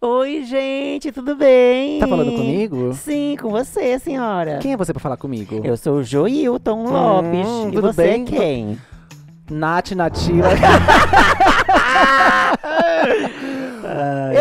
Oi, gente, tudo bem? Tá falando comigo? Sim, com você, senhora. Quem é você pra falar comigo? Eu sou o Joilton Lopes. Hum, e tudo você bem? é quem? Nath Natila.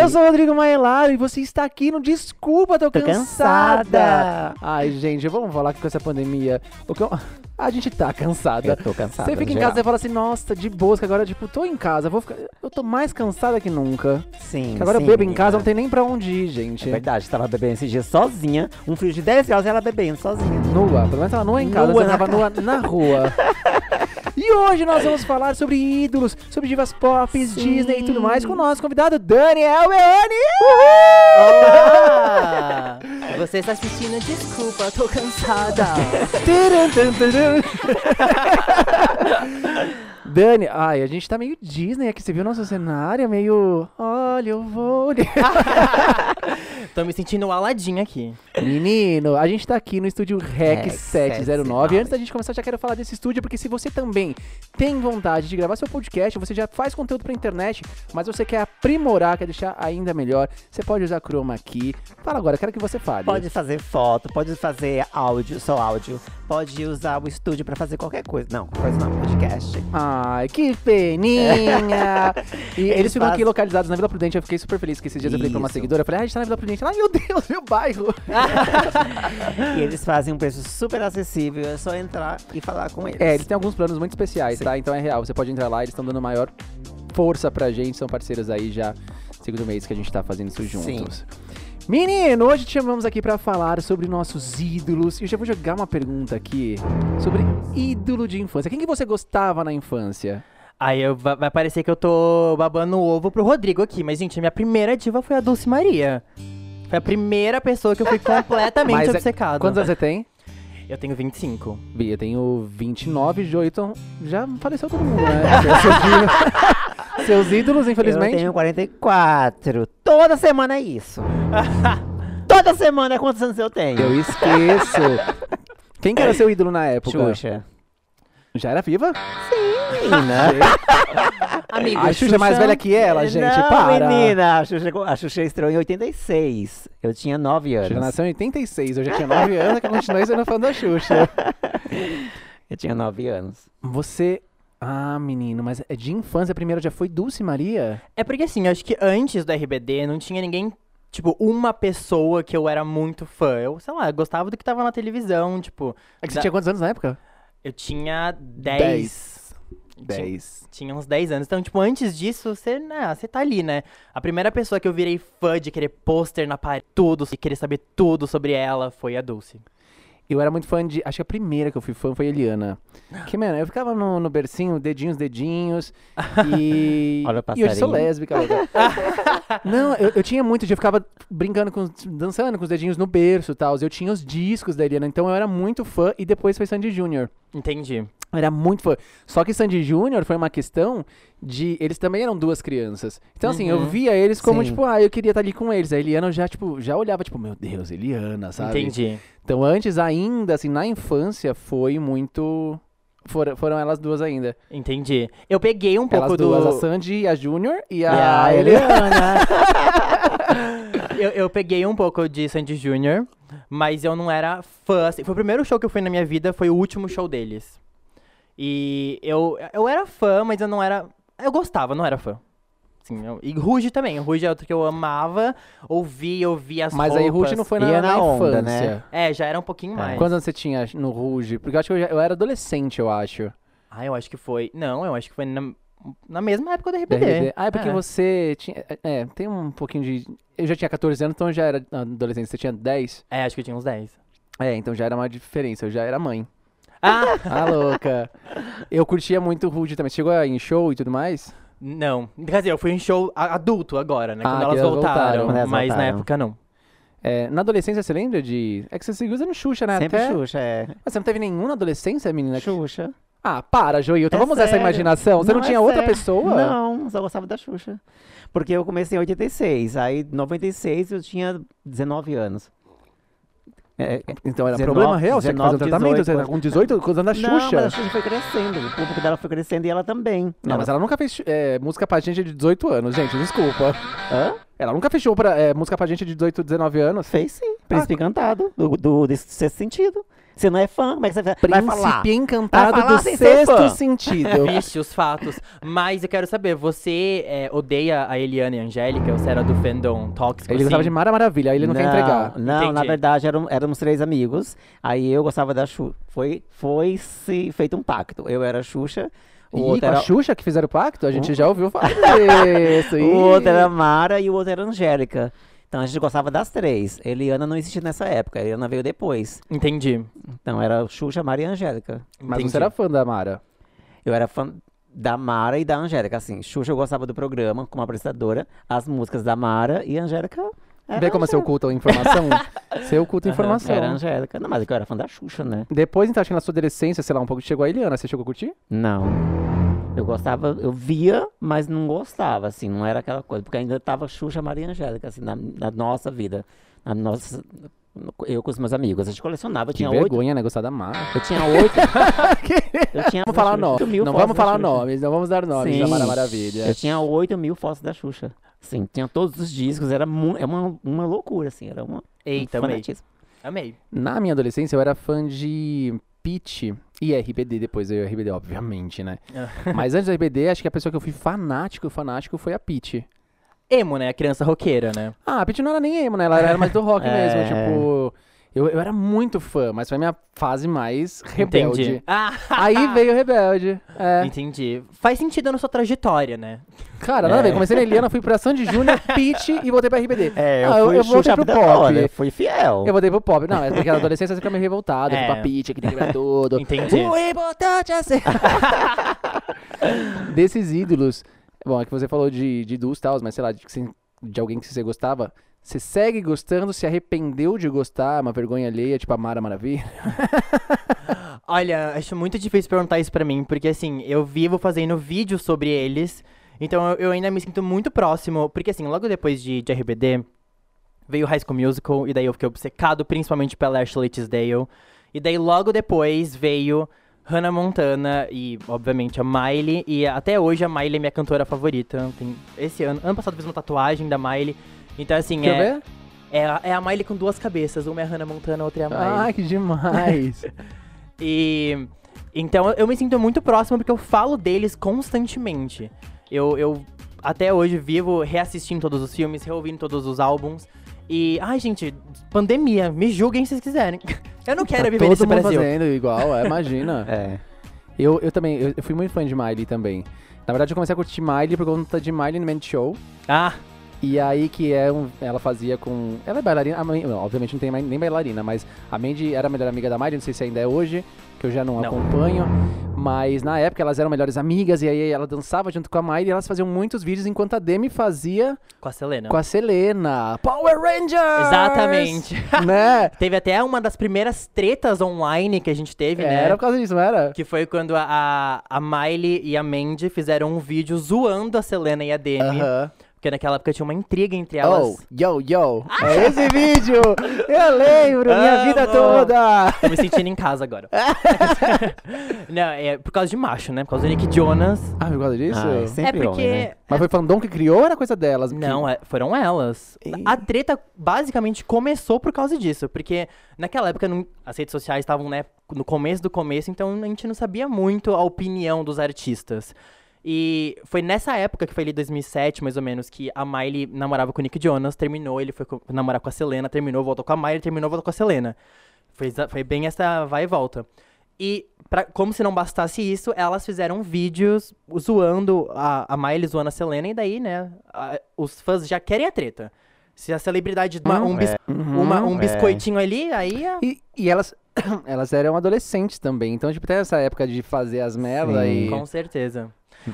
Eu sou o Rodrigo Maelaro e você está aqui no Desculpa, tô, Tô cansada. cansada. Ai, gente, vamos falar que com essa pandemia. O que eu- A gente tá cansada. Eu tô cansada. Você fica em casa e fala assim, nossa, de boas, que agora, tipo, tô em casa, vou ficar. Eu tô mais cansada que nunca. Sim. Que agora sim, eu bebo em casa, não tem nem pra onde ir, gente. É verdade, tava bebendo esses dias sozinha. Um frio de 10 graus e ela bebendo sozinha. Nua, pelo menos ela não é em casa, Nua você na tava nua na rua. E hoje nós vamos falar sobre ídolos, sobre divas pop. Disney e tudo mais com o nosso convidado Daniel Meani. Olá! Você está assistindo? Desculpa, tô cansada. Dani, ai, a gente tá meio Disney aqui, você viu nosso cenário? Meio. Olha, eu vou. tô me sentindo aladinho aqui. Menino, a gente tá aqui no estúdio Rec Rec 709. Antes da gente começar, já quero falar desse estúdio, porque se você também tem vontade de gravar seu podcast, você já faz conteúdo pra internet, mas você quer aprimorar, quer deixar ainda melhor, você pode usar Chroma Key. Fala agora, quero que você fale. Pode fazer foto, pode fazer áudio, só áudio. Pode usar o estúdio pra fazer qualquer coisa. Não, coisa não, podcast. Ai, que peninha! E eles, Eles ficam aqui localizados na Vila Prudente. Eu fiquei super feliz que esses dias eu falei pra uma seguidora. Eu falei, ah, a gente tá na Vila Prudente. Ai, meu Deus, meu bairro! E eles fazem um preço super acessível, é só entrar e falar com eles. É, eles têm alguns planos muito especiais, tá? Então é real. Você pode entrar lá, eles estão dando maior força pra gente. São parceiros aí já, segundo mês que a gente tá fazendo isso juntos. Menino, hoje te chamamos aqui pra falar sobre nossos ídolos. E eu já vou jogar uma pergunta aqui sobre ídolo de infância. Quem que você gostava na infância? Aí eu, va- vai parecer que eu tô babando o ovo pro Rodrigo aqui, mas gente, a minha primeira diva foi a Dulce Maria. Foi a primeira pessoa que eu fui completamente é- obcecado. Quantos anos você tem? Eu tenho 25. Bia, eu tenho 29, Joiton. Já faleceu todo mundo, né? Seus ídolos- Seus ídolos, infelizmente. Eu tenho 44. Toda semana é isso. Toda semana é quantos anos eu tenho? Eu esqueço. Quem que era seu ídolo na época? Xuxa. Já era viva? Menina. Amigo, A Xuxa é mais velha que ela, gente. Não, para. menina. A Xuxa, a Xuxa estreou em 86. Eu tinha 9 anos. Xuxa nasceu em 86, eu já tinha 9 anos, que eu continuei sendo fã da Xuxa. Eu tinha 9 anos. Você. Ah, menino, mas é de infância, a primeira já foi Dulce Maria? É porque assim, eu acho que antes do RBD não tinha ninguém, tipo, uma pessoa que eu era muito fã. Eu, sei lá, gostava do que tava na televisão, tipo. É que você Da- tinha quantos anos na época? Eu tinha 10. Tinha- 10. Tinha uns 10 anos. Então, tipo, antes disso, você, né, você tá ali, né? A primeira pessoa que eu virei fã de querer pôster na parede, tudo, e querer saber tudo sobre ela, foi a Dulce. Eu era muito fã de. Acho que a primeira que eu fui fã foi Eliana. Que, mano, eu ficava no, no bercinho, dedinhos, dedinhos. E. Olha o e hoje sou lésbica. Não, eu, eu tinha muito, eu ficava brincando com. dançando com os dedinhos no berço e tal. Eu tinha os discos da Eliana, então eu era muito fã. E depois foi Sandy Júnior. Entendi. Eu era muito fã. Só que Sandy Júnior foi uma questão de. Eles também eram duas crianças. Então, assim, eu Uhum. via eles como, Sim. tipo, ah, eu queria estar ali com eles. A Eliana eu já, tipo, já olhava, tipo, meu Deus, Eliana, sabe? Entendi. Então, antes ainda, assim, na infância, foi muito. Foram, foram elas duas ainda. Entendi. Eu peguei um pouco Elas do. duas, a Sandy, a Júnior e E a, a Eliana. Eu, eu peguei um pouco de Sandy Jr., mas eu não era fã. assim. Foi o primeiro show que eu fui na minha vida, foi o último show deles. E eu, eu era fã, mas eu não era. Eu gostava, não era fã. Assim, eu- e Ruge também. Ruge é outro que eu amava. Ouvia, ouvia as Mas aí roupas. Ruge não foi na, Ia na na onda, infância. né? É, já era um pouquinho É. mais. Quantos anos você tinha no Ruge? Porque eu acho que eu, já- eu era adolescente, eu acho. Ah, eu acho que foi. Não, eu acho que foi na, na mesma época do RBD. RBD. Ah, é porque É. você tinha. É, tem um pouquinho de. Eu já tinha 14 anos, então eu já era adolescente. Você tinha 10? É, acho que eu tinha uns 10. É, então já era uma diferença. Eu já era mãe. Ah! Ah, louca. Eu curtia muito o Rude também. Você chegou em show e tudo mais? Não. Quer dizer, eu fui em show a- adulto agora, né? Ah, Quando elas voltaram. voltaram. Quando elas mas na voltaram. época não. É, na adolescência, você lembra de. É que você seguiu usando Xuxa, né? Sempre Até... Xuxa, é. Mas você não teve nenhum na adolescência, menina? Xuxa. Ah, para, Joilton. É Vamos usar essa sério. imaginação. Você não, Não, é tinha outra sério. pessoa? Não, só gostava da Xuxa. Porque eu comecei em 86, aí em 96 eu tinha 19 anos. É, é, Então era 19, problema real, você tinha que fazer um 19, tratamento, 18, você tá com 18, com anos da Não, Xuxa. mas a Xuxa foi crescendo. O público dela foi crescendo e ela também. Não, mas ela nunca fez é, música pra gente de 18 anos, gente, desculpa. Hã? Ela nunca fechou pra, é, música pra gente de 18, 19 anos. Fez sim. Príncipe Encantado, do, do, desse sexto sentido. Você não é fã, como é que você vai, vai falar? Príncipe encantado Vai falar do sexto sentido. Vixe, os fatos. Mas eu quero saber, você é, odeia a Eliana e a Angélica? Você era do fandom tóxico? Ele assim? gostava de Mara Maravilha, aí ele não, quer entregar. Não, na Entendi. verdade eram, éramos três amigos. Aí eu gostava da Xuxa. Foi, foi se feito um pacto. Eu era a Xuxa. O E outro com a era, Xuxa que fizeram o pacto, a gente já ouviu falar disso. o outro era Mara e o outro era Angélica. Então a gente gostava das três. Eliana não existia nessa época. Eliana veio depois. Entendi. Então era Xuxa, Mara e Angélica. Mas entendi. você era fã da Mara. Eu era fã da Mara e da Angélica, assim. Xuxa eu gostava do programa como apresentadora. As músicas da Mara e Angélica. Era Vê como você oculta a informação? você oculta a informação. Era Angélica. Não, mas é que eu era fã da Xuxa, né? Depois, então, acho que na sua adolescência, sei lá, um pouco, chegou a Eliana. Você chegou a curtir? Não. Eu gostava, eu via, mas não gostava, assim, não era aquela coisa, porque ainda tava Xuxa, Maria Angélica, assim, na, na nossa vida. Na nossa. Eu com os meus amigos. A gente colecionava, eu Que tinha oito. vergonha, né? Gostar da Mara. Eu tinha oito. eu tinha Vamos falar oito nomes. mil Não vamos da falar nomes, não vamos dar nomes da Sim. Mara Maravilha. Eu tinha 8 mil fotos da Xuxa. Sim, tinha todos os discos, era mu- é uma, uma loucura, assim, era uma. Eita, um amei. Amei. Na minha adolescência, eu era fã de Peach e RBD, depois eu RBD, obviamente, né? Mas antes do RBD, acho que a pessoa que eu fui fanático, fanático, foi a Peach. Emo, né? A criança roqueira, né? Ah, a Peach não era nem emo, né? Ela era mais do rock É. mesmo, tipo... Eu, eu era muito fã, mas foi a minha fase mais rebelde. Entendi. Ah, Aí veio o Rebelde. É. entendi. Faz sentido na sua trajetória, né? Cara, nada a ver. Comecei na Eliana, fui pra Sandy Júnior, Peach e voltei pra RBD. É, eu Ah, eu- fui eu voltei Xuxa a pro pop. eu fui fiel. Eu voltei pro pop. Não, é porque na adolescência você fica meio revoltado. É. Tipo, a Peach, que tem tudo. Entendi. O importante é ser... Desses ídolos... Bom, é que você falou de, de duos e tal, mas sei lá, de, de alguém que você gostava... Você segue gostando, se arrependeu de gostar, uma vergonha alheia, tipo a Mara Maravilha? Olha, acho muito difícil perguntar isso pra mim, porque assim, eu vivo fazendo vídeos sobre eles, então eu, ainda me sinto muito próximo, porque assim, logo depois de, de RBD, veio High School Musical, e daí eu fiquei obcecado principalmente pela Ashley Tisdale, e daí logo depois veio Hannah Montana e, obviamente, a Miley, e até hoje a Miley é minha cantora favorita. Tem, esse ano, ano passado fiz uma tatuagem da Miley, então assim, Quer é, ver? é, a- é a Miley com duas cabeças, uma é a Hannah Montana, a outra é a Miley. Ai, que demais. E então eu me sinto muito próximo porque eu falo deles constantemente. Eu, eu até hoje vivo reassistindo todos os filmes, reouvindo todos os álbuns. E, ai, gente, pandemia, me julguem se vocês quiserem. Eu não quero Tá viver todo nesse mundo Brasil. fazendo igual, é, imagina. É. Eu, eu também, eu, eu fui muito fã de Miley também. Na verdade, eu comecei a curtir Miley por conta de Miley Man Show. Ah, E aí que é um, ela fazia com. Ela é bailarina, Mandy- não, obviamente não tem nem bailarina, mas a Mandy era a melhor amiga da Miley, não sei se ainda é hoje, que eu já não, Não. acompanho. Mas na época elas eram melhores amigas, e aí ela dançava junto com a Miley e elas faziam muitos vídeos enquanto a Demi fazia com a Selena. com a Selena. Power Rangers! Exatamente. né? Teve até uma das primeiras tretas online que a gente teve, né? Era por causa disso, não era? Que foi quando a, a, a Miley e a Mandy fizeram um vídeo zoando a Selena e a Demi. Aham. Porque naquela época tinha uma intriga entre elas. Oh, yo, yo. É esse vídeo! Eu lembro, minha vida Amo. toda! Tô me sentindo em casa agora. Não, é por causa de macho, né? Por causa do Nick Jonas. Ah, por causa disso? Ah, É sempre porque. homem, né? Mas foi fandom que criou ou era coisa delas? Não, é- foram elas. Ih. A treta basicamente começou por causa disso. Porque naquela época não- as redes sociais estavam, né, no começo do começo, então a gente não sabia muito a opinião dos artistas. E foi nessa época, que foi ali 2007, mais ou menos, que a Miley namorava com o Nick Jonas, terminou, ele foi namorar com a Selena, terminou, voltou com a Miley, terminou, voltou com a Selena. Foi, foi bem essa vai e volta. E, pra- como se não bastasse isso, elas fizeram vídeos zoando a, a Miley, zoando a Selena, e daí, né, a- os fãs já querem a treta. Se a celebridade dá um, bis- Uhum. uma- um é. biscoitinho ali, aí é... E, e elas, elas eram adolescentes também, então, tipo, até essa época de fazer as merda e... Com certeza.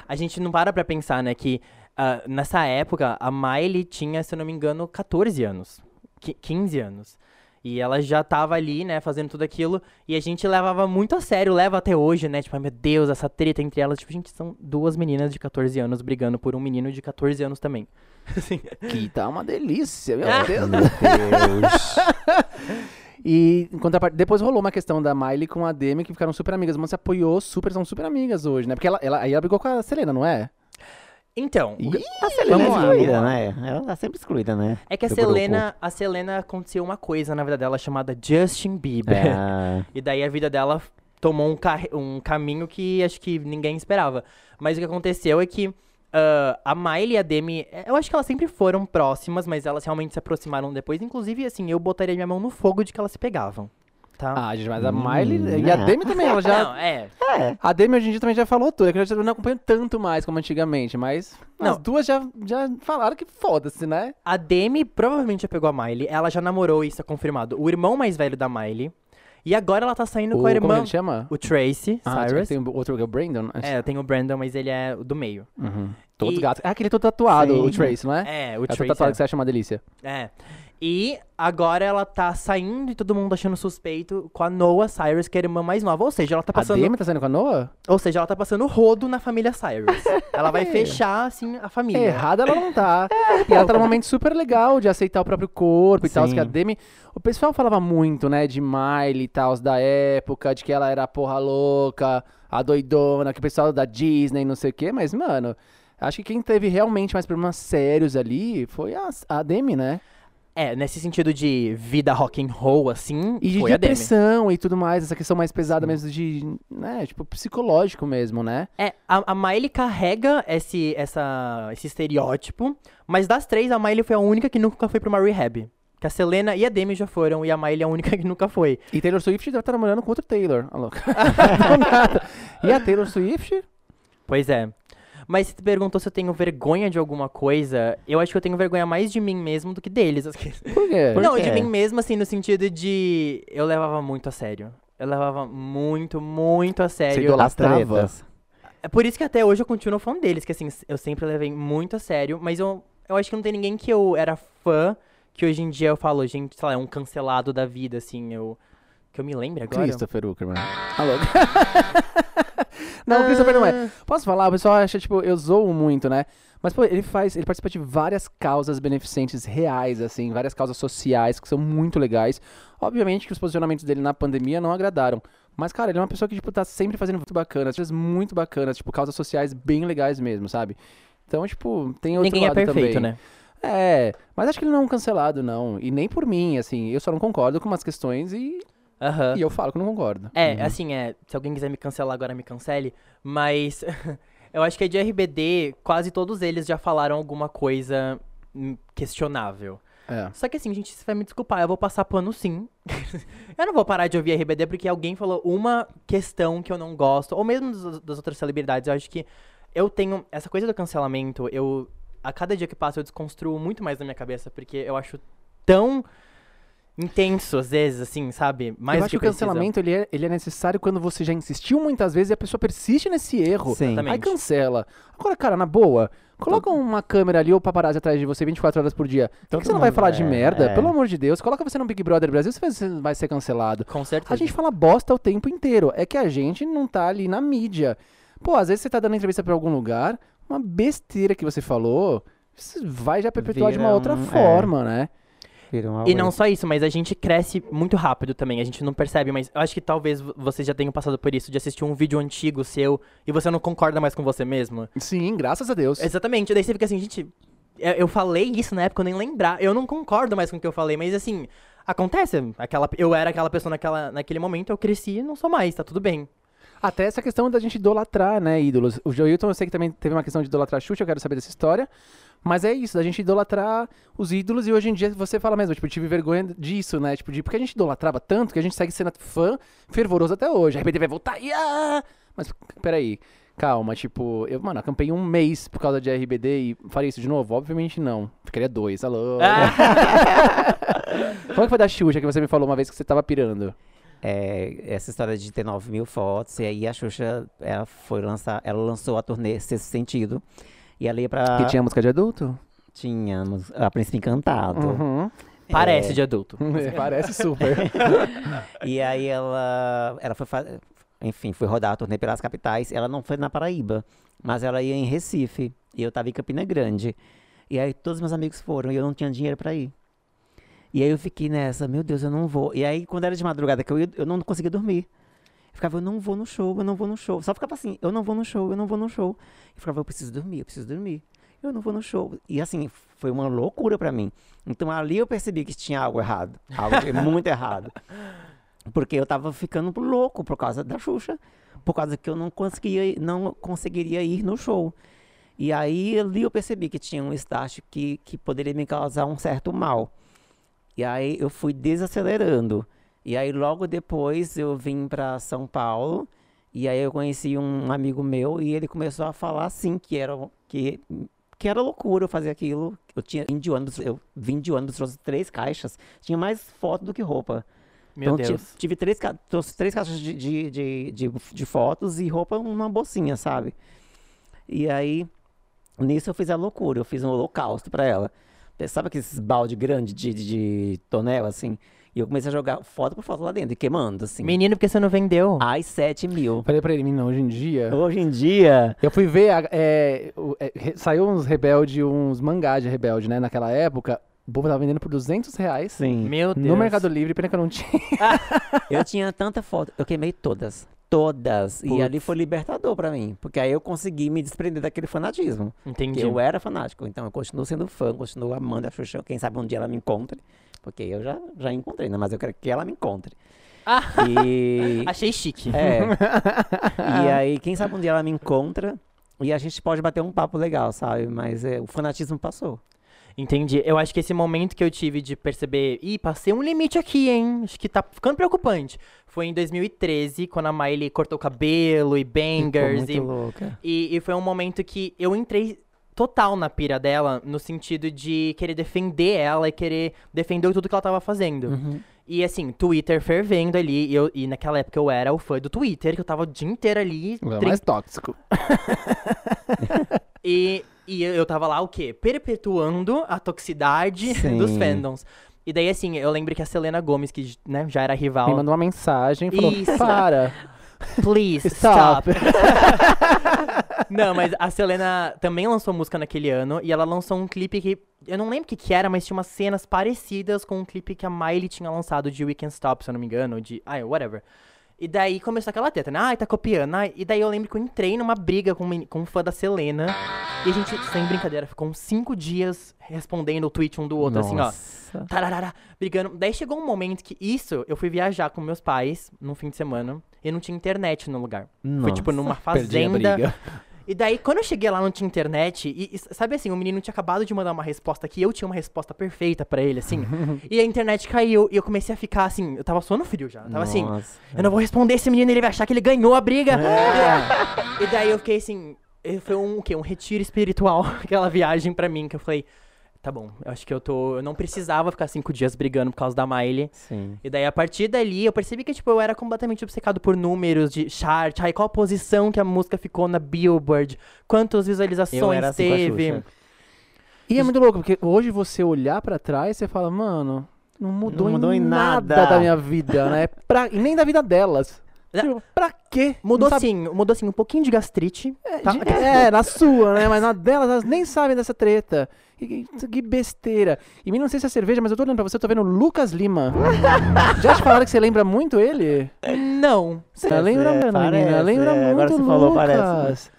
A gente não para pra pensar, né, que ah, nessa época a Miley tinha, se eu não me engano, 14 anos. Qui- 15 anos. E ela já tava ali, né, fazendo tudo aquilo. E a gente levava muito a sério, leva até hoje, né? Tipo, ai meu Deus, essa treta entre elas. Tipo, gente, são duas meninas de 14 anos brigando por um menino de 14 anos também. Assim. Que tá uma delícia, meu Ah. Deus. Meu Deus. E em contraparte, depois rolou uma questão da Miley com a Demi, que ficaram super amigas. Mas se apoiou super, são super amigas hoje, né? Porque ela, ela, aí ela brigou com a Selena, não é? Então, Ih, A Selena é excluída, né? Ela tá sempre excluída, né? é que a Selena, a Selena aconteceu uma coisa na vida dela chamada Justin Bieber. É, E daí a vida dela tomou um, um caminho que acho que ninguém esperava. Mas o que aconteceu é que ah, a Miley e a Demi, eh, eu acho que elas sempre foram próximas, mas elas realmente se aproximaram depois. Inclusive, assim, eu botaria minha mão no fogo de que elas se pegavam. Tá? Ah, gente, mas a Hum, Miley e a né? Demi também, ela já. Não, é. é. A Demi hoje em dia também já falou tudo, é que eu já não acompanho tanto mais como antigamente, mas as Não. duas já, já falaram que foda-se, né? A Demi provavelmente já pegou a Miley. Ela já namorou, isso é confirmado. O irmão mais velho da Miley. E agora ela tá saindo O, com a como irmã. ele chama? O Tracy Ah, Cyrus. tem o outro que é o Brandon? É, tem o Brandon, mas ele é o do meio. Uhum. Todo E- gato. Ah, aquele todo tatuado, Sim. o Trace, não é? É, o É o todo tatuado é. que você acha uma delícia. É. E agora ela tá saindo e todo mundo achando suspeito com a Noah Cyrus, que é a irmã mais nova. Ou seja, ela tá A passando. Demi tá saindo com a Noah? Ou seja, ela tá passando rodo na família Cyrus. ela vai fechar, assim, a família. Errada ela não tá. e ela tá num momento super legal de aceitar o próprio corpo e tal. Que a Demi. O pessoal falava muito, né, de Miley e tal, da época, de que ela era a porra louca, a doidona, que o pessoal da Disney, não sei o quê, mas, mano. Acho que quem teve realmente mais problemas sérios ali foi a, a Demi, né? É, nesse sentido de vida rock and roll, assim, E de foi a Demi. depressão e tudo mais, essa questão mais pesada mesmo de, né, tipo, psicológico mesmo, né? É, a, a Miley carrega esse, essa, esse estereótipo, mas das três, a Miley foi a única que nunca foi pra uma rehab. Que a Selena e a Demi já foram, e a Miley é a única que nunca foi. E Taylor Swift deve estar namorando com outro Taylor. Louca. E a Taylor Swift? Pois é. Mas você perguntou se eu tenho vergonha de alguma coisa, eu acho que eu tenho vergonha mais de mim mesmo do que deles. Por quê? Por Não, quê? de mim mesmo, assim, no sentido de. Eu levava muito a sério. Eu levava muito, muito a sério. idolatra- As Lastrava. tretas. É por isso que até hoje eu continuo fã deles, que assim, eu sempre levei muito a sério, mas eu, eu acho que não tem ninguém que eu era fã, que hoje em dia eu falo, gente, sei lá, é um cancelado da vida, assim, eu. Que eu me lembre agora. Christopher Uckerman. Alô? não, Christopher não é. Posso falar? O pessoal acha, tipo, eu zoo muito, né? Mas, pô, ele faz, ele participa de várias causas beneficentes reais, assim, várias causas sociais que são muito legais. Obviamente que os posicionamentos dele na pandemia não agradaram. Mas, cara, ele é uma pessoa que, tipo, tá sempre fazendo muito bacanas, coisas muito bacanas, tipo, causas sociais bem legais mesmo, sabe? Então, tipo, tem outro Ninguém é lado perfeito, também. né? É, mas acho que ele não é um cancelado, não. E nem por mim, assim. Eu só não concordo com umas questões e, Aham. e eu falo que não concordo. É, assim, é, se alguém quiser me cancelar agora, me cancele, mas eu acho que de RBD, quase todos eles já falaram alguma coisa hum, questionável. É. Só que assim, gente, você vai me desculpar, eu vou passar pano sim. eu não vou parar de ouvir RBD porque alguém falou uma questão que eu não gosto, ou mesmo das, das outras celebridades. Eu acho que eu tenho. Essa coisa do cancelamento, eu. A cada dia que passa, eu desconstruo muito mais na minha cabeça, porque eu acho tão intenso, às vezes, assim, sabe? Mais eu acho que o precisa. cancelamento ele é, ele é necessário quando você já insistiu muitas vezes e a pessoa persiste nesse erro. Sim. Exatamente. Aí cancela. Agora, cara, na boa, coloca uma câmera ali ou paparazzi atrás de você 24 horas por dia. Que que você não vai falar de é, merda? é. Pelo amor de Deus, coloca você no Big Brother Brasil, você vai- ser cancelado. Com certeza. A gente fala bosta o tempo inteiro. É que a gente não tá ali na mídia. Pô, às vezes você tá dando entrevista pra algum lugar, uma besteira que você falou, isso vai já perpetuar de uma outra é. forma, né? Uma E não só isso, mas a gente cresce muito rápido também. A gente não percebe, mas eu acho que talvez vo- vocês já tenham passado por isso, de assistir um vídeo antigo seu e você não concorda mais com você mesmo. Sim, graças a Deus. Exatamente. Daí você fica assim, gente, eu, eu falei isso na época, eu nem lembrar. Eu não concordo mais com o que eu falei, mas assim, acontece. Aquela, eu era aquela pessoa naquela, naquele momento, eu cresci e não sou mais, tá tudo bem. Até essa questão da gente idolatrar, né, ídolos. O Joilton, eu sei que também teve uma questão de idolatrar a Xuxa, eu quero saber dessa história. Mas é isso, da gente idolatrar os ídolos e hoje em dia você fala mesmo, tipo, eu tive vergonha disso, né? Tipo, de, porque a gente idolatrava tanto que a gente segue sendo fã fervoroso até hoje. A RBD vai voltar e ah! Mas peraí, calma, tipo, eu, mano, acampei um mês por causa de RBD e faria isso de novo? Obviamente não. Ficaria dois, alô. Como é que foi da Xuxa que você me falou uma vez que você tava pirando? É, essa história de ter 9 mil fotos, e aí a Xuxa, ela foi lançar, ela lançou a turnê Sexto Sentido, e ia pra... Que tinha música de adulto? Tínhamos a Príncipe Encantado. Uhum. Parece de adulto. Parece super. E aí ela, ela foi, fa- enfim, foi rodar a turnê pelas capitais. Ela não foi na Paraíba, mas ela ia em Recife. E eu tava em Campina Grande. E aí todos meus amigos foram e eu não tinha dinheiro pra ir. E aí eu fiquei nessa, meu Deus, eu não vou. E aí, quando era de madrugada que eu ia, eu não conseguia dormir. Eu ficava, eu não vou no show, eu não vou no show. Só ficava assim, eu não vou no show, eu não vou no show. Eu ficava, eu preciso dormir, eu preciso dormir. Eu não vou no show. E assim, foi uma loucura pra mim. Então ali eu percebi que tinha algo errado. Algo muito errado. Porque eu tava ficando louco por causa da Xuxa. Por causa que eu não conseguia, não conseguiria ir no show. E aí ali eu percebi que tinha um estágio que, que poderia me causar um certo mal. E aí eu fui desacelerando. E aí logo depois eu vim para São Paulo e aí eu conheci um amigo meu e ele começou a falar assim que era que que era loucura eu fazer aquilo. Eu tinha vim de ônibus, eu vim de ônibus, trouxe três caixas, tinha mais foto do que roupa. Meu então, Deus. ti- Tive três, trouxe três caixas de, de, de, de, de fotos e roupa numa bolsinha, sabe? E aí, nisso eu fiz a loucura, eu fiz um holocausto pra ela. Sabe aqueles balde grande de, de, de tonel, assim? E eu comecei a jogar foto por foto lá dentro, e queimando, assim. Menino, porque você não vendeu? Ai, 7 mil. Falei pra ele, menino, hoje em dia. Hoje em dia, Eu fui ver, a- é, o- é, saiu uns rebelde, uns mangá de rebelde, né? Naquela época, o povo tava vendendo por 200 reais. sim. Meu Deus. No Mercado Livre, pena que eu não tinha. Eu tinha tanta foto, eu queimei todas. Todas. E ali foi libertador pra mim. Porque aí eu consegui me desprender daquele fanatismo. Entendi. Que eu era fanático. Então eu continuo sendo fã, continuo amando a Xuxa. Quem sabe um dia ela me encontre. Porque eu já, já encontrei, né? Mas eu quero que ela me encontre. Ah. E. Achei chique. É. e aí, quem sabe um dia ela me encontra. E a gente pode bater um papo legal, sabe? Mas é, o fanatismo passou. Entendi. Eu acho que esse momento que eu tive de perceber, ih, passei um limite aqui, hein? Acho que tá ficando preocupante. Foi em 2013, quando a Miley cortou o cabelo e Ficou bangers. muito E, louca. e, e foi um momento que eu entrei total na pira dela, no sentido de querer defender ela e querer defender tudo que ela tava fazendo. Uhum. E assim, Twitter fervendo ali. E, eu, e naquela época eu era o fã do Twitter, que eu tava o dia inteiro ali. É trin- mais tóxico. E, e eu tava lá, o quê? Perpetuando a toxicidade Sim. dos fandoms. E daí, assim, eu lembro que a Selena Gomes, que né, já era Me rival. mandou uma mensagem e falou: Isso. para. Please, Stop. stop. não, mas a Selena também lançou música naquele ano. E ela lançou um clipe que. Eu não lembro o que, que era, mas tinha umas cenas parecidas com um clipe que a Miley tinha lançado de We Can Stop, se eu não me engano. De. Ai, whatever. E daí começou aquela teta, né? Ai, tá copiando. Ai. E daí eu lembro que eu entrei numa briga com, um com um fã da Selena. E a gente, sem brincadeira, ficou uns cinco dias respondendo o tweet um do outro, assim, ó. Nossa. Tararara, brigando. Daí chegou um momento que isso, eu fui viajar com meus pais num fim de semana e não tinha internet no lugar. Foi tipo numa fazenda. E daí, quando eu cheguei lá, não tinha internet. E, e sabe assim, o menino tinha acabado de mandar uma resposta que eu tinha uma resposta perfeita pra ele, assim. e a internet caiu e eu comecei a ficar assim. Eu tava suando frio já. Eu tava assim. Nossa. Eu não vou responder esse menino, ele vai achar que ele ganhou a briga. É. E daí eu fiquei assim, foi um o quê? Um retiro espiritual, aquela viagem pra mim, que eu falei, tá bom, eu acho que eu tô. Eu não precisava ficar cinco dias brigando por causa da Miley. Sim. E daí, a partir dali, eu percebi que, tipo, eu era completamente obcecado por números de chart, aí qual posição que a música ficou na Billboard, quantas visualizações Eu era assim com a teve. Xuxa. E é muito louco, porque hoje você olhar pra trás, você fala, mano, não mudou, Não mudou em em nada. nada. da minha vida, né? Pra, e nem da vida delas. É. Tipo, pra quê? Mudou sim, mudou sim, um pouquinho de gastrite. tá? de- É, na sua, né? Mas na delas, elas nem sabem dessa treta. Que, que- besteira. E mim, não sei se é cerveja, mas eu tô olhando pra você, eu tô vendo o Lucas Lima. Já te falaram que você lembra muito ele? Não. Você lembra, é, menina? parece, lembra é, muito agora você Lucas. falou, parece.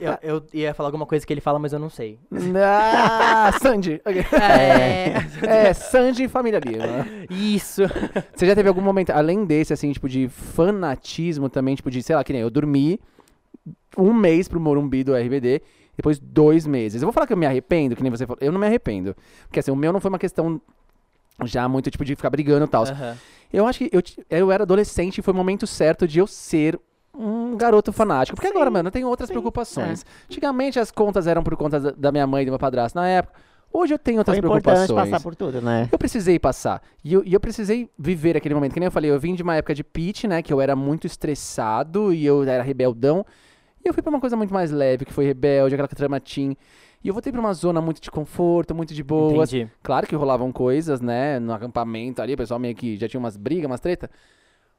Eu, eu ia falar alguma coisa que ele fala, mas eu não sei. Ah, Sandy. Ok. É. É, Sandy e Família Lima. Isso. Você já teve algum momento, além desse, assim, tipo, de fanatismo também, tipo, de, sei lá, que nem eu dormi um mês pro Morumbi do RBD, depois dois meses. Eu vou falar que eu me arrependo, que nem você falou. Eu não me arrependo. Porque, assim, o meu não foi uma questão já muito, tipo, de ficar brigando e tal. Aham. Eu acho que eu, eu era adolescente e foi o momento certo de eu ser um garoto fanático. Porque agora, mano, eu tenho outras preocupações. Antigamente as contas eram por conta da- minha mãe e do meu padrasto na época. Hoje eu tenho outras Foi preocupações. passar por tudo, né? Eu precisei passar. E eu, e eu precisei viver aquele momento. Que nem eu falei, eu vim de uma época de pitch, né? Que eu era muito estressado e eu era rebeldão. E eu fui pra uma coisa muito mais leve, que foi rebelde, aquela trama teen. E eu voltei pra uma zona muito de conforto, muito de boas. Entendi. Claro que rolavam coisas, né? No acampamento ali, o pessoal meio que já tinha umas brigas, umas treta.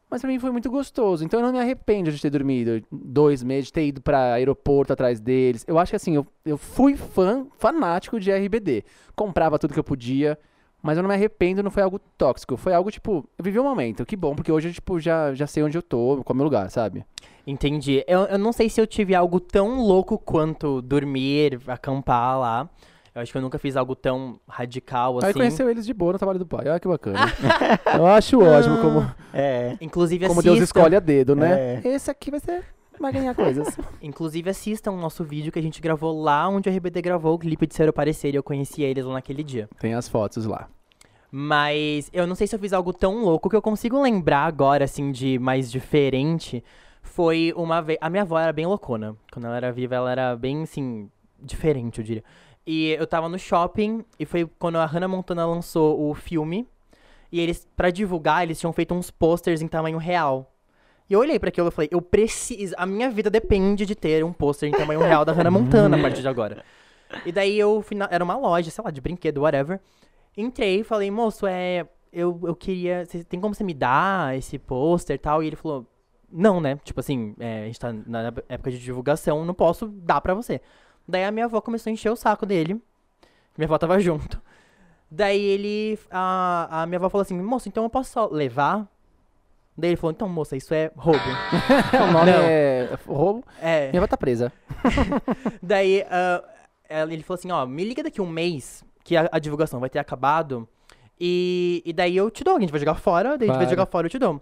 Mas pra mim foi muito gostoso. Então eu não me arrependo de ter dormido dois meses, de ter ido pra aeroporto atrás deles. Eu acho que assim, eu, eu fui fã, fanático de RBD. Comprava tudo que eu podia. Mas eu não me arrependo, não foi algo tóxico. Foi algo, tipo, eu vivi um momento. Que bom, porque hoje eu, tipo, já, já sei onde eu tô, qual é o meu lugar, sabe? Entendi. Eu, eu não sei se eu tive algo tão louco quanto dormir, acampar lá. Eu acho que eu nunca fiz algo tão radical assim. Aí conheceu eles de boa no trabalho do pai. Olha que bacana. eu acho ótimo como, É. Inclusive como assistam, Deus escolhe a dedo, né? É. Esse aqui vai ser. Vai ganhar coisas. inclusive assistam o nosso vídeo que a gente gravou lá onde o RBD gravou o clipe de Ser o Parecer e eu conheci eles lá naquele dia. Tem as fotos lá. Mas eu não sei se eu fiz algo tão louco que eu consigo lembrar agora, assim, de mais diferente. Foi uma vez. A minha avó era bem loucona. Quando ela era viva, ela era bem, assim, diferente, eu diria. E eu tava no shopping e foi quando a Hannah Montana lançou o filme. E eles, pra divulgar, eles tinham feito uns posters em tamanho real. E eu olhei pra aquilo e falei, eu preciso. A minha vida depende de ter um pôster em tamanho real da Hannah Montana a partir de agora. E daí eu fui na- Era uma loja, sei lá, de brinquedo, whatever. Entrei e falei, moço, é. Eu, eu queria. cê- tem como você me dar esse pôster e tal? E ele falou, não, né? Tipo assim, é, a gente tá na época de divulgação, não posso dar pra você. Daí a minha avó começou a encher o saco dele. Minha avó tava junto. Daí ele. A, a minha avó falou assim, moço, então eu posso só levar? Daí ele falou, então, moça, isso é roubo. o nome Não. é roubo. é. Minha avó tá presa. Daí ela- ele falou assim, ó, me liga daqui um mês que a, a divulgação vai ter acabado. E, e daí eu te dou, a gente vai jogar fora, daí a gente vai jogar fora, eu te dou.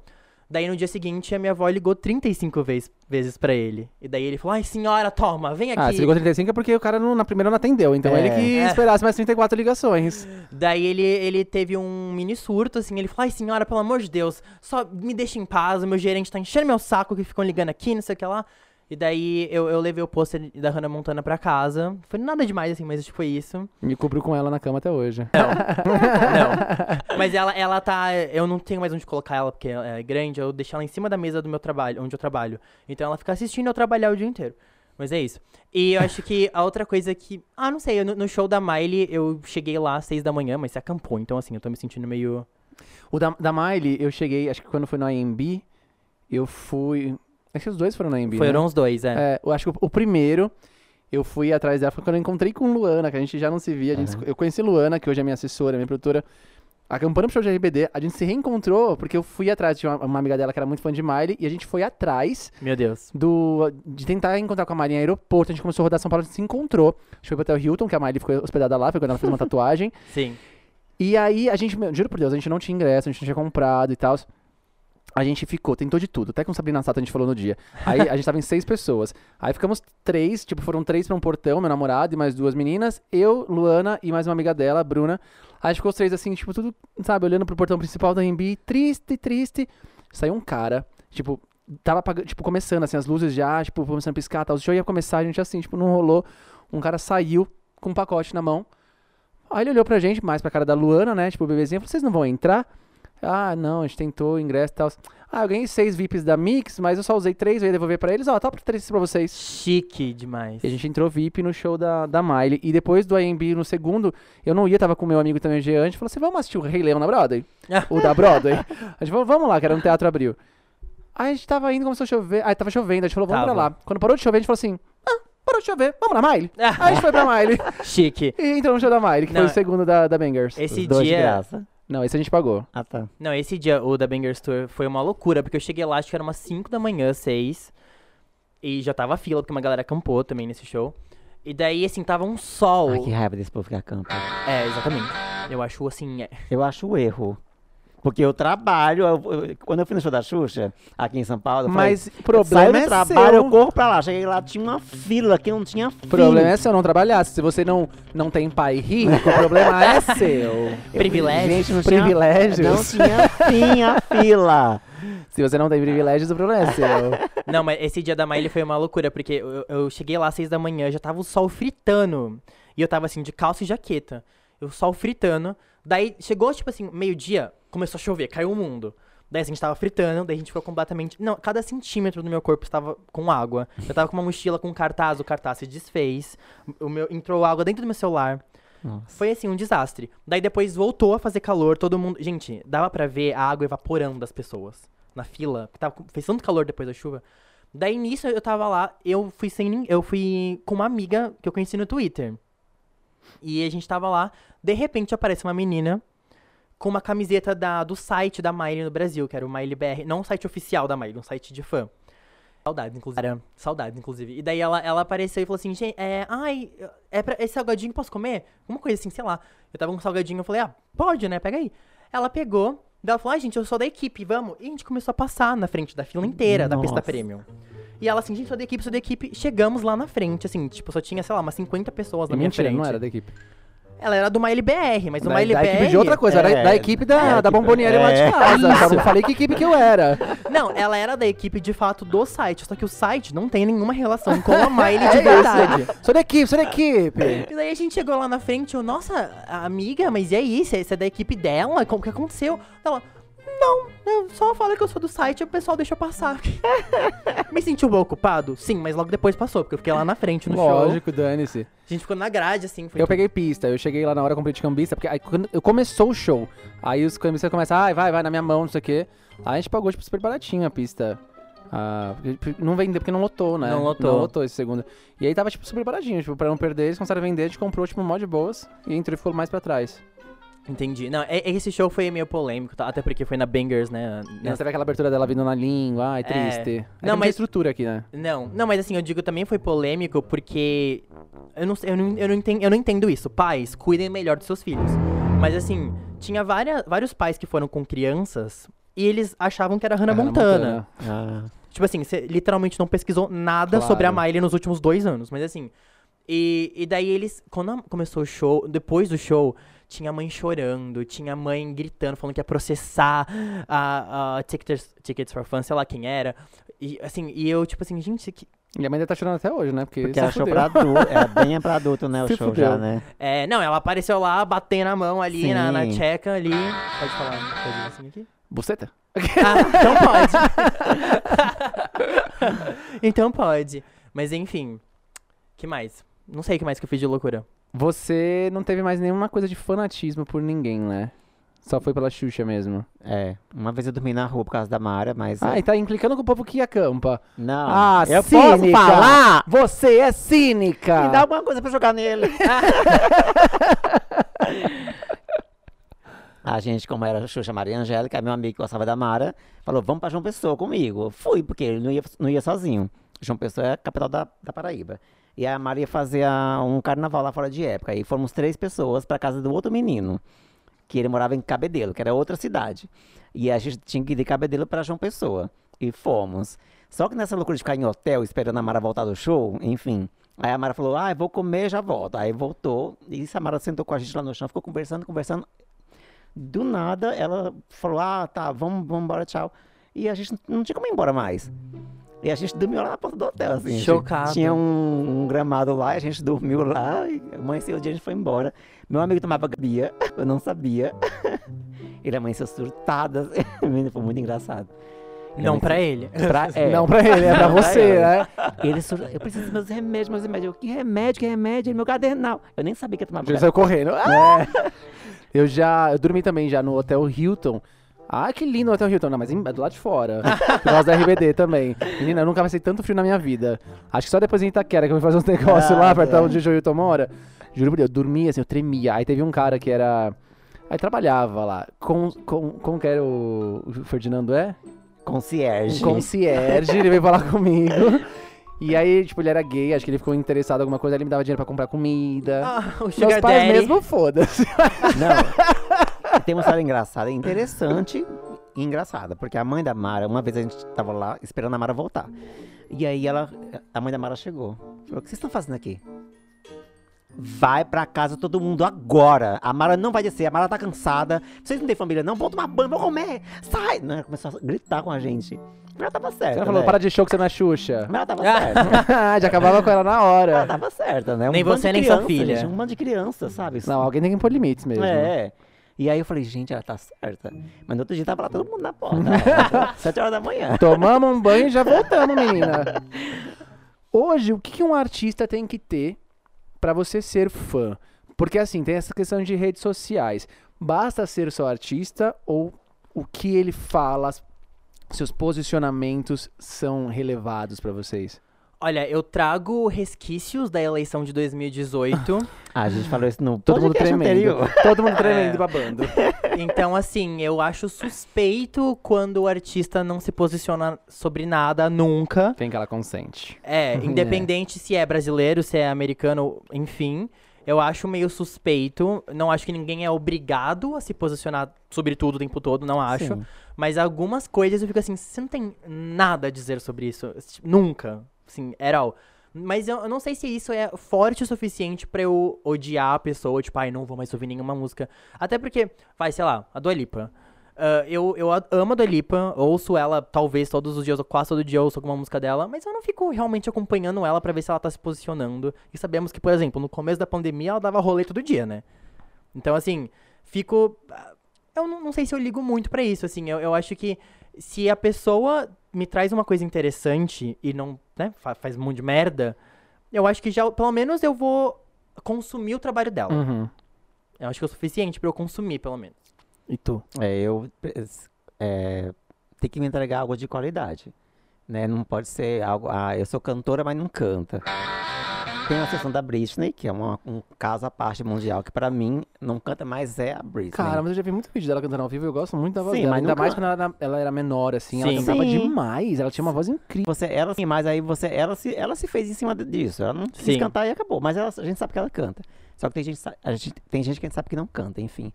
Daí no dia seguinte a minha avó ligou 35 vezes, vezes pra ele. E daí ele falou, ai senhora, toma, vem aqui. Ah, se ligou 35 é porque o cara não- na primeira não atendeu. Então É. ele que É. esperasse mais 34 ligações. Daí ele, ele teve um mini surto, assim, ele falou, ai senhora, pelo amor de Deus, só me deixa em paz, o meu gerente tá enchendo meu saco que ficam ligando aqui, não sei o que lá. E daí eu, eu levei o pôster da Hannah Montana pra casa. Foi nada demais, assim, mas foi isso. Me cobriu com ela na cama até hoje. Não. Mas ela, ela tá. Eu não tenho mais onde colocar ela, porque ela é grande. Eu deixo ela em cima da mesa do meu trabalho, onde eu trabalho. Então ela fica assistindo eu trabalhar o dia inteiro. Mas é isso. E eu acho que a outra coisa que. Ah, não sei. eu- No, show da Miley, eu cheguei lá às seis da manhã, mas você acampou. Então, assim, eu tô me sentindo meio. O da, da Miley, eu cheguei, acho que quando foi no AMB, eu fui. Acho que os dois foram no AMB. Foram né? os dois, é. É, eu acho que o, o primeiro, eu fui atrás dela, foi quando eu encontrei com Luana, que a gente já não se via. gente- Aham. Eu conheci Luana, que hoje é minha assessora, minha produtora. Acampando pro show de RBD, a gente se reencontrou porque eu fui atrás de uma, uma amiga dela que era muito fã de Miley e a gente foi atrás Meu Deus. do de tentar encontrar com a Miley em aeroporto. A gente começou a rodar São Paulo, a gente se encontrou. A gente foi pro Hotel Hilton, que a Miley ficou hospedada lá, foi quando ela fez uma tatuagem. Sim. E aí a gente, juro por Deus, a gente não tinha ingresso, a gente não tinha comprado e tal. A gente ficou, tentou de tudo. Até com Sabrina Sato a gente falou no dia. Aí a gente tava em seis pessoas. Aí ficamos três, tipo, foram três pra um portão, meu namorado e mais duas meninas. Eu, Luana e mais uma amiga dela, Bruna. Aí ficou os três assim, tipo, tudo, sabe, olhando pro portão principal da RB, triste, triste. Saiu um cara, tipo, tava tipo, começando, assim, as luzes já, tipo, começando a piscar, tal. O show ia começar, a gente assim, tipo, não rolou. Um cara saiu com um pacote na mão. Aí ele olhou pra gente, mais pra cara da Luana, né? Tipo, o bebezinho, falou, vocês não vão entrar? Ah, não, a gente tentou ingresso e tal. Ah, eu ganhei seis VIPs da Mix, mas eu só usei três, eu ia devolver pra eles. Ó, tá por três pra vocês. Chique demais. E a gente entrou VIP no show da, da Miley. E depois do AMB no segundo, eu não ia, tava com meu amigo também, o Jean. A gente falou assim, vamos assistir o Rei Leão na Broadway? o da Broadway? A gente falou, vamos lá, que era no Teatro Abril. Aí a gente tava indo, começou a chover. Aí tava chovendo, a gente falou, vamos pra Tava. lá. Quando parou de chover, a gente falou assim, ah, parou de chover, vamos na Miley? Aí a gente foi pra Miley. Chique. E entrou no show da Miley, que Não, foi o segundo da, da Bangers. Esse dia. Não, esse a gente pagou. Ah, tá. Não, esse dia, o da Bangers Tour, foi uma loucura, porque eu cheguei lá, acho que era umas 5 da manhã, 6. E já tava fila, porque uma galera acampou também nesse show. E daí, assim, tava um sol. Ai, que raiva desse povo que acampa. É, exatamente. Eu acho, assim, é. Eu acho o erro. Porque eu trabalho, eu- eu- quando eu fui no show da Xuxa, aqui em São Paulo, eu falei, Mas o saio problema do é trabalho, seu. eu corro pra lá. Cheguei lá, tinha uma fila que não tinha fila. O problema é se eu não trabalhasse. Se você não, não tem pai rico, o problema é seu. Privilégio. Gente, não Privilégios. Tinha, não tinha fim a fila. Se você não tem privilégios, o problema é seu. Não, mas esse dia da Miley foi uma loucura, porque eu, eu cheguei lá às 6 da manhã, já tava o sol fritando. E eu tava, assim, de calça e jaqueta. O sol fritando. Daí, chegou, tipo assim, meio-dia, começou a chover, caiu o mundo. Daí assim, a gente tava fritando, daí a gente ficou completamente. Não, cada centímetro do meu corpo estava com água. Eu tava com uma mochila com cartaz, o cartaz se desfez. O meu, entrou água dentro do meu celular. Nossa. Foi assim, um desastre. Daí depois voltou a fazer calor, todo mundo. Gente, dava pra ver a água evaporando das pessoas na fila. porque Tava, fez tanto calor depois da chuva. Daí nisso eu tava lá, eu fui sem eu fui com uma amiga que eu conheci no Twitter. E a gente tava lá, de repente aparece uma menina com uma camiseta da, do site da Miley no Brasil, que era o Miley BR. Não o site oficial da Miley, um site de fã. Saudades, inclusive. Era, saudades, inclusive. E daí ela, ela apareceu e falou assim, gente, é, ai, é pra, esse salgadinho posso comer? Uma coisa assim, sei lá. Eu tava com um salgadinho, eu falei, ah, pode, né? Pega aí. Ela pegou, daí ela falou, ai, gente, eu sou da equipe, vamos. E a gente começou a passar na frente da fila inteira da pista Nossa. premium. E ela assim, gente, sou da equipe, sou da equipe. Chegamos lá na frente, assim, tipo, só tinha, sei lá, umas 50 pessoas na minha Mentira, frente. não era da equipe. Ela era do BR, mas o Da, Miley da equipe de outra coisa, era é, da equipe da, é, da equipe- bomboniere lá de é. casa. Só não falei que equipe que eu era. Não, ela era da equipe de fato do site, só que o site não tem nenhuma relação com a Miley É de verdade. Sou da equipe, sou da equipe. E daí a gente chegou lá na frente, eu, nossa, amiga, mas e aí? Você é da equipe dela? Como que aconteceu? Ela, eu só falo que eu sou do site e o pessoal deixa eu passar. Me senti um pouco ocupado? Sim, mas logo depois passou, porque eu fiquei lá na frente no show. Lógico, dane-se. A gente ficou na grade, assim. Foi Eu peguei pista, eu cheguei lá na hora comprei de cambista, porque aí quando eu começou o show, aí os cambistas começam, ai, vai, vai, na minha mão, não sei o quê. Aí a gente pagou, tipo, super baratinho a pista. Ah, porque não vendeu, porque não lotou, né? Não lotou. Não lotou esse segundo. E aí tava, tipo, super baratinho, tipo, pra não perder, eles começaram a vender, a gente comprou, tipo, mó de boas, e entrou e ficou mais pra trás. Entendi. Não, é- esse show foi meio polêmico, tá? até porque foi na Bangers, né? E Nessa- teve aquela abertura dela vindo na língua, ai, triste. É. Não, Não, mas... mas- estrutura aqui, né? Não, não, mas assim, eu digo também foi polêmico porque eu não, eu não, eu não, entendo, eu não entendo isso. Pais, cuidem melhor dos seus filhos. Mas assim, tinha várias, vários pais que foram com crianças e eles achavam que era Hannah Hannah Montana. Ah, Tipo assim, você literalmente não pesquisou nada Claro. sobre a Miley nos últimos dois anos. Mas assim, e, e daí eles, quando começou o show, depois do show, tinha a mãe chorando, tinha a mãe gritando, falando que ia processar a, a Tickets, Tickets for Fun, sei lá quem era. E assim, e eu, tipo assim, gente, que, E a mãe deve estar chorando até hoje, né? Porque, porque show fudeu. pra adulto, era bem pra adulto, né, o Se show fudeu. já, né? É, não, ela apareceu lá, batendo a mão ali na, na tcheca ali. Pode falar, pode dizer assim aqui? Buceta? Ah, então pode. então pode. Mas enfim, que mais? Não sei o que mais que eu fiz de loucura. Você não teve mais nenhuma coisa de fanatismo por ninguém, né? Só foi pela Xuxa mesmo. É, uma vez eu dormi na rua por causa da Mara, mas... Ah, e tá implicando com o povo que acampa. Não, Ah, eu cínica! posso falar? Você é cínica! Me dá alguma coisa pra jogar nele. A gente, como era Xuxa Maria Angélica, meu amigo que gostava da Mara, falou, vamos pra João Pessoa comigo. Eu fui, porque ele não ia, não ia sozinho. João Pessoa é a capital da, da Paraíba. E a Mara ia fazer a- um carnaval lá fora de época. E fomos três pessoas pra casa do outro menino, que ele morava em Cabedelo, que era outra cidade. E a gente tinha que ir de Cabedelo pra João Pessoa. E fomos. Só que nessa loucura de ficar em hotel esperando a Mara voltar do show, enfim. Aí a Mara falou, ah, eu vou comer, já volto. Aí voltou, e a Mara sentou com a gente lá no chão, ficou conversando, conversando. Do nada, ela falou, ah, tá, vamos, vamos embora, tchau. E a gente não tinha como ir embora mais. E a gente dormiu lá na porta do hotel, assim. Chocado. Tinha um, um gramado lá, a gente dormiu lá, e amanheceu o dia, a gente foi embora. Meu amigo tomava Bia, eu não sabia. Ele amanheceu surtado, assim. foi muito engraçado. Ele Não pra ele. Pra, é. Não pra ele, é pra você, né? Ele sur... Eu preciso dos meus remédios, meus remédios. Eu, que remédio, que remédio? Meu cadernal. Eu nem sabia que eu tomava Já saiu correndo. Ah! Eu já. Eu dormi também já no Hotel Hilton. Ah, que lindo o Hotel Hilton. Não, mas é do lado de fora. Por causa da RBD também. Menina, eu nunca passei tanto frio na minha vida. Acho que só depois em Itaquera que eu fui fazer uns negócios Ah, lá, perto tá. onde o Hilton mora. Juro por Deus, eu dormia assim, eu tremia. Aí teve um cara que era. Aí trabalhava lá. Com, com, como que era o, o Ferdinando é? concierge. Um concierge, ele veio falar comigo. E aí, tipo, ele era gay, acho que ele ficou interessado em alguma coisa, ele me dava dinheiro pra comprar comida. Ah, o Meus pais Daddy. mesmo, foda-se. Não. Tem uma história engraçada, interessante e engraçada. Porque a mãe da Mara, uma vez a gente tava lá esperando a Mara voltar. E aí ela, a mãe da Mara chegou. Falou, o que vocês estão fazendo aqui? Vai pra casa todo mundo agora. A Mara não vai descer, a Mara tá cansada. Vocês não têm família não? Vão tomar banho, vão comer. Sai! Não, ela começou a gritar com a gente. Mas ela tava certa, Ela falou, né? para de show que você não é Xuxa. Mas ela tava certa. Já acabava com ela na ela hora. tava certa, né? Um Nem você, nem sua criança, filha. gente, um bando de criança, sabe? Não, alguém tem que impor limites mesmo. É. E aí eu falei, gente, ela tá certa. Mas no outro dia tava lá todo mundo na porta. Sete horas da manhã. Tomamos um banho e já voltamos, menina. Hoje, o que um artista tem que ter pra você ser fã? Porque assim, tem essa questão de redes sociais. Basta ser só artista ou o que ele fala, seus posicionamentos são relevados pra vocês? Olha, eu trago resquícios da eleição de 2018. Ah, a gente falou isso no Todo mundo tremendo. anterior. Todo mundo tremendo É. e babando. então, assim, eu acho suspeito quando o artista não se posiciona sobre nada nunca. Tem que ela consente. É, independente se é brasileiro, se é americano, enfim. Eu acho meio suspeito. Não acho que ninguém é obrigado a se posicionar sobre tudo o tempo todo, não acho. Sim. Mas algumas coisas eu fico assim, você não tem nada a dizer sobre isso. Nunca. Assim, at all. Mas eu, eu não sei se isso é forte o suficiente pra eu odiar a pessoa, tipo, ai, não vou mais ouvir nenhuma música. Até porque, vai, sei lá, a Dua Lipa. Ah, eu, eu amo a Dua Lipa, ouço ela talvez todos os dias, ou quase todo dia ouço alguma música dela, mas eu não fico realmente acompanhando ela pra ver se ela tá se posicionando. E sabemos que, por exemplo, no começo da pandemia ela dava rolê todo dia, né? Então, assim, fico. ah, Eu não, não sei se eu ligo muito pra isso, assim. Eu, eu acho que se a pessoa me traz uma coisa interessante e não, né, fa- faz um monte de merda, eu acho que já, pelo menos, eu vou consumir o trabalho dela. Uhum. Eu acho que é o suficiente pra eu consumir, pelo menos. E tu? É, eu é, tem que me entregar algo de qualidade. Né? Não pode ser algo. Ah, eu sou cantora, mas não canta. Tem a sessão da Britney, que é uma- um caso à parte mundial, que pra mim não canta mais é a Britney. Cara, mas eu já vi muito vídeo dela cantando ao vivo eu gosto muito da voz Sim, dela. mas Ainda nunca- mais quando ela, era- ela era menor, assim. Ela Sim. cantava Sim. demais. Ela tinha uma voz incrível. Você, ela mas aí você, ela se, ela se fez em cima disso. Ela não quis cantar e acabou. Mas ela- a gente sabe que ela canta. Só que tem gente, a gente, tem gente que a gente sabe que não canta, enfim.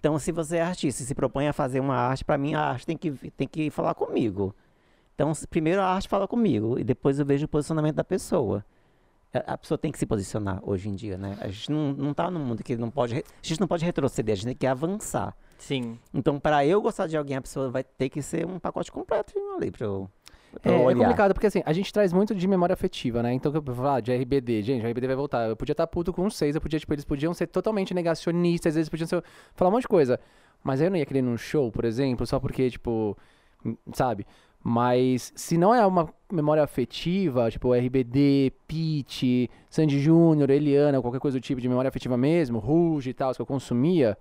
Então, se você é artista e se propõe a fazer uma arte, pra mim a arte tem que, tem que falar comigo. Então, primeiro a arte fala comigo e depois eu vejo o posicionamento da pessoa. A- A pessoa tem que se posicionar hoje em dia, né? A gente não, não tá num mundo que não pode. A gente não pode retroceder, a gente tem que avançar. Sim. Então, para eu gostar de alguém, a pessoa vai ter que ser um pacote completo ali pra eu, pra eu É, é complicado, porque assim, a gente traz muito de memória afetiva, né? Então, que eu vou falar de RBD, gente, o RBD vai voltar. Eu podia estar puto com seis, eu podia, tipo, eles podiam ser totalmente negacionistas, às vezes podiam ser, falar um monte de coisa. Mas aí eu não ia querer num show, por exemplo, só porque, tipo, hum, sabe? Mas se não é uma memória afetiva, tipo RBD, Pete, Sandy Júnior, Eliana, qualquer coisa do tipo de memória afetiva mesmo, Ruge e tal, que eu consumia,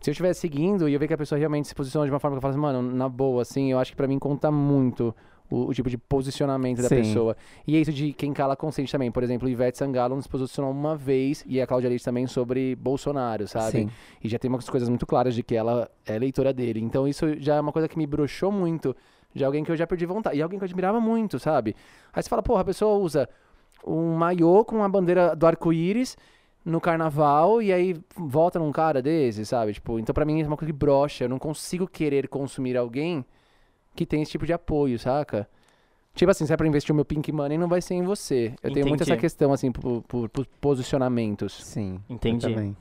se eu estivesse seguindo e eu ver que a pessoa realmente se posiciona de uma forma que eu falo assim, mano, na boa, assim, eu acho que pra mim conta muito o, o tipo de posicionamento da Sim. pessoa. E é isso de quem cala consente também. Por exemplo, Ivete Sangalo se posicionou uma vez e a Cláudia Leite também sobre Bolsonaro, sabe? Sim. E já tem umas coisas muito claras de que ela é leitora dele. Então isso já é uma coisa que me broxou muito de alguém que eu já perdi vontade. E alguém que eu admirava muito, sabe? Aí você fala, porra, a pessoa usa um maiô com a bandeira do arco-íris no carnaval e aí volta num cara desse, sabe? Tipo, então pra mim é uma coisa que brocha. Eu não consigo querer consumir alguém que tem esse tipo de apoio, saca? Tipo assim, se é pra investir o meu pink money, não vai ser em você. Eu tenho muito essa Entendi. questão, assim, por, por- por posicionamentos. Sim. eu Entendi. também.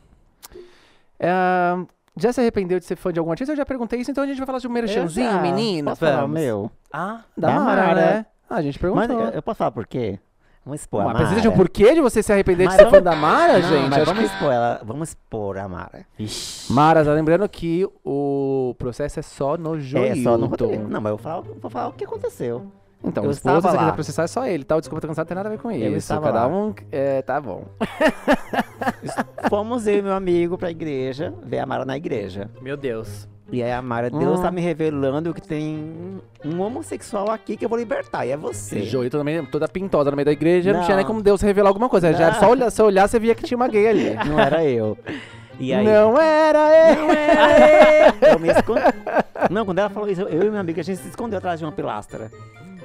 É, já se arrependeu de ser fã de algum artista? Eu já perguntei isso, então a gente vai falar de um merchanzinho, já- menino. Posso falar o meu? Ah, Da Mara, Mara. né? Ah, a gente Mas perguntou. eu, eu posso falar por quê? Vamos expor a Mas Mara. precisa de um porquê de você se arrepender Mas de ser vamos- fã da Mara, Não, gente? mas vamos que... expor ela. Vamos expor a Mara. ixi. Mara, tá lembrando que o processo é só no joio. É só no roteiro. Não, mas eu vou falar, vou falar o que aconteceu. Então, Eu se for, se quiser processar, é só ele, tá? O Desculpa Tô Cansado não tem nada a ver com Eu isso. Cada lá. um... É, tá bom. Fomos eu e meu amigo pra igreja, ver a Mara na igreja. Meu Deus. E aí a Mara, Deus Hum. tá me revelando que tem um homossexual aqui que eu vou libertar. E é você. Joio também, toda pintosa no meio da igreja, não, Não. tinha nem como Deus revelar alguma coisa. Já era Não. só olhar, se olhar, você via que tinha uma gay ali. Não era eu. E aí, Não era ele! Não era eu me escondi. Não, quando ela falou isso, eu e minha amiga, a gente se escondeu atrás de uma pilastra.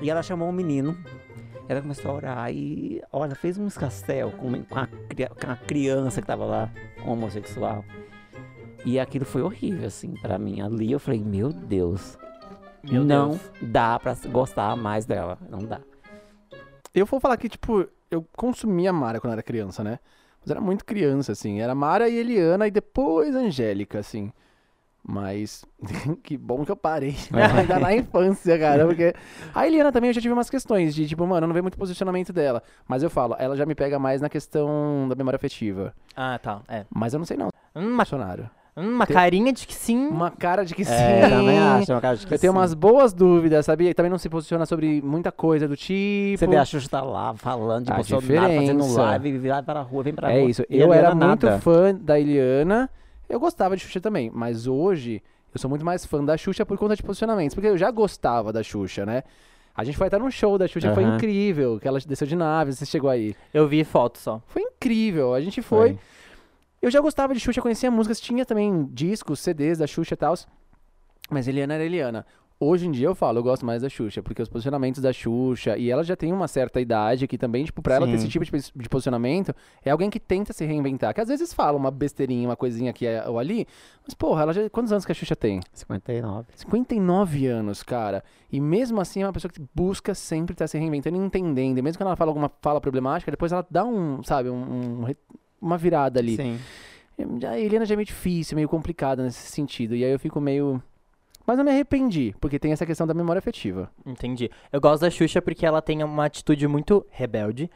E ela chamou um menino. Ela começou a orar e, olha, fez um escastel com, com, a, criança que tava lá, homossexual. E aquilo foi horrível, assim, pra mim. Ali eu falei, meu Deus, Meu não Deus. dá pra gostar mais dela. Não dá. Eu vou falar que, tipo, eu consumia Mara quando era criança, né? Mas era muito criança, assim. Era Mara e Eliana e depois Angélica, assim. Mas que bom que eu parei. Ainda na infância, cara. Porque a Eliana também eu já tive umas questões de, tipo, mano, eu não vejo muito posicionamento dela. Mas eu falo, ela já me pega mais na questão da memória afetiva. Ah, tá. É. Mas eu não sei não, Uma, Bolsonaro. uma Tem- carinha de que sim. Uma cara de que sim. É, também acho, uma cara de que Eu tenho sim. umas boas dúvidas, sabia? E também não se posiciona sobre muita coisa do tipo. Você vê a Xuxa tá lá falando de A Bolsonaro, fazendo diferença. live, virar para a rua, vem pra É rua. isso. E a Eu era Eliana muito nada. fã da Eliana. Eu gostava de Xuxa também, mas hoje eu sou muito mais fã da Xuxa por conta de posicionamentos, porque eu já gostava da Xuxa, né? A gente foi até num show da Xuxa, foi Aham. incrível. Que ela desceu de nave, você chegou aí. Eu vi foto só. Foi incrível. A gente foi. Eu já gostava de Xuxa, conhecia músicas, tinha também discos, CDs da Xuxa e tal. Mas Eliana era Eliana. Hoje em dia eu falo, eu gosto mais da Xuxa, porque os posicionamentos da Xuxa, e ela já tem uma certa idade que também, tipo, pra ela ter esse tipo de, de posicionamento, é alguém que tenta se reinventar. Que às vezes fala uma besteirinha, uma coisinha aqui ou ali, mas porra, ela já. Quantos anos que a Xuxa tem? 59. 59 anos, cara. E mesmo assim é uma pessoa que busca sempre estar se reinventando e entendendo. E mesmo quando ela fala alguma fala problemática, depois ela dá um, sabe, um, um uma virada ali. Sim. A Helena já é meio difícil, meio complicada nesse sentido. E aí eu fico meio. Mas não me arrependi, porque tem essa questão da memória afetiva. Entendi. Eu gosto da Xuxa porque ela tem uma atitude muito rebelde.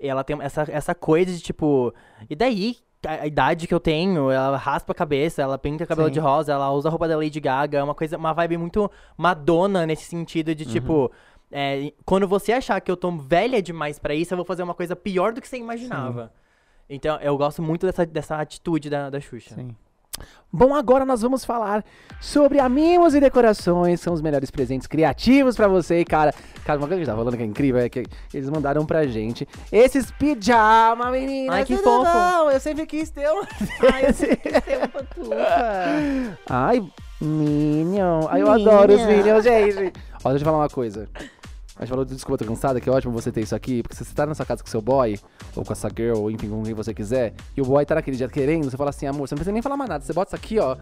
E ela tem essa, essa coisa de tipo. E daí? A, a idade que eu tenho, ela raspa a cabeça, ela pinta o cabelo Sim. de rosa, ela usa a roupa da Lady Gaga, é uma coisa, uma vibe muito Madonna nesse sentido de tipo. é, quando você achar que eu tô velha demais pra isso, eu vou fazer uma coisa pior do que você imaginava. Então, eu gosto muito dessa, dessa atitude da, da Xuxa. Sim. Bom, agora nós vamos falar sobre amigos e decorações, são os melhores presentes criativos pra você, cara. Cara, uma coisa que a gente tá falando que é incrível é que eles mandaram pra gente esses pijama, meninas. Ai, que fofo. bom? Eu sempre quis ter um. Ai, eu que tem uma pantufa. Ai, Minion. Ai, eu adoro os Minions, gente. Ó, deixa eu te falar uma coisa. A gente falou do desculpa, tô cansada, que é ótimo você ter isso aqui, porque se você tá na sua casa com seu boy, ou com essa girl, ou enfim, com quem você quiser, e o boy tá naquele dia querendo, você fala assim, amor, você não precisa nem falar mais nada, você bota isso aqui, ó.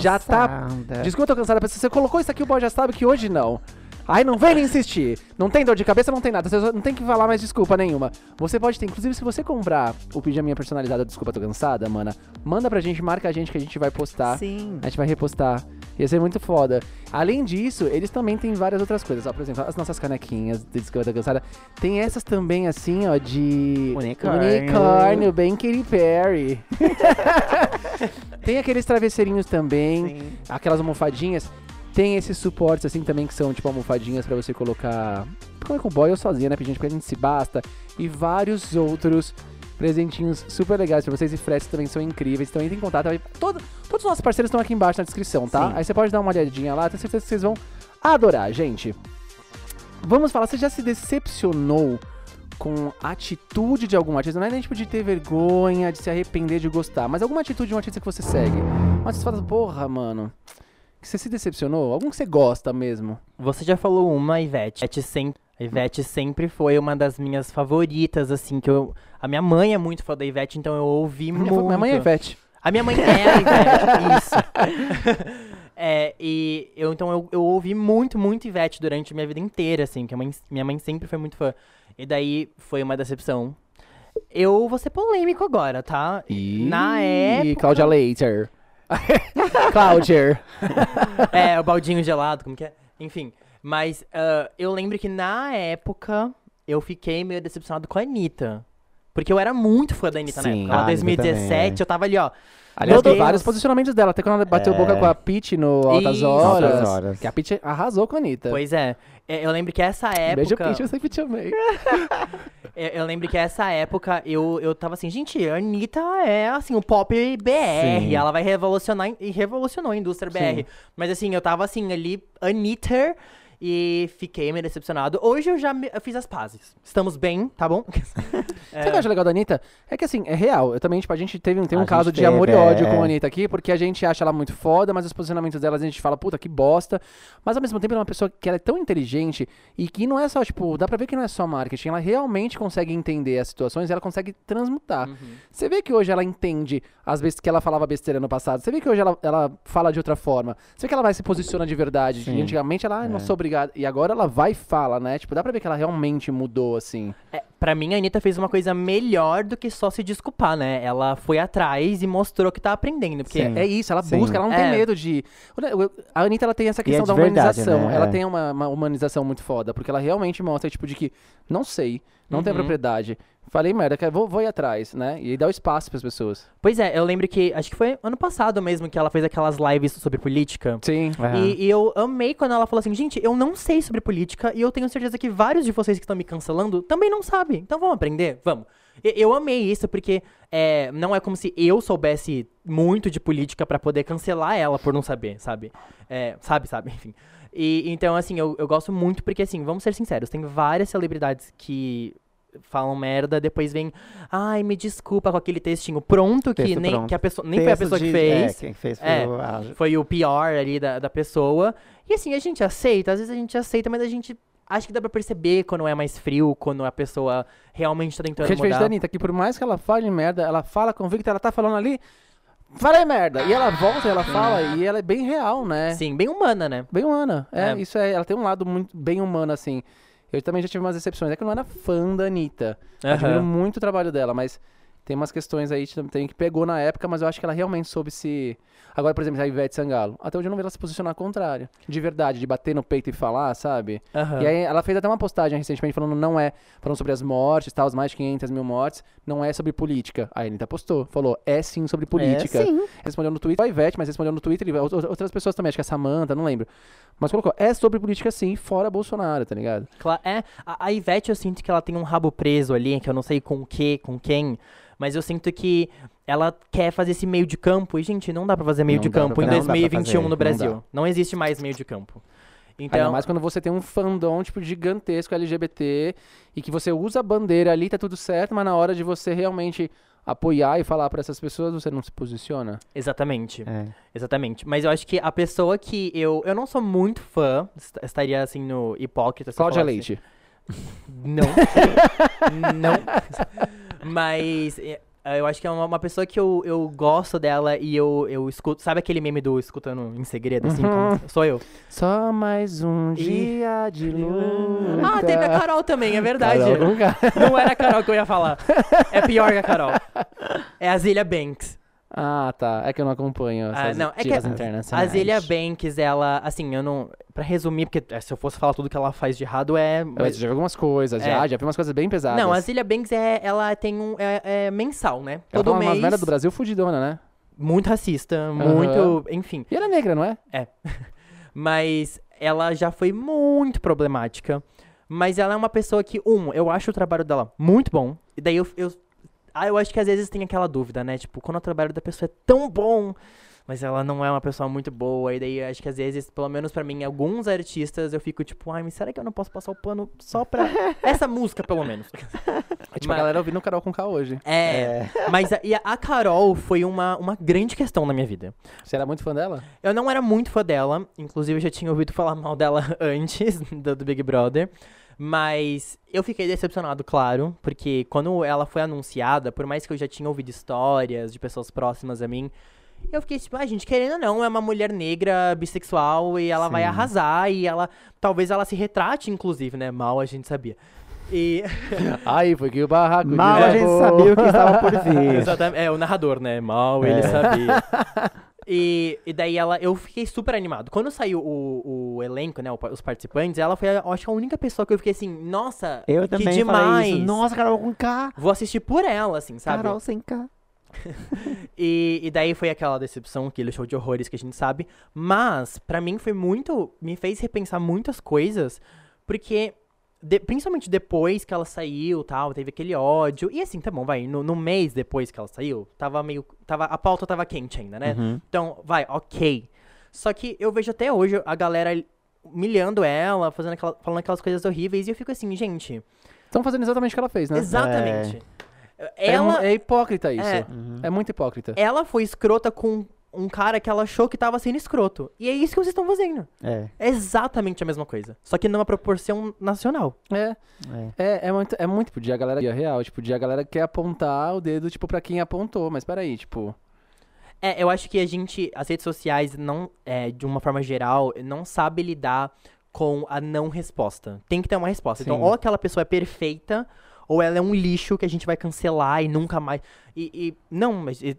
Já tá-. Desculpa, tô cansada, se você colocou isso aqui, o boy já sabe que hoje não. Aí não vem nem insistir. Não tem dor de cabeça, não tem nada. Você não tem que falar mais desculpa nenhuma. Você pode ter, inclusive, se você comprar o pijaminha personalizado, desculpa, tô cansada, mana, manda pra gente, marca a gente que a gente vai postar. Sim. A gente vai repostar. Ia ser muito foda. Além disso, eles também têm várias outras coisas. Ó, por exemplo, as nossas canequinhas de Desculpa Cansada. Tem essas também, assim, ó, de... Unicórnio. Unicórnio, bem Katy Perry. tem aqueles travesseirinhos também. Sim. Aquelas almofadinhas. Tem esses suportes, assim, também, que são, tipo, almofadinhas pra você colocar... Comer com o boy ou sozinha, né, gente? Porque a gente se basta. E vários outros presentinhos super legais pra vocês. E fretes também são incríveis. Então entre em contato. Todo- todos os nossos parceiros estão aqui embaixo na descrição, tá? Sim. Aí você pode dar uma olhadinha lá. Tenho certeza que vocês vão adorar, gente. Vamos falar, você já se decepcionou com a atitude de algum artista? Não é nem tipo de ter vergonha, de se arrepender de gostar, mas alguma atitude de um artista que você segue. Mas você fala, porra, mano, que você se decepcionou? Algum que você gosta mesmo? Você já falou uma, Ivete. Ivete sempre, a Ivete sempre foi uma das minhas favoritas, assim, que eu... A minha mãe é muito fã da Ivete, então eu ouvi Minha, muito. minha mãe é Ivete. A minha mãe é a Ivete, isso. É, e eu, então, eu, eu ouvi muito, muito Ivete durante a minha vida inteira, assim, que a mãe, minha mãe sempre foi muito fã. E daí foi uma decepção. Eu vou ser polêmico agora, tá? E Na época- Cláudia Leiter. Cláudia. É, o baldinho gelado, como que é? Enfim, mas ah, eu lembro que na época eu fiquei meio decepcionado com a Anitta. Porque eu era muito fã da Anitta na Sim. época. Ela, Ah, eu 2017, também, eu tava ali, ó. Aliás, tem vários posicionamentos dela. Até quando ela bateu É. boca com a Peach no Altas Isso. Horas. Altas Horas. Que a Peach arrasou com a Anitta. Pois é. É, Eu lembro que essa Um Beijo, época. Peach, eu sempre te amei. Eu, eu lembro que essa época eu, eu tava assim, gente, a Anitta é assim, o pop BR. Sim. Ela vai revolucionar e revolucionou a indústria BR. Mas assim, eu tava assim, ali, Anitta. E fiquei meio decepcionado. Hoje eu já me- eu fiz as pazes. Estamos bem, tá bom? Sabe o que eu acho legal da Anitta? É que assim, é real. Eu também, tipo, a gente teve tem um A caso de amor e ódio é. com a Anitta aqui, porque a gente acha ela muito foda, mas os posicionamentos dela a gente fala, puta, que bosta. Mas ao mesmo tempo ela é uma pessoa que ela é tão inteligente e que não é só, tipo, dá pra ver que não é só marketing, ela realmente consegue entender as situações e ela consegue transmutar. Uhum. Você vê que hoje ela entende as vezes que ela falava besteira no passado. Você vê que hoje ela, ela fala de outra forma. Você vê que ela vai se posiciona de verdade. Sim. E antigamente ela, ah, não É. E agora ela vai e fala, né? Tipo, dá pra ver que ela realmente mudou, assim. É, pra mim, a Anitta fez uma coisa melhor do que só se desculpar, né? Ela foi atrás e mostrou que tá aprendendo. Porque Sim. É isso, ela Sim. busca, ela não tem É. medo de. A Anitta ela tem essa questão é da de verdade, humanização. né? Ela É. tem uma, uma humanização muito foda, porque ela realmente mostra, tipo, de que não sei, não tem Uhum. propriedade. Falei merda, que- vou, vou ir atrás, né? E aí dá o espaço pras pessoas. Pois é, eu lembro que, acho que foi ano passado mesmo que ela fez aquelas lives sobre política. Sim. Aham. E, e eu amei quando ela falou assim, gente, eu não sei sobre política e eu tenho certeza que vários de vocês que estão me cancelando também não sabem. Então vamos aprender? Vamos. Eu amei isso, porque é, não é como se eu soubesse muito de política pra poder cancelar ela por não saber, sabe? É, sabe, sabe, enfim. E, então, assim, eu, eu gosto muito porque, assim, vamos ser sinceros, tem várias celebridades que falam merda, depois vem, ai, me desculpa com aquele textinho pronto, que Texto nem, pronto. que a pessoa, nem foi a pessoa que de- fez. É, quem fez foi É. o a- Foi o pior ali da, da pessoa. E assim, a gente aceita, às vezes a gente aceita, mas a gente acha que dá pra perceber quando é mais frio, quando a pessoa realmente tá tentando é mudar. da Anitta, que por mais que ela fale merda, ela fala convicta, ela tá falando ali, falei merda. E ela volta ela fala, e ela é bem real, né? Sim, bem humana, né? Bem humana. É, É. isso é, ela tem um lado muito bem humano, assim. Eu também já tive umas decepções. É que eu não era fã da Anitta. Admiro Aham. muito o trabalho dela, mas tem umas questões aí que tem que pegou na época, mas eu acho que ela realmente soube se. Agora, por exemplo, a Ivete Sangalo. Até hoje eu não vi ela se posicionar ao contrário. De verdade, de bater no peito e falar, sabe? Aham. E aí ela fez até uma postagem recentemente falando não é, falando sobre as mortes, tal, as mais de 500 mil mortes, não é sobre política. Aí a Anitta postou, falou, é sim sobre política. É, sim. Respondeu no Twitter, a Ivete, mas respondeu no Twitter, e out- outras pessoas também, acho que a Samantha, não lembro. Mas colocou, é sobre política sim, fora Bolsonaro, tá ligado? Cla- É, a, a Ivete eu sinto que ela tem um rabo preso ali, que eu não sei com o que, com quem, mas eu sinto que ela quer fazer esse meio de campo, e gente, não dá pra fazer meio Não de dá pra campo em fazer, não dá pra 2021 fazer, no não Brasil. dá. Não, existe mais meio de campo. Ainda Então, mais quando você tem um fandom, tipo, gigantesco LGBT e que você usa a bandeira ali, tá tudo certo, mas na hora de você realmente apoiar e falar pra essas pessoas, você não se posiciona. exatamente. É. Exatamente. Mas eu acho que a pessoa que eu. Eu não sou muito fã, est- estaria assim no hipócrita. Cláudia Leite. Não. não. Mas é, eu acho que é uma, uma pessoa que eu, eu gosto dela e eu, eu escuto. Sabe aquele meme do escutando em segredo, assim? Uhum. sou eu. Só mais um Ih. dia de luta. Ah, teve a Carol também, é verdade. Carol Conká. Não era a Carol que eu ia falar. É pior que a Carol. É a Zilia Banks. Ah, tá. É que eu não acompanho Ah, essas não, é que a- internacionais. A Zilia Banks, ela, assim, eu não. Pra resumir, porque é, se eu fosse falar tudo que ela faz de errado, é. Eu já vi algumas coisas, É. já, já vi umas coisas bem pesadas. Não, a Zilia Banks é, ela tem um. É, é mensal, né? Ela Todo umas mês. merda do Brasil fudidona, né? Muito racista, muito. Enfim. E ela é negra, não é? Mas ela já foi muito problemática. Mas ela é uma pessoa que, um, eu acho o trabalho dela muito bom. E daí eu. eu ah, eu acho que às vezes tem aquela dúvida, né? Tipo, quando o trabalho da pessoa é tão bom, mas ela não é uma pessoa muito boa. E daí eu acho que às vezes, pelo menos pra mim, alguns artistas eu fico tipo, ai, mas será que eu não posso passar o pano só pra essa música, pelo menos? É tipo Mas- a galera ouvindo o Carol com K hoje. É. Mas a, e a- a Carol foi uma, uma grande questão na minha vida. Você era muito fã dela? Eu não era muito fã dela, inclusive eu já tinha ouvido falar mal dela antes do, do Big Brother. Mas eu fiquei decepcionado, claro, porque quando ela foi anunciada, por mais que eu já tinha ouvido histórias de pessoas próximas a mim, eu fiquei tipo, ah, gente, querendo ou não, é uma mulher negra, bissexual, e ela vai Sim. arrasar, e ela. Talvez ela se retrate, inclusive, né? Mal a gente sabia. E. Aí foi que o barraco Mal a gente sabia o que estava por vir. Exatamente. É, o narrador, né? Mal ele É. sabia. E, e daí ela, eu fiquei super animado. Quando saiu o, o elenco, né, os participantes, ela foi, eu acho a única pessoa que eu fiquei assim, nossa, Eu que demais. Nossa, Carol com K. Vou assistir por ela, assim, sabe? Carol sem K. E, e daí foi aquela decepção, aquele show de horrores que a gente sabe. Mas, pra mim, foi muito. Me fez repensar muitas coisas, porque. De- principalmente depois que ela saiu tal, teve aquele ódio. E assim, tá bom, vai. No, no mês depois que ela saiu, tava meio. Tava, a pauta tava quente ainda, né? Uhum. Então, vai, ok. Só que eu vejo até hoje a galera humilhando ela, fazendo aquela, falando aquelas coisas horríveis, e eu fico assim, gente. Estão fazendo exatamente o que ela fez, né? Exatamente. É, Ela, mu- é hipócrita isso. É. É, muito hipócrita. ela foi escrota com um cara que ela achou que tava sendo escroto. E é isso que vocês estão fazendo. É, É exatamente a mesma coisa. Só que numa proporção nacional. É, é. é, é muito, é muito, tipo, dia a galera dia real, tipo, dia a galera quer apontar o dedo, tipo, pra quem apontou, mas peraí, tipo, É, eu acho que a gente, as redes sociais, não, é, de uma forma geral, não sabe lidar com a não resposta. Tem que ter uma resposta. Então, Sim. ou aquela pessoa é perfeita, ou ela é um lixo que a gente vai cancelar e nunca mais. E, e- não, mas e-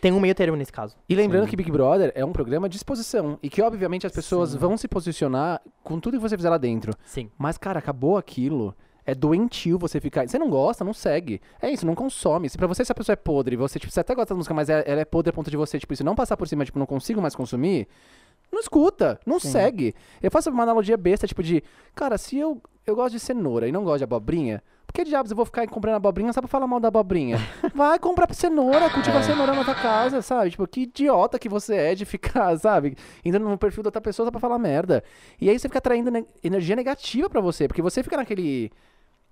tem um meio termo nesse caso. E lembrando Sim. que Big Brother é um programa de exposição. E que, obviamente, as pessoas Sim. vão se posicionar com tudo que você fizer lá dentro. Sim. Mas, cara, acabou aquilo. É doentio você ficar. Você não gosta, não segue. É isso, não consome. Se pra você, se a pessoa é podre, você, tipo, você até gosta da música, mas é- ela é podre a ponto de você, tipo, isso não passar por cima, tipo, não consigo mais consumir, não escuta, não Sim. segue. Eu faço uma analogia besta, tipo, de, cara, se eu, eu gosto de cenoura e não gosto de abobrinha, que diabos eu vou ficar comprando abobrinha só pra falar mal da abobrinha? Vai comprar cenoura, cultiva cenoura na tua casa, sabe? Tipo, que idiota que você é de ficar, sabe? Indo no perfil da outra pessoa só pra falar merda. E aí você fica atraindo ne- energia negativa pra você, porque você fica naquele.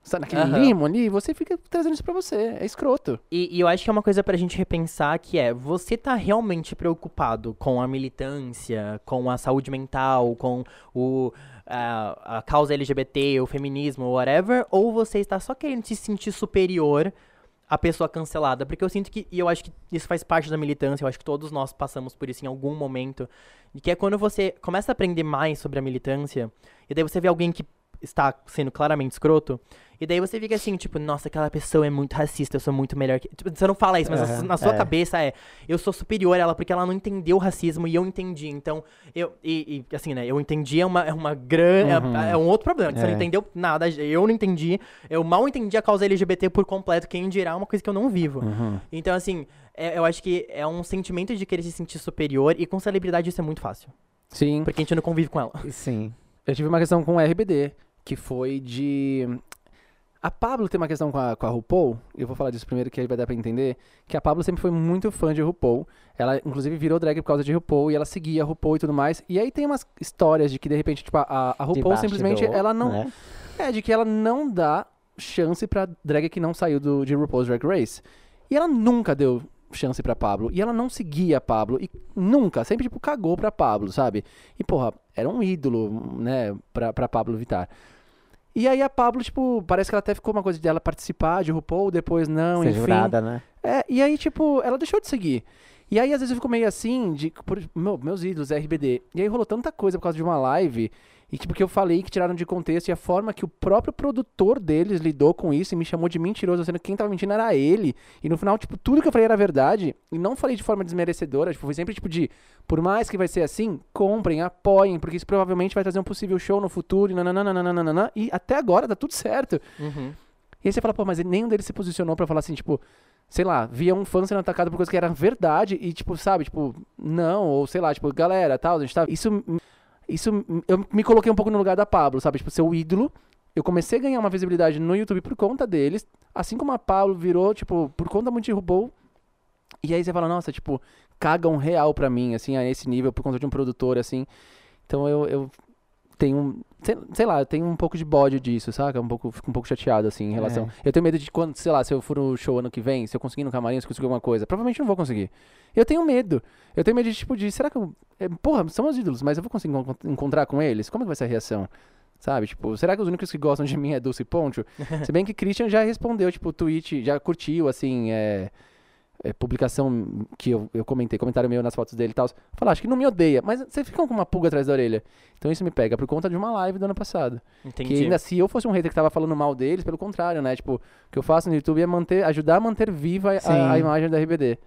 Sabe, naquele Aham. limo ali, você fica trazendo isso pra você. É escroto. E, e eu acho que é uma coisa pra gente repensar que é, você tá realmente preocupado com a militância, com a saúde mental, com o, a, a causa LGBT, o feminismo, whatever, ou você está só querendo se sentir superior à pessoa cancelada? Porque eu sinto que, e eu acho que isso faz parte da militância, eu acho que todos nós passamos por isso em algum momento, que é quando você começa a aprender mais sobre a militância, e daí você vê alguém que está sendo claramente escroto, e daí você fica assim, tipo, nossa, aquela pessoa é muito racista, eu sou muito melhor que. Tipo, você não fala isso, mas Aham, na sua é. cabeça é, eu sou superior a ela porque ela não entendeu o racismo e eu entendi. Então, eu. E, e, assim, né? Eu entendi é uma, é uma grande. Uhum. É, é um outro problema, você não É. entendeu nada. Eu não entendi. Eu mal entendi a causa LGBT por completo. Quem dirá é uma coisa que eu não vivo. Uhum. Então, assim, é- eu acho que é um sentimento de querer se sentir superior e com celebridade isso é muito fácil. Sim. Porque a gente não convive com ela. Sim. Eu tive uma questão com o RBD, que foi de. A Pablo tem uma questão com a, com a RuPaul, eu vou falar disso primeiro que aí vai dar pra entender, que a Pablo sempre foi muito fã de RuPaul. Ela, inclusive, virou drag por causa de RuPaul e ela seguia a RuPaul e tudo mais. E aí tem umas histórias de que, de repente, tipo, a, a RuPaul simplesmente, bastidor, ela não... né? É, de que ela não dá chance pra drag que não saiu do, de RuPaul's Drag Race. E ela nunca deu chance pra Pablo. E ela não seguia a Pablo. E nunca, sempre, tipo, cagou pra Pablo, sabe? E, porra, era um ídolo, né, pra, pra Pablo Vittar. E aí a Pablo, tipo, parece que ela até ficou uma coisa dela participar de RuPaul, depois não, Ser enfim. jurada, né? É, e aí, tipo, ela deixou de seguir. E aí, às vezes, eu fico meio assim, de, por, meu, meus ídolos, RBD. E aí rolou tanta coisa por causa de uma live, e tipo, que eu falei que tiraram de contexto, e a forma que o próprio produtor deles lidou com isso e me chamou de mentiroso, sendo que quem tava mentindo era ele. E no final, tipo, tudo que eu falei era verdade, e não falei de forma desmerecedora, tipo, foi sempre tipo de, por mais que vai ser assim, comprem, apoiem, porque isso provavelmente vai trazer um possível show no futuro, e nananana, e até agora tá tudo certo. Uhum. E aí você fala, pô, mas nenhum deles se posicionou pra falar assim, tipo, sei lá, via um fã sendo atacado por coisa que era verdade e, tipo, sabe, tipo, não, ou sei lá, tipo, galera, tal, a gente tá. Isso. Isso. Eu me coloquei um pouco no lugar da Pablo, sabe? Tipo, ser o ídolo. Eu comecei a ganhar uma visibilidade no YouTube por conta deles, assim como a Pablo virou, tipo, por conta muito de RuPaul. E aí você fala, nossa, tipo, cagam real pra mim, assim, a esse nível, por conta de um produtor, assim. Então eu, eu tenho, sei, sei lá, eu tenho um pouco de bode disso, saca? Um pouco, fico um pouco chateado, assim, em relação. Eu tenho medo de quando, sei lá, se eu for no show ano que vem, se eu conseguir no camarim, se eu conseguir alguma coisa. Provavelmente não vou conseguir. Eu tenho medo. Eu tenho medo de, tipo, de, será que eu. é, porra, são meus ídolos, mas eu vou conseguir encon- encontrar com eles? Como é que vai ser a reação? Sabe, tipo, será que os únicos que gostam de mim é Dulce Poncho? Se bem que Christian já respondeu, tipo, tweet, já curtiu, assim, é, é, publicação que eu, eu comentei, comentário meu nas fotos dele e tal. Falar, acho que não me odeia, mas você fica com uma pulga atrás da orelha. Então isso me pega por conta de uma live do ano passado. Entendi. Que ainda se eu fosse um hater que tava falando mal deles, pelo contrário, né? Tipo, o que eu faço no YouTube é manter, ajudar a manter viva a, a imagem da RBD.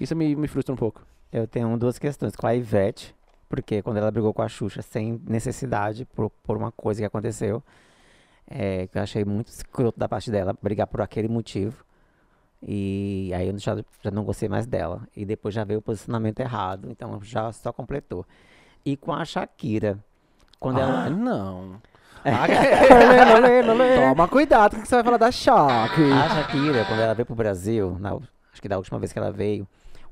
Isso me, me frustra um pouco. Eu tenho duas questões com a Ivete, porque quando ela brigou com a Xuxa sem necessidade, por, por uma coisa que aconteceu, é, que eu achei muito escroto da parte dela, brigar por aquele motivo. E aí eu já, já não gostei mais dela. E depois já veio o posicionamento errado, então já só completou. E com a Shakira, quando ah, ela. não. Lê, lê. Toma cuidado com o que você vai falar da choque. A Shakira, quando ela veio pro Brasil, na, acho que da última vez que ela veio,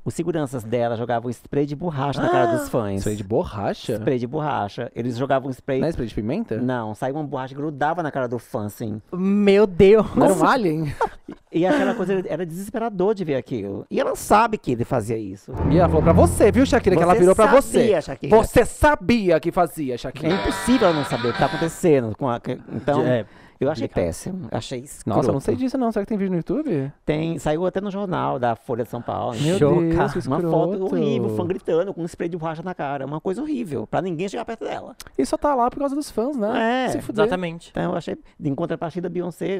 os seguranças dela jogavam spray de borracha na cara dos fãs. Isso aí de borracha? Spray de borracha. Eles jogavam spray. Não é spray de pimenta? Não, saía uma borracha que grudava na cara do fã, assim. Meu Deus. Era um alien? E aquela coisa era desesperador de ver aquilo. E ela sabe que ele fazia isso. E ela falou pra você, viu, Shakira? que ela virou pra você. sabia, Shakira. Você sabia que fazia, É Shakira. impossível ela não saber o que tá acontecendo com a. Então, É, eu achei complicado. péssimo. Achei escroto. Nossa, eu não sei disso não. Será que tem vídeo no YouTube? Tem, saiu até no jornal da Folha de São Paulo. Meu Chocado. Deus, Uma foto horrível, fã gritando com um spray de borracha na cara. Uma coisa horrível. Pra ninguém chegar perto dela. E só tá lá por causa dos fãs, né? É, Se fuder. Exatamente. Então eu achei, em contrapartida, Beyoncé,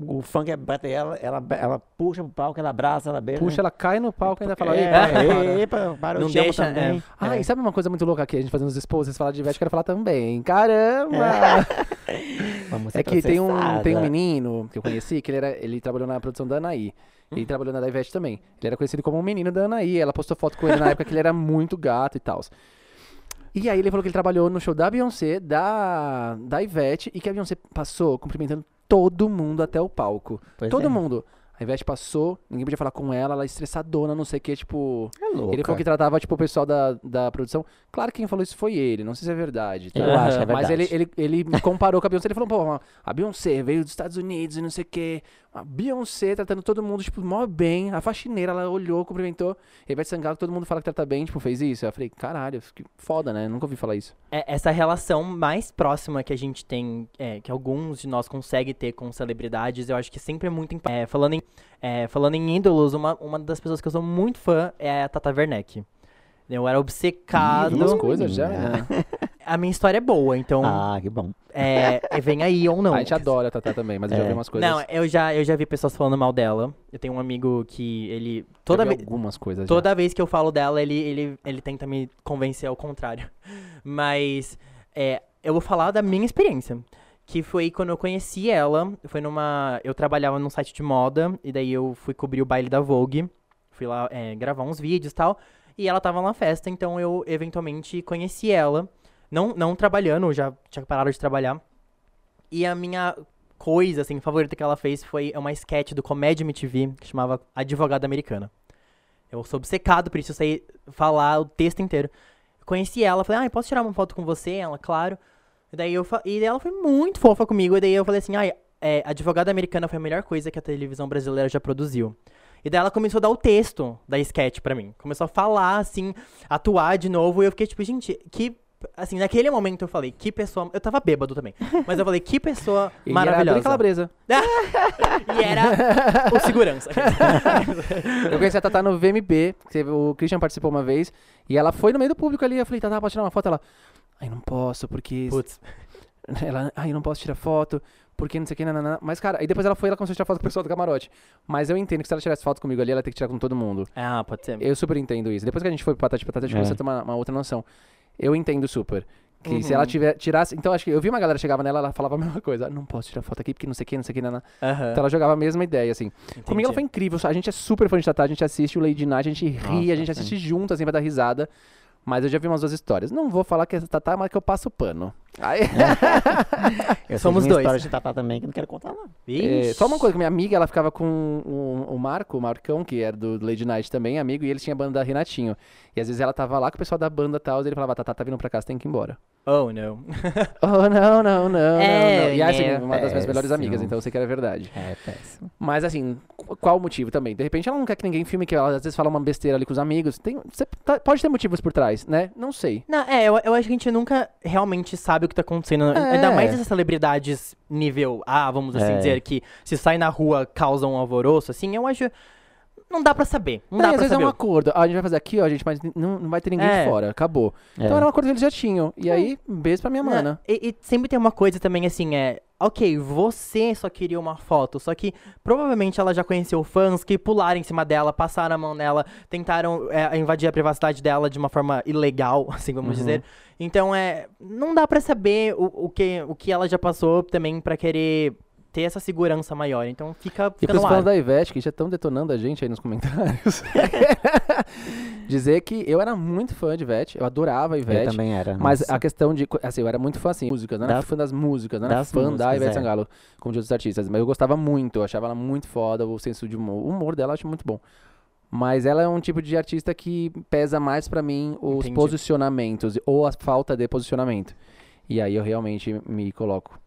o fã que bate ela, ela, ela puxa pro palco, ela abraça, ela beija. Puxa, ela cai no palco e ainda fala, é, "Ei, para, para." é, epa, para, Não amo deixa, também. Ah, É. e sabe uma coisa muito louca aqui? A gente fazendo os exposes, vocês falam de Ivete, eu quero falar também. Caramba! Vamos ser É que tem um, tem um menino que eu conheci, que ele, era, ele trabalhou na produção da Anaí. Ele trabalhou na da Ivete também. Ele era conhecido como um menino da Anaí. Ela postou foto com ele na época que ele era muito gato e tal. E aí ele falou que ele trabalhou no show da Beyoncé, da, da Ivete, e que a Beyoncé passou cumprimentando todo mundo até o palco. Pois todo é. mundo. A Ivete passou, ninguém podia falar com ela, ela estressadona, não sei o que, tipo. É louca. Ele falou que tratava, tipo, o pessoal da, da produção. Claro que quem falou isso foi ele, não sei se é verdade. tá? Eu acho é Mas ele, verdade. ele, ele me comparou com a Beyoncé. Ele falou, pô, a Beyoncé veio dos Estados Unidos e não sei o quê. A Beyoncé tratando todo mundo, tipo, mó bem. A faxineira, ela olhou, cumprimentou. E Ivete Sangalo, todo mundo fala que trata bem, tipo, fez isso. Eu falei, caralho, que foda, né? Nunca ouvi falar isso. É, essa relação mais próxima que a gente tem, é, que alguns de nós conseguem ter com celebridades, eu acho que sempre é muito importante. É, falando, em, é, falando em ídolos, uma, uma das pessoas que eu sou muito fã é a Tata Werneck. Eu era obcecado. Umas coisas já, né? A minha história é boa, então Ah, que bom. é, é, vem aí ou não. A gente adora a Tatá também, mas eu já É. vi umas coisas. Não, eu já, eu já vi pessoas falando mal dela. Eu tenho um amigo que ele. toda vez algumas coisas já. toda vez que eu falo dela, ele, ele, ele tenta me convencer ao contrário. Mas é, eu vou falar da minha experiência. Que foi quando eu conheci ela. Foi numa. Eu trabalhava num site de moda. E daí eu fui cobrir o baile da Vogue. Fui lá é, gravar uns vídeos e tal. E ela tava na festa, então eu eventualmente conheci ela. Não, não trabalhando, já tinha parado de trabalhar. E a minha coisa, assim, favorita que ela fez foi uma sketch do Comédia MTV, que chamava Advogada Americana. Eu sou obcecado por isso, eu sei falar o texto inteiro. Conheci ela, falei, ah, posso tirar uma foto com você? Ela, claro. E daí eu e ela foi muito fofa comigo, e daí eu falei assim, ah, é, Advogada Americana foi a melhor coisa que a televisão brasileira já produziu. E daí ela começou a dar o texto da sketch pra mim. Começou a falar, assim, atuar de novo, e eu fiquei tipo, gente, que... Assim, naquele momento eu falei, que pessoa... Eu tava bêbado também. Mas eu falei, que pessoa E era maravilhosa. Calabresa. E era o segurança. Eu conheci a Tatá no VMB, o Christian participou uma vez, e ela foi no meio do público ali, eu falei, Tatá, pode tirar uma foto? Ela, ai, não posso, porque... Putz. Ela, ai, não posso tirar foto, porque não sei o que, nananã. Mas, cara, aí depois ela foi, ela começou a tirar foto com o pessoal do camarote. Mas eu entendo que se ela tirasse foto comigo ali, ela tem que tirar com todo mundo. Ah, pode ser. Eu super entendo isso. Depois que a gente foi pro Patati Patati, a gente É. começou a ter uma, uma outra noção. Eu entendo super. Que se Uhum. ela tiver, tirasse... Então, acho que eu vi uma galera chegava nela, ela falava a mesma coisa. Não posso tirar foto aqui, porque não sei o que, não sei o que, nananã. Aham. Então ela jogava a mesma ideia, assim. Comigo ela foi incrível. A gente é super fã de Tatá, a gente assiste o Lady Night, a gente ri, Nossa, a gente assiste junto, assim, pra dar risada. Mas eu já vi umas duas histórias. Não vou falar que é Tatá, mas que eu passo pano. Aí, Eu Somos dois. história de Tatá também que não quero contar, não. é, só uma coisa, que minha amiga, ela ficava com o, o Marco, o Marcão, que era do Lady Night também, amigo, e ele tinha a banda Renatinho. E às vezes ela tava lá com o pessoal da banda e tal, e ele falava, Tatá, tá vindo pra você tem que ir embora. Oh, não. Oh, não, não, não, É, não, não. E assim, né, uma das minhas melhores amigas, então eu sei que era verdade. É péssimo. Mas assim, qu- qual o motivo também? De repente ela não quer que ninguém filme, que ela às vezes fala uma besteira ali com os amigos. Tem, cê tá- pode ter motivos por trás, né? Não sei. Não, é, eu, eu acho que a gente nunca realmente sabe o que tá acontecendo. É. Ainda mais essas celebridades nível A, vamos assim É. dizer, que se sai na rua causam um alvoroço, assim, eu acho. Não dá pra saber. Não Não, dá às pra vezes saber. é um acordo. Ah, a gente vai fazer aqui, ó, gente, mas não, não vai ter ninguém É. de fora. Acabou. É. Então era um acordo que eles já tinham. E aí, um beijo pra minha Não, mana. E, e sempre tem uma coisa também assim, é. Ok, você só queria uma foto, só que provavelmente ela já conheceu fãs que pularam em cima dela, passaram a mão nela, tentaram é, invadir a privacidade dela de uma forma ilegal, assim vamos Uhum. dizer. Então é. Não dá pra saber o, o, que, o que ela já passou também pra querer ter essa segurança maior. Então fica, E fica pros no ar. da Ivete, que já estão detonando a gente aí nos comentários. Dizer que eu era muito fã de Ivete, eu adorava a Eu Ivete. também era. Mas nossa. a questão de. Assim, eu era muito fã assim, músicas, não era Das- fã das músicas, não era das fã da músicas, Ivete é. Sangalo, como de outros artistas. Mas eu gostava muito, eu achava ela muito foda, o senso de humor. O humor dela eu acho muito bom. Mas ela é um tipo de artista que pesa mais pra mim os Entendi. posicionamentos ou a falta de posicionamento. E aí eu realmente me coloco.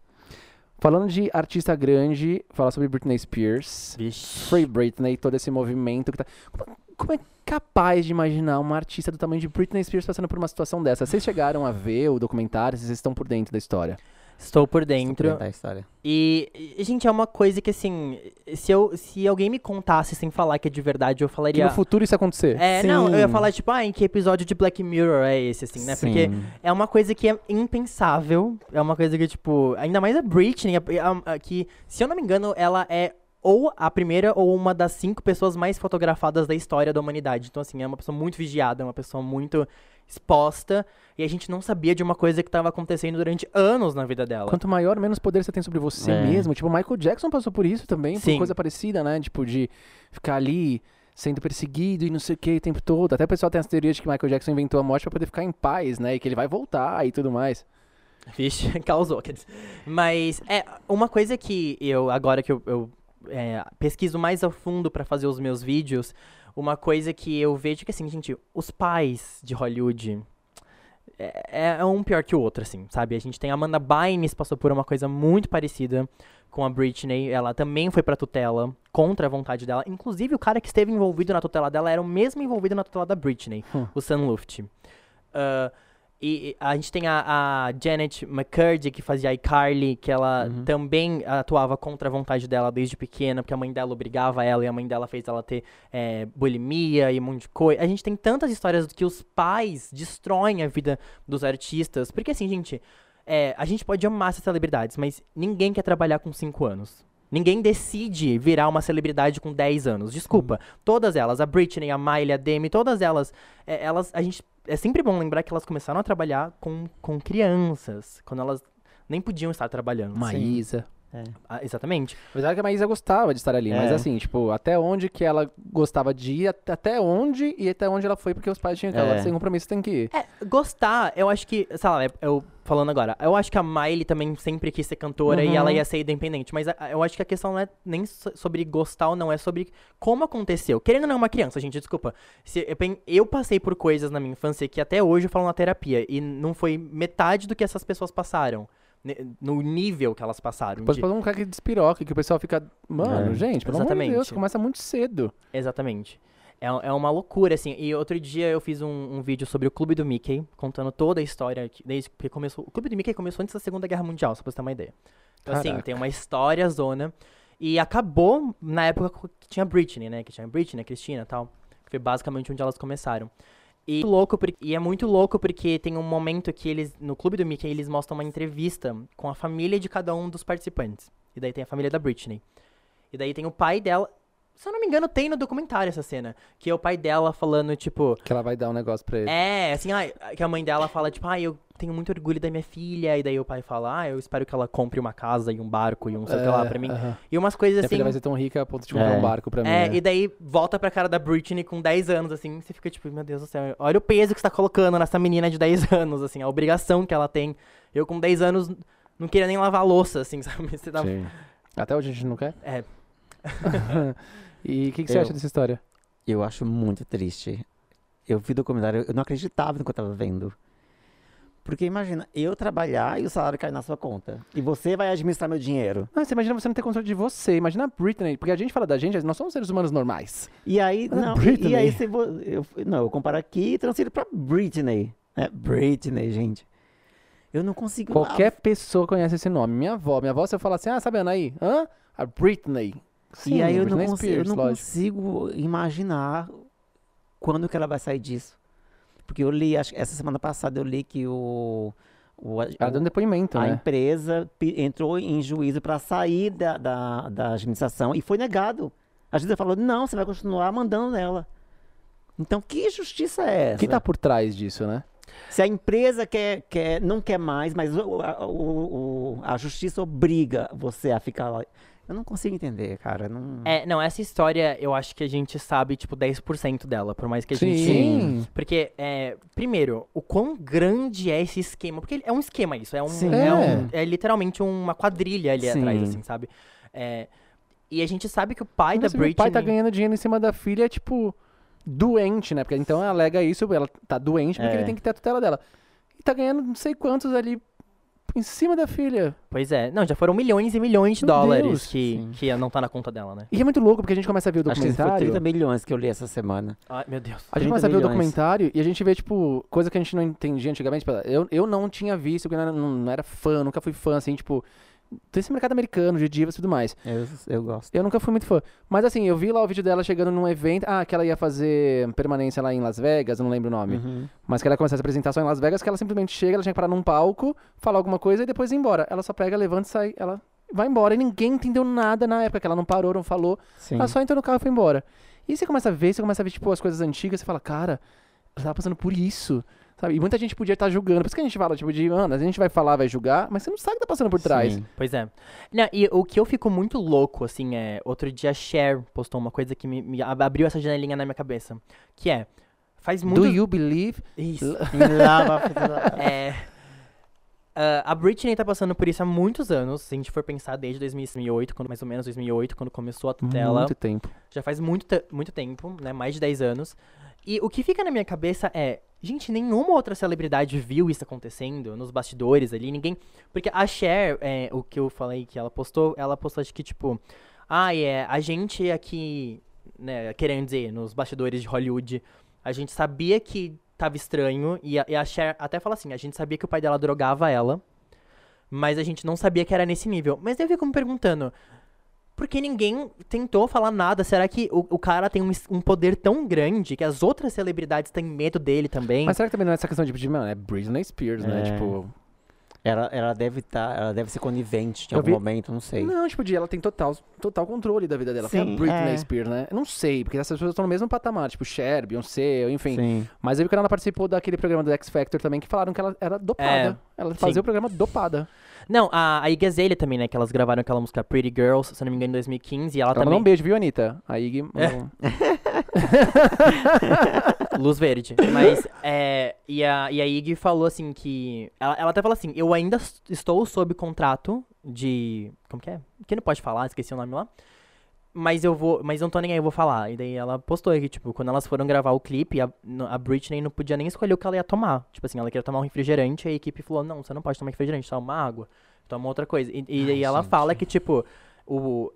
Falando de artista grande, falar sobre Britney Spears. Vixe. Free Britney, todo esse movimento que tá. Como, como é capaz de imaginar uma artista do tamanho de Britney Spears passando por uma situação dessa? Vocês chegaram a ver o documentário? Vocês estão por dentro da história? Estou por dentro. contar a história. E, e, gente, é uma coisa que assim, se, eu, se alguém me contasse sem falar que é de verdade, eu Que falaria. no futuro isso ia acontecer. É, não, eu ia Sim. falar, tipo, ah, em que episódio de Black Mirror é esse, assim, né? Porque Sim. é uma coisa que é impensável. É uma coisa que, tipo, ainda mais a Britney, a- a- a- que, se eu não me engano, ela é ou a primeira ou uma das cinco pessoas mais fotografadas da história da humanidade. Então, assim, é uma pessoa muito vigiada, é uma pessoa muito exposta. E a gente não sabia de uma coisa que estava acontecendo durante anos na vida dela. Quanto maior, menos poder você tem sobre você É. mesmo. Tipo, o Michael Jackson passou por isso também, por Sim. coisa parecida, né? Tipo, de ficar ali sendo perseguido e não sei o que o tempo todo. Até o pessoal tem essa teoria de que Michael Jackson inventou a morte pra poder ficar em paz, né? E que ele vai voltar e tudo mais. Vixe, causou. quer dizer. Mas é uma coisa que eu, agora que eu, eu, é, pesquiso mais a fundo pra fazer os meus vídeos, uma coisa que eu vejo que, assim, gente, os pais de Hollywood é, é um pior que o outro, assim, sabe? A gente tem a Amanda Bynes, passou por uma coisa muito parecida com a Britney. Ela também foi pra tutela, contra a vontade dela. Inclusive, o cara que esteve envolvido na tutela dela era o mesmo envolvido na tutela da Britney, Hum. o Sam Luft. Ah, e a gente tem a, a Janet McCurdy, que fazia iCarly, que ela Uhum. também atuava contra a vontade dela desde pequena, porque a mãe dela obrigava ela e a mãe dela fez ela ter é, bulimia e um monte de coisa. A gente tem tantas histórias que os pais destroem a vida dos artistas. Porque assim, gente, é, a gente pode amar essas celebridades, mas ninguém quer trabalhar com 5 anos. Ninguém decide virar uma celebridade com 10 anos. Desculpa. Todas elas, a Britney, a Miley, a Demi, todas elas, é, elas, a gente é sempre bom lembrar que elas começaram a trabalhar com, com crianças, quando elas nem podiam estar trabalhando. Maísa. Ah, exatamente. Apesar que a Maísa gostava de estar ali, mas É. assim, tipo, até onde que ela gostava de ir, at- até onde e até onde ela foi, porque os pais tinham que, É. ela sem compromisso tem que ir. É, gostar, eu acho que, sei lá, é- eu falando agora, eu acho que a Miley também sempre quis ser cantora e Uhum. ela ia ser independente, mas a- eu acho que a questão não é nem so- sobre gostar ou não, é sobre como aconteceu. Querendo ou não, é uma criança, gente, desculpa. Se eu, pen- eu passei por coisas na minha infância que até hoje eu falo na terapia e não foi metade do que essas pessoas passaram. No nível que elas passaram. Depois de- um cara que despiroca, que o pessoal fica, mano, É. gente, pelo amor de Deus, Exatamente. começa muito cedo. Exatamente. É, é uma loucura, assim. E outro dia eu fiz um, um vídeo sobre o Clube do Mickey, contando toda a história, que- desde que começou. O Clube do Mickey começou antes da Segunda Guerra Mundial, só pra você ter uma ideia. Então, assim, Caraca. tem uma história zona. E acabou na época que tinha Britney, né? Que tinha Britney, a Cristina e tal. Que foi basicamente onde elas começaram. E, louco porque- e é muito louco porque tem um momento que eles, no Clube do Mickey, eles mostram uma entrevista com a família de cada um dos participantes. E daí tem a família da Britney. E daí tem o pai dela. Se eu não me engano, tem no documentário essa cena. Que é o pai dela falando, tipo. Que ela vai dar um negócio pra ele. É, assim, que a mãe dela fala, tipo, ai, eu tenho muito orgulho da minha filha. E daí o pai fala, ah, eu espero que ela compre uma casa e um barco e um sei que lá pra mim. aham. E umas coisas Minha assim. filha vai ser tão rica a ponto de comprar É. um barco pra mim. É, né? e daí volta pra cara da Britney com 10 anos, assim, você fica tipo, meu Deus do céu, olha o peso que você tá colocando nessa menina de 10 anos, assim, a obrigação que ela tem. Eu com 10 anos não queria nem lavar a louça, assim, sabe? Você dá... Sim. Até hoje a gente não quer. É, E o que, que você Eu- acha dessa história? Eu acho muito triste. Eu vi o documentário, eu não acreditava no que eu tava vendo. Porque imagina, eu trabalhar e o salário cair na sua conta. E você vai administrar meu dinheiro. Não, você imagina você não ter controle de você. Imagina a Britney. Porque a gente fala da gente, nós somos seres humanos normais. E aí, Mas não, Britney. e aí se vo, eu, não, eu comparo aqui e transfiro pra Britney. É, Britney, gente. Eu não consigo. Qualquer pessoa conhece esse nome. Minha avó. Minha avó, você fala assim, ah, sabe a Anaí? Hã? A Britney. E aí eu não, consigo, eu Spears, não lógico. consigo imaginar quando que ela vai sair disso. Porque eu li, acho, que essa semana passada eu li que o, o, Ela deu um depoimento, a né? empresa entrou em juízo para sair da, da, da administração e foi negado. A juíza falou: não, você vai continuar mandando nela. Então, que justiça é essa? Quem tá por trás disso, né? Se a empresa quer, quer, não quer mais, mas o, a, o- o- a justiça obriga você a ficar lá. Eu não consigo entender, cara. Não... É, não, essa história eu acho que a gente sabe, tipo, 10% dela, por mais que a gente. Sim. Porque, é, primeiro, o quão grande é esse esquema? Porque é um esquema isso, é, um, Sim. é, É. um- é literalmente uma quadrilha ali Sim. atrás, assim, sabe? É, e a gente sabe que o pai Mas da assim, Britney... O pai tá ganhando dinheiro em cima da filha, tipo, doente, né? Porque então ela alega isso, ela tá doente porque É. ele tem que ter a tutela dela. E tá ganhando não sei quantos ali em cima da filha. Pois é, não, já foram milhões e milhões de Meu dólares Deus. que, Sim. que não tá na conta dela, né? E é muito louco porque a gente começa a ver o Acho que foi documentário. 30 milhões que eu li essa semana. Ai, meu Deus. A gente 30 começa a ver o milhões. documentário e a gente vê, tipo, coisa que a gente não entendia antigamente. Tipo, Eu, eu não tinha visto, porque eu não era fã, nunca fui fã, assim, tipo, desse mercado americano, de divas e tudo mais. Eu, eu gosto. Eu nunca fui muito fã. Mas assim, eu vi lá o vídeo dela chegando num evento. Ah, que ela ia fazer permanência lá em Las Vegas, eu não lembro o nome. Uhum. Mas que ela começasse a apresentação em Las Vegas, que ela simplesmente chega, ela tinha que parar num palco, falar alguma coisa e depois ir embora. Ela só pega, levanta e sai, ela vai embora. E ninguém entendeu nada na época, que ela não parou, não falou. Sim. Ela só entrou no carro e foi embora. E você começa a ver, você começa a ver, tipo, as coisas antigas, você fala, cara, ela tava passando por isso. Sabe? E muita gente podia estar julgando. Por isso que a gente fala, tipo, de, mano, a gente vai falar, vai julgar, mas você não sabe o que tá passando por trás. Sim. Pois é. Não, e o que eu fico muito louco, assim, é. Outro dia a Cher postou uma coisa que me, me ab- abriu essa janelinha na minha cabeça. Que é. Faz muito. Do you believe? Isso. É. ah, a Britney tá passando por isso há muitos anos. Se a gente for pensar desde 2008, quando, mais ou menos 2008, quando começou a tutela. Muito tempo. Já faz muito, te- muito tempo, né? Mais de 10 anos. E o que fica na minha cabeça é, gente, nenhuma outra celebridade viu isso acontecendo nos bastidores ali, ninguém. Porque a Cher, é, o que eu falei que ela postou, ela postou acho que tipo, ah, é, a gente aqui, né, querendo dizer, nos bastidores de Hollywood, a gente sabia que tava estranho, e a, e a Cher até fala assim, a gente sabia que o pai dela drogava ela, mas a gente não sabia que era nesse nível. Mas eu fico me perguntando, porque ninguém tentou falar nada. Será que o, o cara tem um, um poder tão grande que as outras celebridades têm medo dele também? Mas será que também não é essa questão de, de mano, é Britney Spears, né? É. Tipo. Ela, ela deve tá, ela deve ser conivente em algum vi- momento, não sei. Não, tipo, de ela tem total, total controle da vida dela. Foi a Sim, Britney é. Spears, né? Eu não sei, porque essas pessoas estão no mesmo patamar, tipo Cher, Beyoncé, enfim. Sim. Mas eu vi que ela participou daquele programa do X Factor também, que falaram que ela era dopada. ela fazia sim. o programa dopada. Não, a, a Iggy Azalea também, né? Que elas gravaram aquela música Pretty Girls, se não me engano, em 2015. E ela, Ela também. mandou um beijo, viu, Anitta? A Iggy É. mandou Luz verde. Mas, é. E a, e a Iggy falou assim que. Ela, ela até falou assim: eu ainda estou sob contrato de. Como que é? Que não pode falar, esqueci o nome lá. Mas eu vou. Mas não tô nem aí, eu vou falar. E daí ela postou que, tipo, quando elas foram gravar o clipe, a, a Britney não podia nem escolher o que ela ia tomar. Tipo assim, ela queria tomar um refrigerante, e a equipe falou: não, você não pode tomar refrigerante, toma água, toma outra coisa. E, e Ai, ela gente. fala que, tipo, o.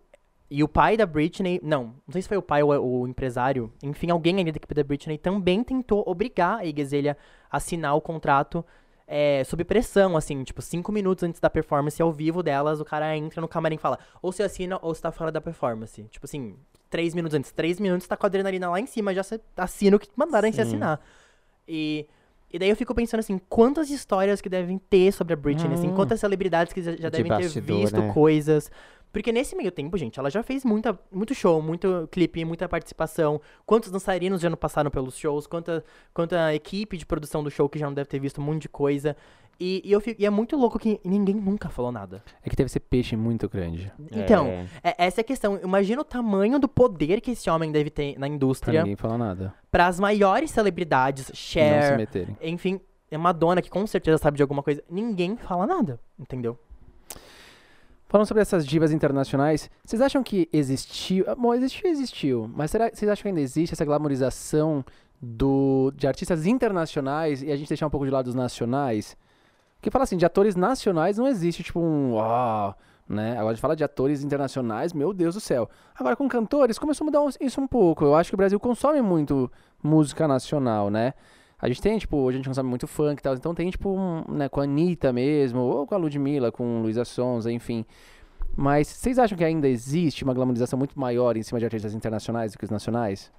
E o pai da Britney, não, não sei se foi o pai ou o empresário, enfim, alguém ali da equipe da Britney também tentou obrigar a Iggy Azalea a assinar o contrato é, sob pressão, assim, tipo, cinco minutos antes da performance ao vivo delas, o cara entra no camarim e fala, ou você assina ou você tá fora da performance. Tipo assim, três minutos antes, três minutos tá com a adrenalina lá em cima, já assina o que mandaram Sim. assinar. E, e daí eu fico pensando assim, quantas histórias que devem ter sobre a Britney, assim, Hum. quantas celebridades que já, já De devem ter bastidor, visto né? coisas. Porque nesse meio tempo, gente, ela já fez muita, muito show, muito clipe, muita participação. Quantos dançarinos já não passaram pelos shows? Quanta, quanta equipe de produção do show que já não deve ter visto um monte de coisa. E, e eu fico- e é muito louco que ninguém nunca falou nada. É que deve ser peixe muito grande. Então, É. é- essa é a questão. Imagina o tamanho do poder que esse homem deve ter na Pra indústria ninguém falar nada. para as maiores celebridades, Não se Cher, meterem. enfim, é Madonna, que com certeza sabe de alguma coisa. Ninguém fala nada, entendeu? Falando sobre essas divas internacionais, vocês acham que existiu. ah, Bom, existiu, existiu. Mas será, vocês acham que ainda existe essa glamorização do, de artistas internacionais e a gente deixar um pouco de lado os nacionais? Porque fala assim, de atores nacionais não existe, tipo, um. ó, né? Agora a gente fala de atores internacionais, meu Deus do céu. Agora com cantores, começou a mudar isso um pouco. Eu acho que o Brasil consome muito música nacional, né? A gente tem, tipo, hoje a gente consome muito funk e tal, então tem, tipo, um, né, com a Anitta mesmo, ou com a Ludmilla, com Luísa Sonza, enfim. Mas vocês acham que ainda existe uma glamorização muito maior em cima de artistas internacionais do que os nacionais?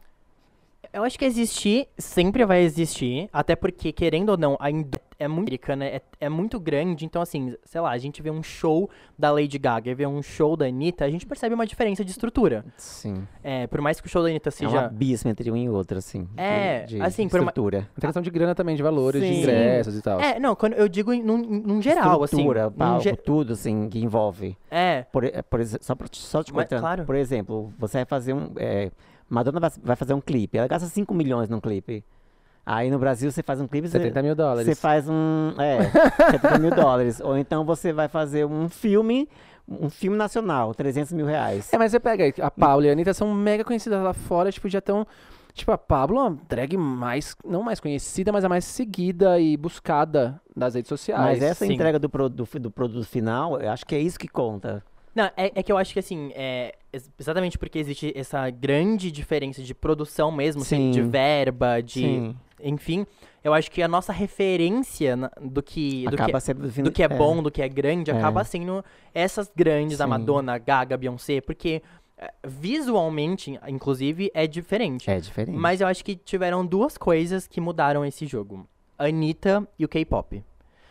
Eu acho que existir sempre vai existir, até porque, querendo ou não, a indústria é muito americana, é, é muito grande, então assim, sei lá, a gente vê um show da Lady Gaga e vê um show da Anitta, a gente percebe uma diferença de estrutura. Sim. É, por mais que o show da Anitta É um seja... abismo entre um e outro, assim. de- É, de, assim, por uma- estrutura. Tem questão de grana também, de valores, de Sim. ingressos e tal. É, não, quando eu digo em- num, num geral, assim. Estrutura, num palco, ge- tudo, assim, que envolve. É, Por, e- por, só, pra te- só te Mas, cortando. claro. Por exemplo, você vai fazer um. é, Madonna vai, vai fazer um clipe. Ela gasta 5 milhões num clipe. Aí no Brasil você faz um clipe. Você, 70 mil dólares. você faz um. É, 70 mil dólares. Ou então você vai fazer um filme. Um filme nacional, 300 mil reais. É, mas você pega aí, a Paula e a Anitta são mega conhecidas lá fora, tipo, já estão. Tipo, a Pablo é uma drag mais. Não mais conhecida, mas a mais seguida e buscada das redes sociais. Mas essa sim. entrega do, produ do produto final, eu acho que é isso que conta. Não, é, é que eu acho que assim, é, ex- exatamente porque existe essa grande diferença de produção mesmo, assim, Sim. de verba, de. Sim. Enfim, eu acho que a nossa referência na- do que, do que, Acaba sendo. do que é bom, do que é grande, É. acaba sendo essas grandes, a Sim. Madonna, a Gaga, a Beyoncé, porque é, visualmente, inclusive, é diferente. É diferente. Mas eu acho que tiveram duas coisas que mudaram esse jogo. A Anitta e o K-pop.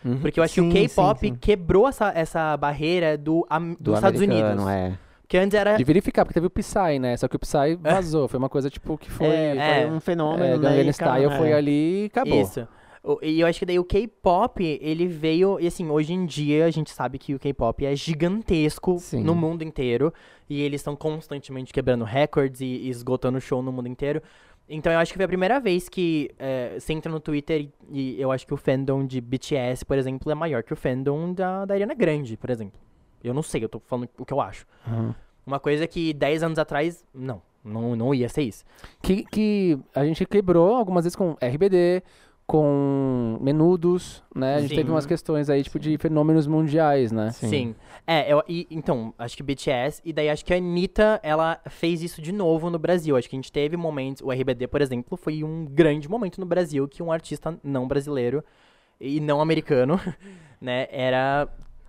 Uhum. Porque eu acho Sim, que o K-pop quebrou essa, essa barreira do, am- do dos Estados Unidos. É. Que antes era. De verificar, porque teve o Psy, né? Só que o Psy vazou. Foi uma coisa, tipo, que foi. É, É. foi um fenômeno, É, né? Gangnam e Style acaba- foi é. ali e acabou. Isso. O- E eu acho que daí o K-pop, ele veio. E assim, hoje em dia a gente sabe que o K-pop é gigantesco Sim. no mundo inteiro. E eles estão constantemente quebrando recordes e, e esgotando show no mundo inteiro. Então eu acho que foi a primeira vez que é, você entra no Twitter e, e eu acho que o fandom de BTS, por exemplo, é maior que o fandom da, da Ariana Grande, por exemplo. Eu não sei, eu tô falando o que eu acho. Uhum. Uma coisa que 10 anos atrás, não, não, não ia ser isso. Que, que a gente quebrou algumas vezes com RBD, com menudos, né? A gente Sim. teve umas questões aí, tipo, de fenômenos mundiais, né? Sim. É, eu, e, então, acho que BTS, e daí acho que a Anitta, ela fez isso de novo no Brasil. Acho que a gente teve momentos, o RBD, por exemplo, foi um grande momento no Brasil que um artista não brasileiro e não americano, né, era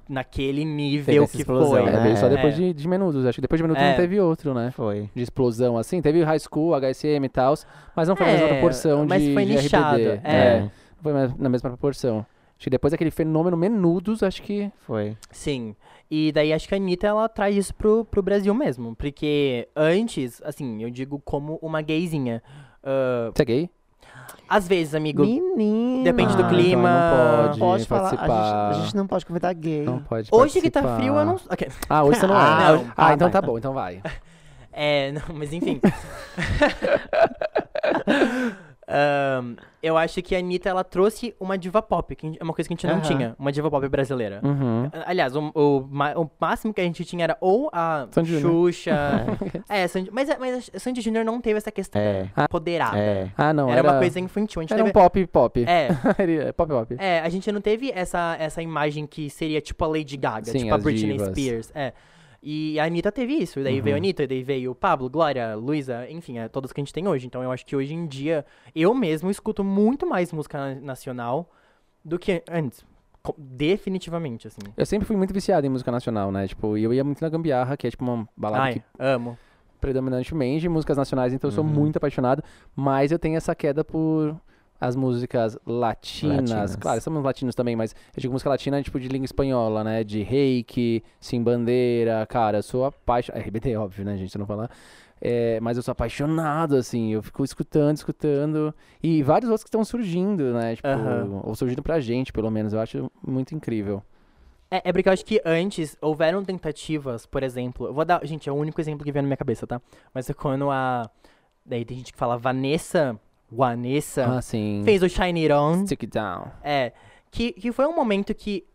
naquele nível que explosão, foi. É, né? veio só depois É. de, de menudos. Acho que depois de menudos É. não teve outro, né? Foi. De explosão assim. Teve High School, HSM e tal, mas não foi na mesma É, proporção mas de, foi de nichado, RBD. é. Não foi na- mesma proporção. Acho que depois daquele fenômeno menudos, acho que. Foi. Sim. E daí acho que a Anitta, ela traz isso pro, pro Brasil mesmo. Porque antes, assim, eu digo como uma gayzinha. ah, Você é gay? Às vezes, amigo, Menina. Depende do Ah, clima. então não pode, falar. A participar. gente, a gente não pode convidar gay. Não pode hoje que tá participar. frio, eu não. Ok. Ah, hoje você não é. Ah, não. Ah, Ah, então tá, tá então. bom, então vai. É, não, mas enfim. Ahn, eu acho que a Anitta, ela trouxe uma diva pop, que é uma coisa que a gente não tinha. Uma diva pop brasileira. Uhum. Aliás, o, o o máximo que a gente tinha era ou a Sandy. Xuxa. é, Sandy, mas, a- mas a Sandy Júnior não teve essa questão É. empoderada. É. Ah, não. era, uma coisa infantil. A gente Era um teve, pop pop. É, Era pop pop. é, a gente não teve essa, essa imagem que seria tipo a Lady Gaga, Sim, tipo a Britney divas. Spears. É. E a Anitta teve isso. E daí veio a Uhum. Anitta, e daí veio o Pablo, Glória, Luísa, enfim, é, todas que a gente tem hoje. Então eu acho que hoje em dia eu mesmo escuto muito mais música na- nacional do que antes. Definitivamente, assim. Eu sempre fui muito viciado em música nacional, né? Tipo, e eu ia muito na Gambiarra, que é tipo uma balada Ai, que amo. predominantemente de músicas nacionais, então eu sou Uhum. muito apaixonado, mas eu tenho essa queda por as músicas latinas. Latinas. Claro, somos latinos também, mas eu digo música latina tipo de língua espanhola, né? De reiki, sim bandeira, cara, eu sou apaixonado. RBD, óbvio, né, gente? Se eu não falar. É, mas eu sou apaixonado, assim, eu fico escutando, escutando. E vários outros que estão surgindo, né? Tipo, Aham. ou surgindo pra gente, pelo menos. Eu acho muito incrível. É, é porque eu acho que antes houveram tentativas, por exemplo. Eu vou dar. Gente, é o único exemplo que vem na minha cabeça, tá? Mas é quando a. Daí tem gente que fala Vanessa. Vanessa. Ah, sim. fez o Shine It On. Stick it down. É. Que, que foi um momento que.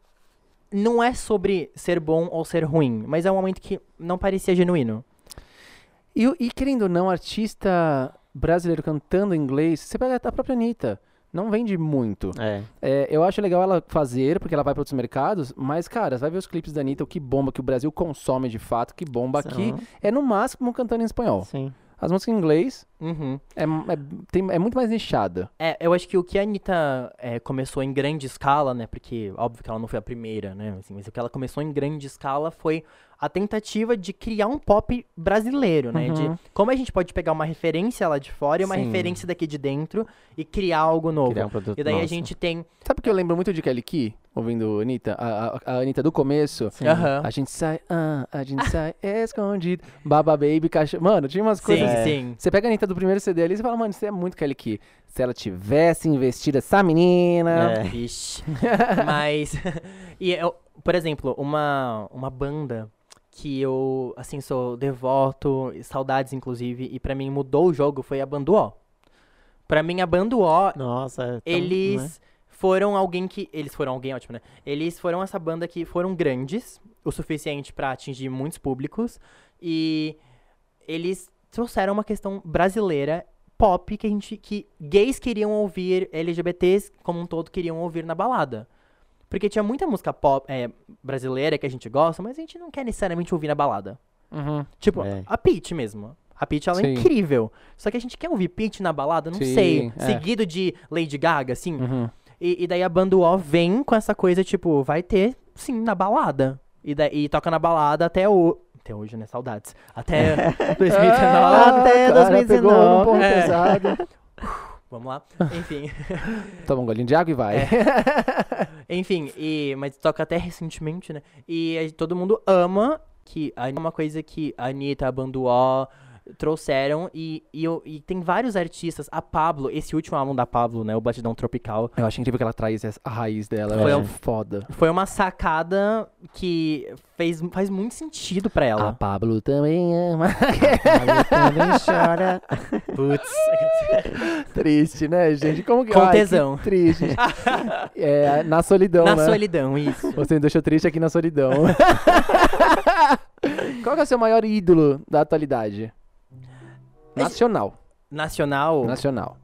Não é sobre ser bom ou ser ruim, mas é um momento que não parecia genuíno. E, e querendo ou não, artista brasileiro cantando em inglês, você pega a própria Anitta. Não vende muito. É. É, eu acho legal ela fazer, porque ela vai para outros mercados, mas, cara, você vai ver os clipes da Anitta, o que bomba, que o Brasil consome de fato, que bomba aqui, é no máximo cantando em espanhol. Sim. As músicas em inglês Uhum. é, é, tem- é muito mais nichada. É, eu acho que o que a Anitta é, começou em grande escala, né? Porque, óbvio que ela não foi a primeira, né? assim, mas o que ela começou em grande escala foi a tentativa de criar um pop brasileiro, né? Uhum. De como a gente pode pegar uma referência lá de fora e uma Sim. referência daqui de dentro e criar algo novo. Criar um produto E daí a nosso. gente tem. Sabe o que eu lembro muito de Kelly Key, ouvindo a Anitta? A, a, a Anitta do começo. Sim. Aham. A gente sai, ah, a gente sai escondido. Baba Baby, caixa. Mano, tinha umas Sim, coisas. É. sim. Você pega a Anitta do primeiro CD ali e você fala, mano, isso é muito Kelly Key. Se ela tivesse investido essa menina. É. Ixi. Mas. e eu, por exemplo, uma, uma banda que eu, assim, sou devoto, e saudades, inclusive, e pra mim mudou o jogo foi a Banduó. Pra mim, a Banduó, Nossa. é tão- eles né? foram alguém que. Eles foram alguém ótimo, né? Eles foram essa banda que foram grandes o suficiente pra atingir muitos públicos. E eles trouxeram uma questão brasileira pop que a gente. que gays queriam ouvir, LGBTs como um todo queriam ouvir na balada. Porque tinha muita música pop é, brasileira que a gente gosta, mas a gente não quer necessariamente ouvir na balada. Uhum. Tipo, É. a Peach mesmo. A Peach, ela Sim. é incrível. Só que a gente quer ouvir Peach na balada, não Sim, sei. é. Seguido de Lady Gaga, assim. Uhum. E, e daí a banda UO vem com essa coisa, tipo, vai ter, sim, na balada. E, daí, e toca na balada até o. Até hoje, né? Saudades. Até 2019. Até cara, 2019. pegou no ponto É. pesado. Vamos lá. Enfim. Toma um golinho de água e vai. É. Enfim, e, mas toca até recentemente, né? E todo mundo ama que a- uma coisa que a Anitta, a Banduó trouxeram e, e, eu- e tem vários artistas. A Pablo, esse último álbum da Pablo, né? O Batidão Tropical. Eu acho incrível que ela traz a raiz dela. Foi é um- foda. Foi uma sacada que fez, faz muito sentido pra A ela. Pablo também ama. Ela também chora. Putz. Triste, né, gente? Como que... Com Ai, que tesão. triste. é, na solidão, Na né? solidão, isso. Você me deixou triste aqui na solidão. Qual que é o seu maior ídolo da atualidade? Nacional. Nacional. Nacional.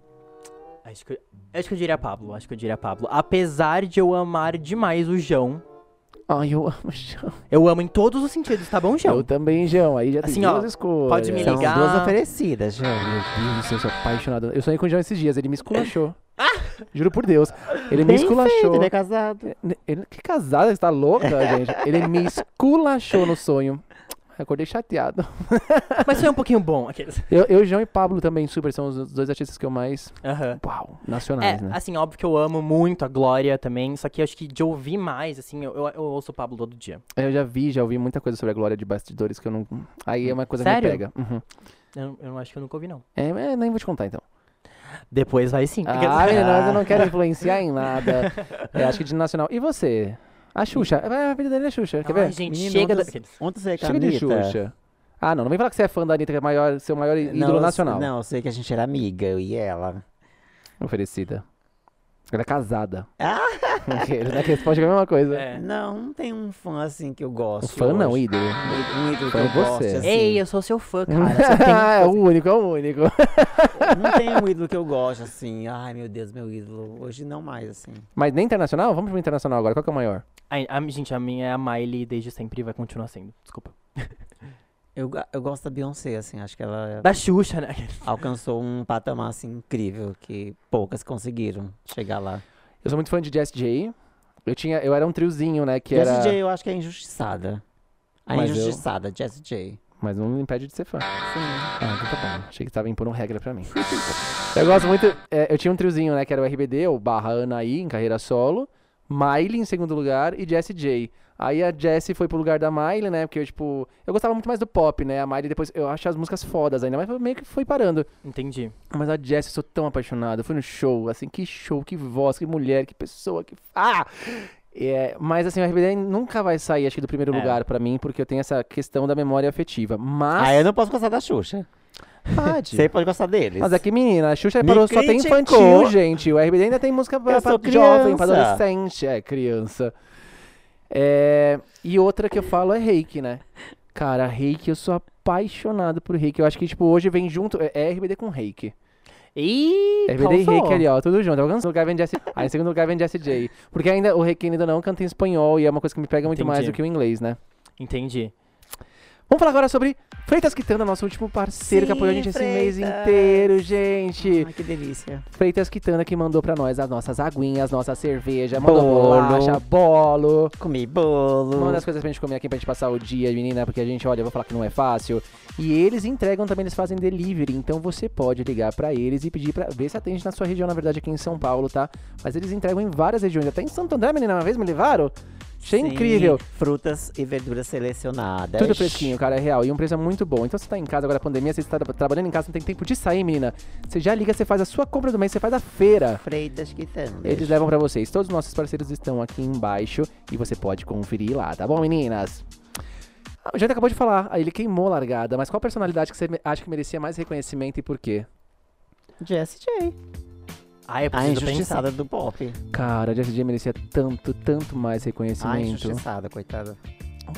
Acho que, acho que eu diria Pablo. Acho que eu diria Pablo. Apesar de eu amar demais o João. Ai, eu amo o João. Eu amo em todos os sentidos, tá bom, João? Eu também, João. Aí já tem Assim, ó, duas escolhas. pode me São ligar. duas oferecidas, João. Meu Deus do céu, eu sou apaixonado. Eu sonhei com o João esses dias, ele me esculachou. Juro por Deus. Ele me Bem esculachou. feito, ele é casado. Ele, que casado, você tá louca, gente? Ele me esculachou no sonho. Acordei chateado. Mas foi um pouquinho bom. Aqueles. Eu, eu, João e Pablo também, super, são os dois artistas que eu mais. Aham. Uau, É, nacionais, né? assim, óbvio que eu amo muito a Glória também, só que eu acho que de ouvir mais, assim, eu, eu, eu ouço o Pablo todo dia. Eu já vi, já ouvi muita coisa sobre a Glória de bastidores que eu não. Aí é uma coisa Sério? que me pega. Uhum. Eu, eu não acho que eu nunca ouvi, não. É, é, nem vou te contar então. Depois vai sim. Ah, menina, eu não quero influenciar em nada. É, acho que de nacional. E você? A Xuxa. É, A vida dele é Xuxa. Quer Ai, ver? gente, Menino, chega ontem, da... Ontem você a Chega de. Xuxa. Ah, não. Não vem falar que você é fã da Anitta, que é maior, seu maior ídolo Não, eu- nacional. Não, eu sei que a gente era amiga, eu e ela. Oferecida. Ela é casada. Ah! Ele né, que responde a mesma coisa. É. Não, não tem um fã assim que eu gosto. Um fã não, hoje. ídolo. Um ídolo que Fã eu é você. gosto, assim. Ei, eu sou seu fã, cara. Você tem... é o único, é o único. Não tem um ídolo que eu gosto, assim. Ai, meu Deus, meu ídolo. Hoje não mais, assim. Mas nem internacional? Vamos pro internacional agora. Qual que é o maior? Ai, a, gente, a minha é a Miley desde sempre e vai continuar sendo. Desculpa. Eu, eu gosto da Beyoncé, assim. Acho que ela Da Xuxa, né? alcançou um patamar, assim, incrível. Que poucas conseguiram chegar lá. Eu sou muito fã de Jess J. Eu, tinha, eu era um triozinho, né? Que Jessie era... J eu acho que é injustiçada. A Mas eu- injustiçada, Jessie J. Mas não me impede de ser fã. Sim. Ah, então tá bom. Achei que tava impondo regra pra mim. eu gosto muito. é, eu tinha um triozinho, né? Que era o RBD, o barra Anaí, em carreira solo. Miley em segundo lugar e Jessie J. Aí a Jessie foi pro lugar da Miley, né? Porque eu, tipo. Eu gostava muito mais do pop, né? A Miley depois. Eu acho as músicas fodas ainda, mas meio que foi parando. Entendi. Mas a Jessie, eu sou tão apaixonado. Eu fui no show, assim, que show, que voz, que mulher, que pessoa, que. Ah! É, mas assim, o RBD nunca vai sair, acho que, do primeiro É. lugar pra mim, porque eu tenho essa questão da memória afetiva. Mas. Ah, eu não posso gostar da Xuxa. Pode. Você pode gostar deles. Mas aqui, menina, a Xuxa Me parou só tem infantil, gente. O RBD ainda tem música pra, Eu pra jovem, pra adolescente. É, criança. É, e outra que eu falo é reiki, né? Cara, reiki, eu sou apaixonado por reiki. Eu acho que, tipo, hoje vem junto. É, é RBD com reiki. Ih, RBD e reiki ali, ó, tudo junto. Segundo lugar vem. Aí em segundo lugar vem Jessie J. Porque ainda o reiki ainda não canta em espanhol e é uma coisa que me pega muito mais Entendi. do que o inglês, né? Entendi. Vamos falar agora sobre Freitas Quitanda, nosso último parceiro que Sim, apoiou a gente esse mês Freitas. inteiro, gente. Ai, que delícia. Freitas Quitanda que mandou pra nós as nossas aguinhas, nossa cerveja, mandou Bolo. bolacha, bolo. Comi bolo. Manda as coisas pra gente comer aqui pra gente passar o dia, menina, porque a gente, olha, eu vou falar que não é fácil. E eles entregam também, eles fazem delivery, então você pode ligar pra eles e pedir pra ver se atende na sua região, na verdade aqui em São Paulo, tá? Mas eles entregam em várias regiões, até em Santo André, menina, uma vez me levaram. Achei Sim, incrível. Frutas e verduras selecionadas. Tudo fresquinho, cara, é real. E um preço muito bom. Então você tá em casa agora, pandemia, você está tra- trabalhando em casa, não tem tempo de sair, menina. Você já liga, você faz a sua compra do mês, você faz a feira. Freitas Quitanda. Eles levam pra vocês. Todos os nossos parceiros estão aqui embaixo e você pode conferir lá, tá bom, meninas? Ah, O acabou de falar, aí ele queimou a largada, mas qual personalidade que você acha que merecia mais reconhecimento e por quê? Jessie J. Ah, eu A preciso pensar. injustiçada do pop. Cara, a Jessie J merecia tanto, tanto mais A reconhecimento. injustiçada, coitada.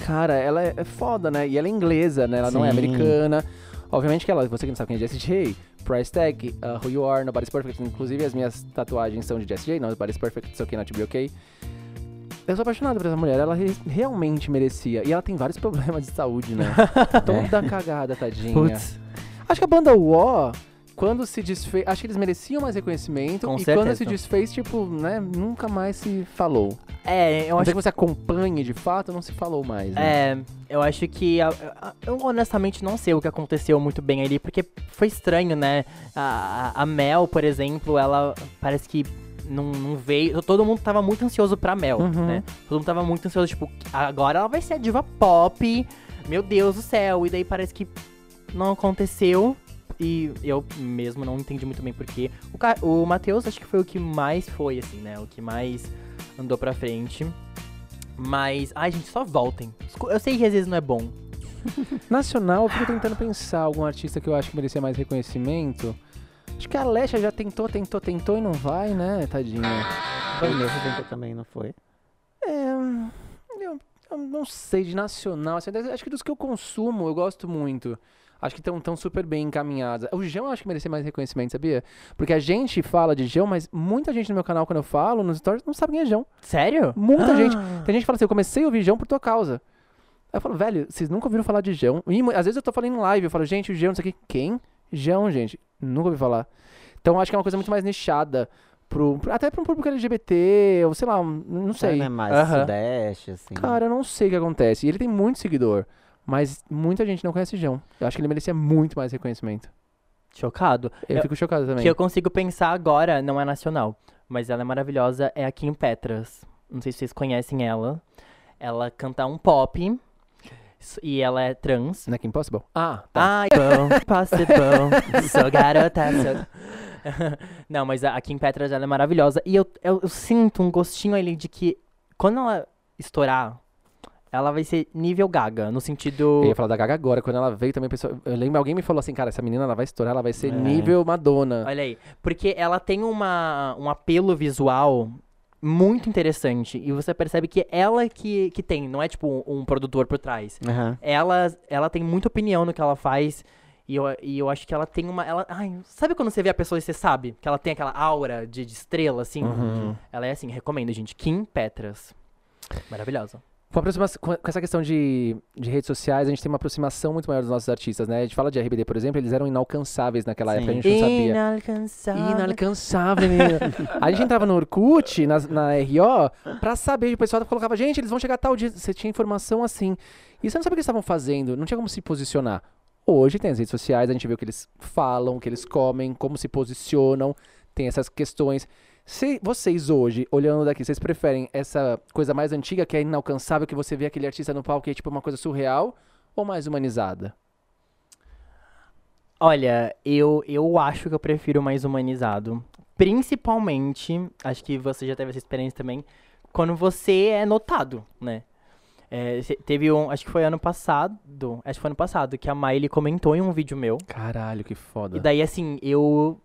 Cara, ela é é foda, né? E ela é inglesa, né? Ela não é Sim. americana. Obviamente que ela, você que não sabe quem é Jessie J, Price Tag, uh, Who You Are, Nobody's Perfect. Inclusive as minhas tatuagens são de Jessie J, Nobody's Perfect, It's Okay Not To Be Okay. Eu sou apaixonado por essa mulher, ela re- realmente merecia. E ela tem vários problemas de saúde, né? Toda cagada, tadinha. Putz. Acho que a banda War, quando se desfez. Acho que eles mereciam mais reconhecimento. Com e certeza. quando se desfez, tipo, né? Nunca mais se falou. É, eu Não acho que você acompanhe de fato, não se falou mais. Né? É, eu acho que. Eu honestamente não sei o que aconteceu muito bem ali, porque foi estranho, né? A, a- a Mel, por exemplo, ela parece que não, não veio. Todo mundo tava muito ansioso pra Mel, Uhum. né? Todo mundo tava muito ansioso, tipo, agora ela vai ser a diva pop. Meu Deus do céu. E daí parece que não aconteceu. E eu mesmo não entendi muito bem porquê. O, Ca- o Matheus acho que foi o que mais foi, assim, né? O que mais andou pra frente. Mas, ai, gente, só voltem. Eu sei que às vezes não é bom. Nacional, eu fico tentando pensar algum artista que eu acho que merecia mais reconhecimento. Acho que a Alexa já tentou, tentou, tentou e não vai, né, tadinha. Vanessa tentou também, não foi? É, eu, eu não sei, de nacional, assim, acho que dos que eu consumo, eu gosto muito. Acho que estão tão super bem encaminhadas. O João acho que merecia mais reconhecimento, sabia? Porque a gente fala de João, mas muita gente no meu canal, quando eu falo, nos stories, não sabe quem é João. Sério? Muita Ah. gente. Tem gente que fala assim, eu comecei a ouvir João por tua causa. Aí eu falo, velho, vocês nunca ouviram falar de João? E às vezes eu tô falando em live, eu falo, gente, o João, não sei o quê. Quem? João, gente. Nunca ouvi falar. Então acho que é uma coisa muito mais nichada. Pro, até pra um público LGBT, ou sei lá, não sei. Não é mais Aham. sudeste, assim. Cara, eu não sei o que acontece. E ele tem muito seguidor. Mas muita gente não conhece João. Eu acho que ele merecia muito mais reconhecimento. Chocado. Eu, Eu- fico chocado também. que eu consigo pensar agora, não é nacional, mas ela é maravilhosa, é a Kim Petras. Não sei se vocês conhecem ela. Ela canta um pop e ela é trans. Não é que Impossible? Ah, tá. Ai, bom, possible, sou garota. Sou... Não, mas a a Kim Petras ela é maravilhosa. E eu, eu, eu sinto um gostinho ali de que quando ela estourar, ela vai ser nível Gaga, no sentido. Eu ia falar da Gaga agora. Quando ela veio também, pessoa, eu lembro, alguém me falou assim, cara, essa menina ela vai estourar, ela vai ser É. nível Madonna. Olha aí. Porque ela tem uma, um apelo visual muito interessante. E você percebe que ela que, que tem, não é tipo um, um produtor por trás. Aham. Ela, ela tem muita opinião no que ela faz. E eu, e eu acho que ela tem uma. Ela, ai, sabe quando você vê a pessoa e você sabe? Que ela tem aquela aura de, de estrela, assim? Uhum. Ela é assim, recomendo, gente. Kim Petras. Maravilhosa. Com, com- essa questão de, de redes sociais, a gente tem uma aproximação muito maior dos nossos artistas, né? A gente fala de RBD, por exemplo, eles eram inalcançáveis naquela Sim. época, a gente não sabia. Inalcançável. Inalcançável, menina. A gente entrava no Orkut, na, na RO, pra saber. O pessoal colocava, gente, eles vão chegar tal dia. Você tinha informação assim. E você não sabia o que eles estavam fazendo, não tinha como se posicionar. Hoje tem as redes sociais, a gente vê o que eles falam, o que eles comem, como se posicionam, tem essas questões. Se vocês hoje, olhando daqui, vocês preferem essa coisa mais antiga, que é inalcançável, que você vê aquele artista no palco que é tipo uma coisa surreal, ou mais humanizada? Olha, eu, eu acho que eu prefiro mais humanizado. Principalmente, acho que você já teve essa experiência também, quando você é notado, né? É, teve um, acho que foi ano passado, acho que foi ano passado, que a Miley comentou em um vídeo meu. Caralho, que foda. E daí, assim, eu.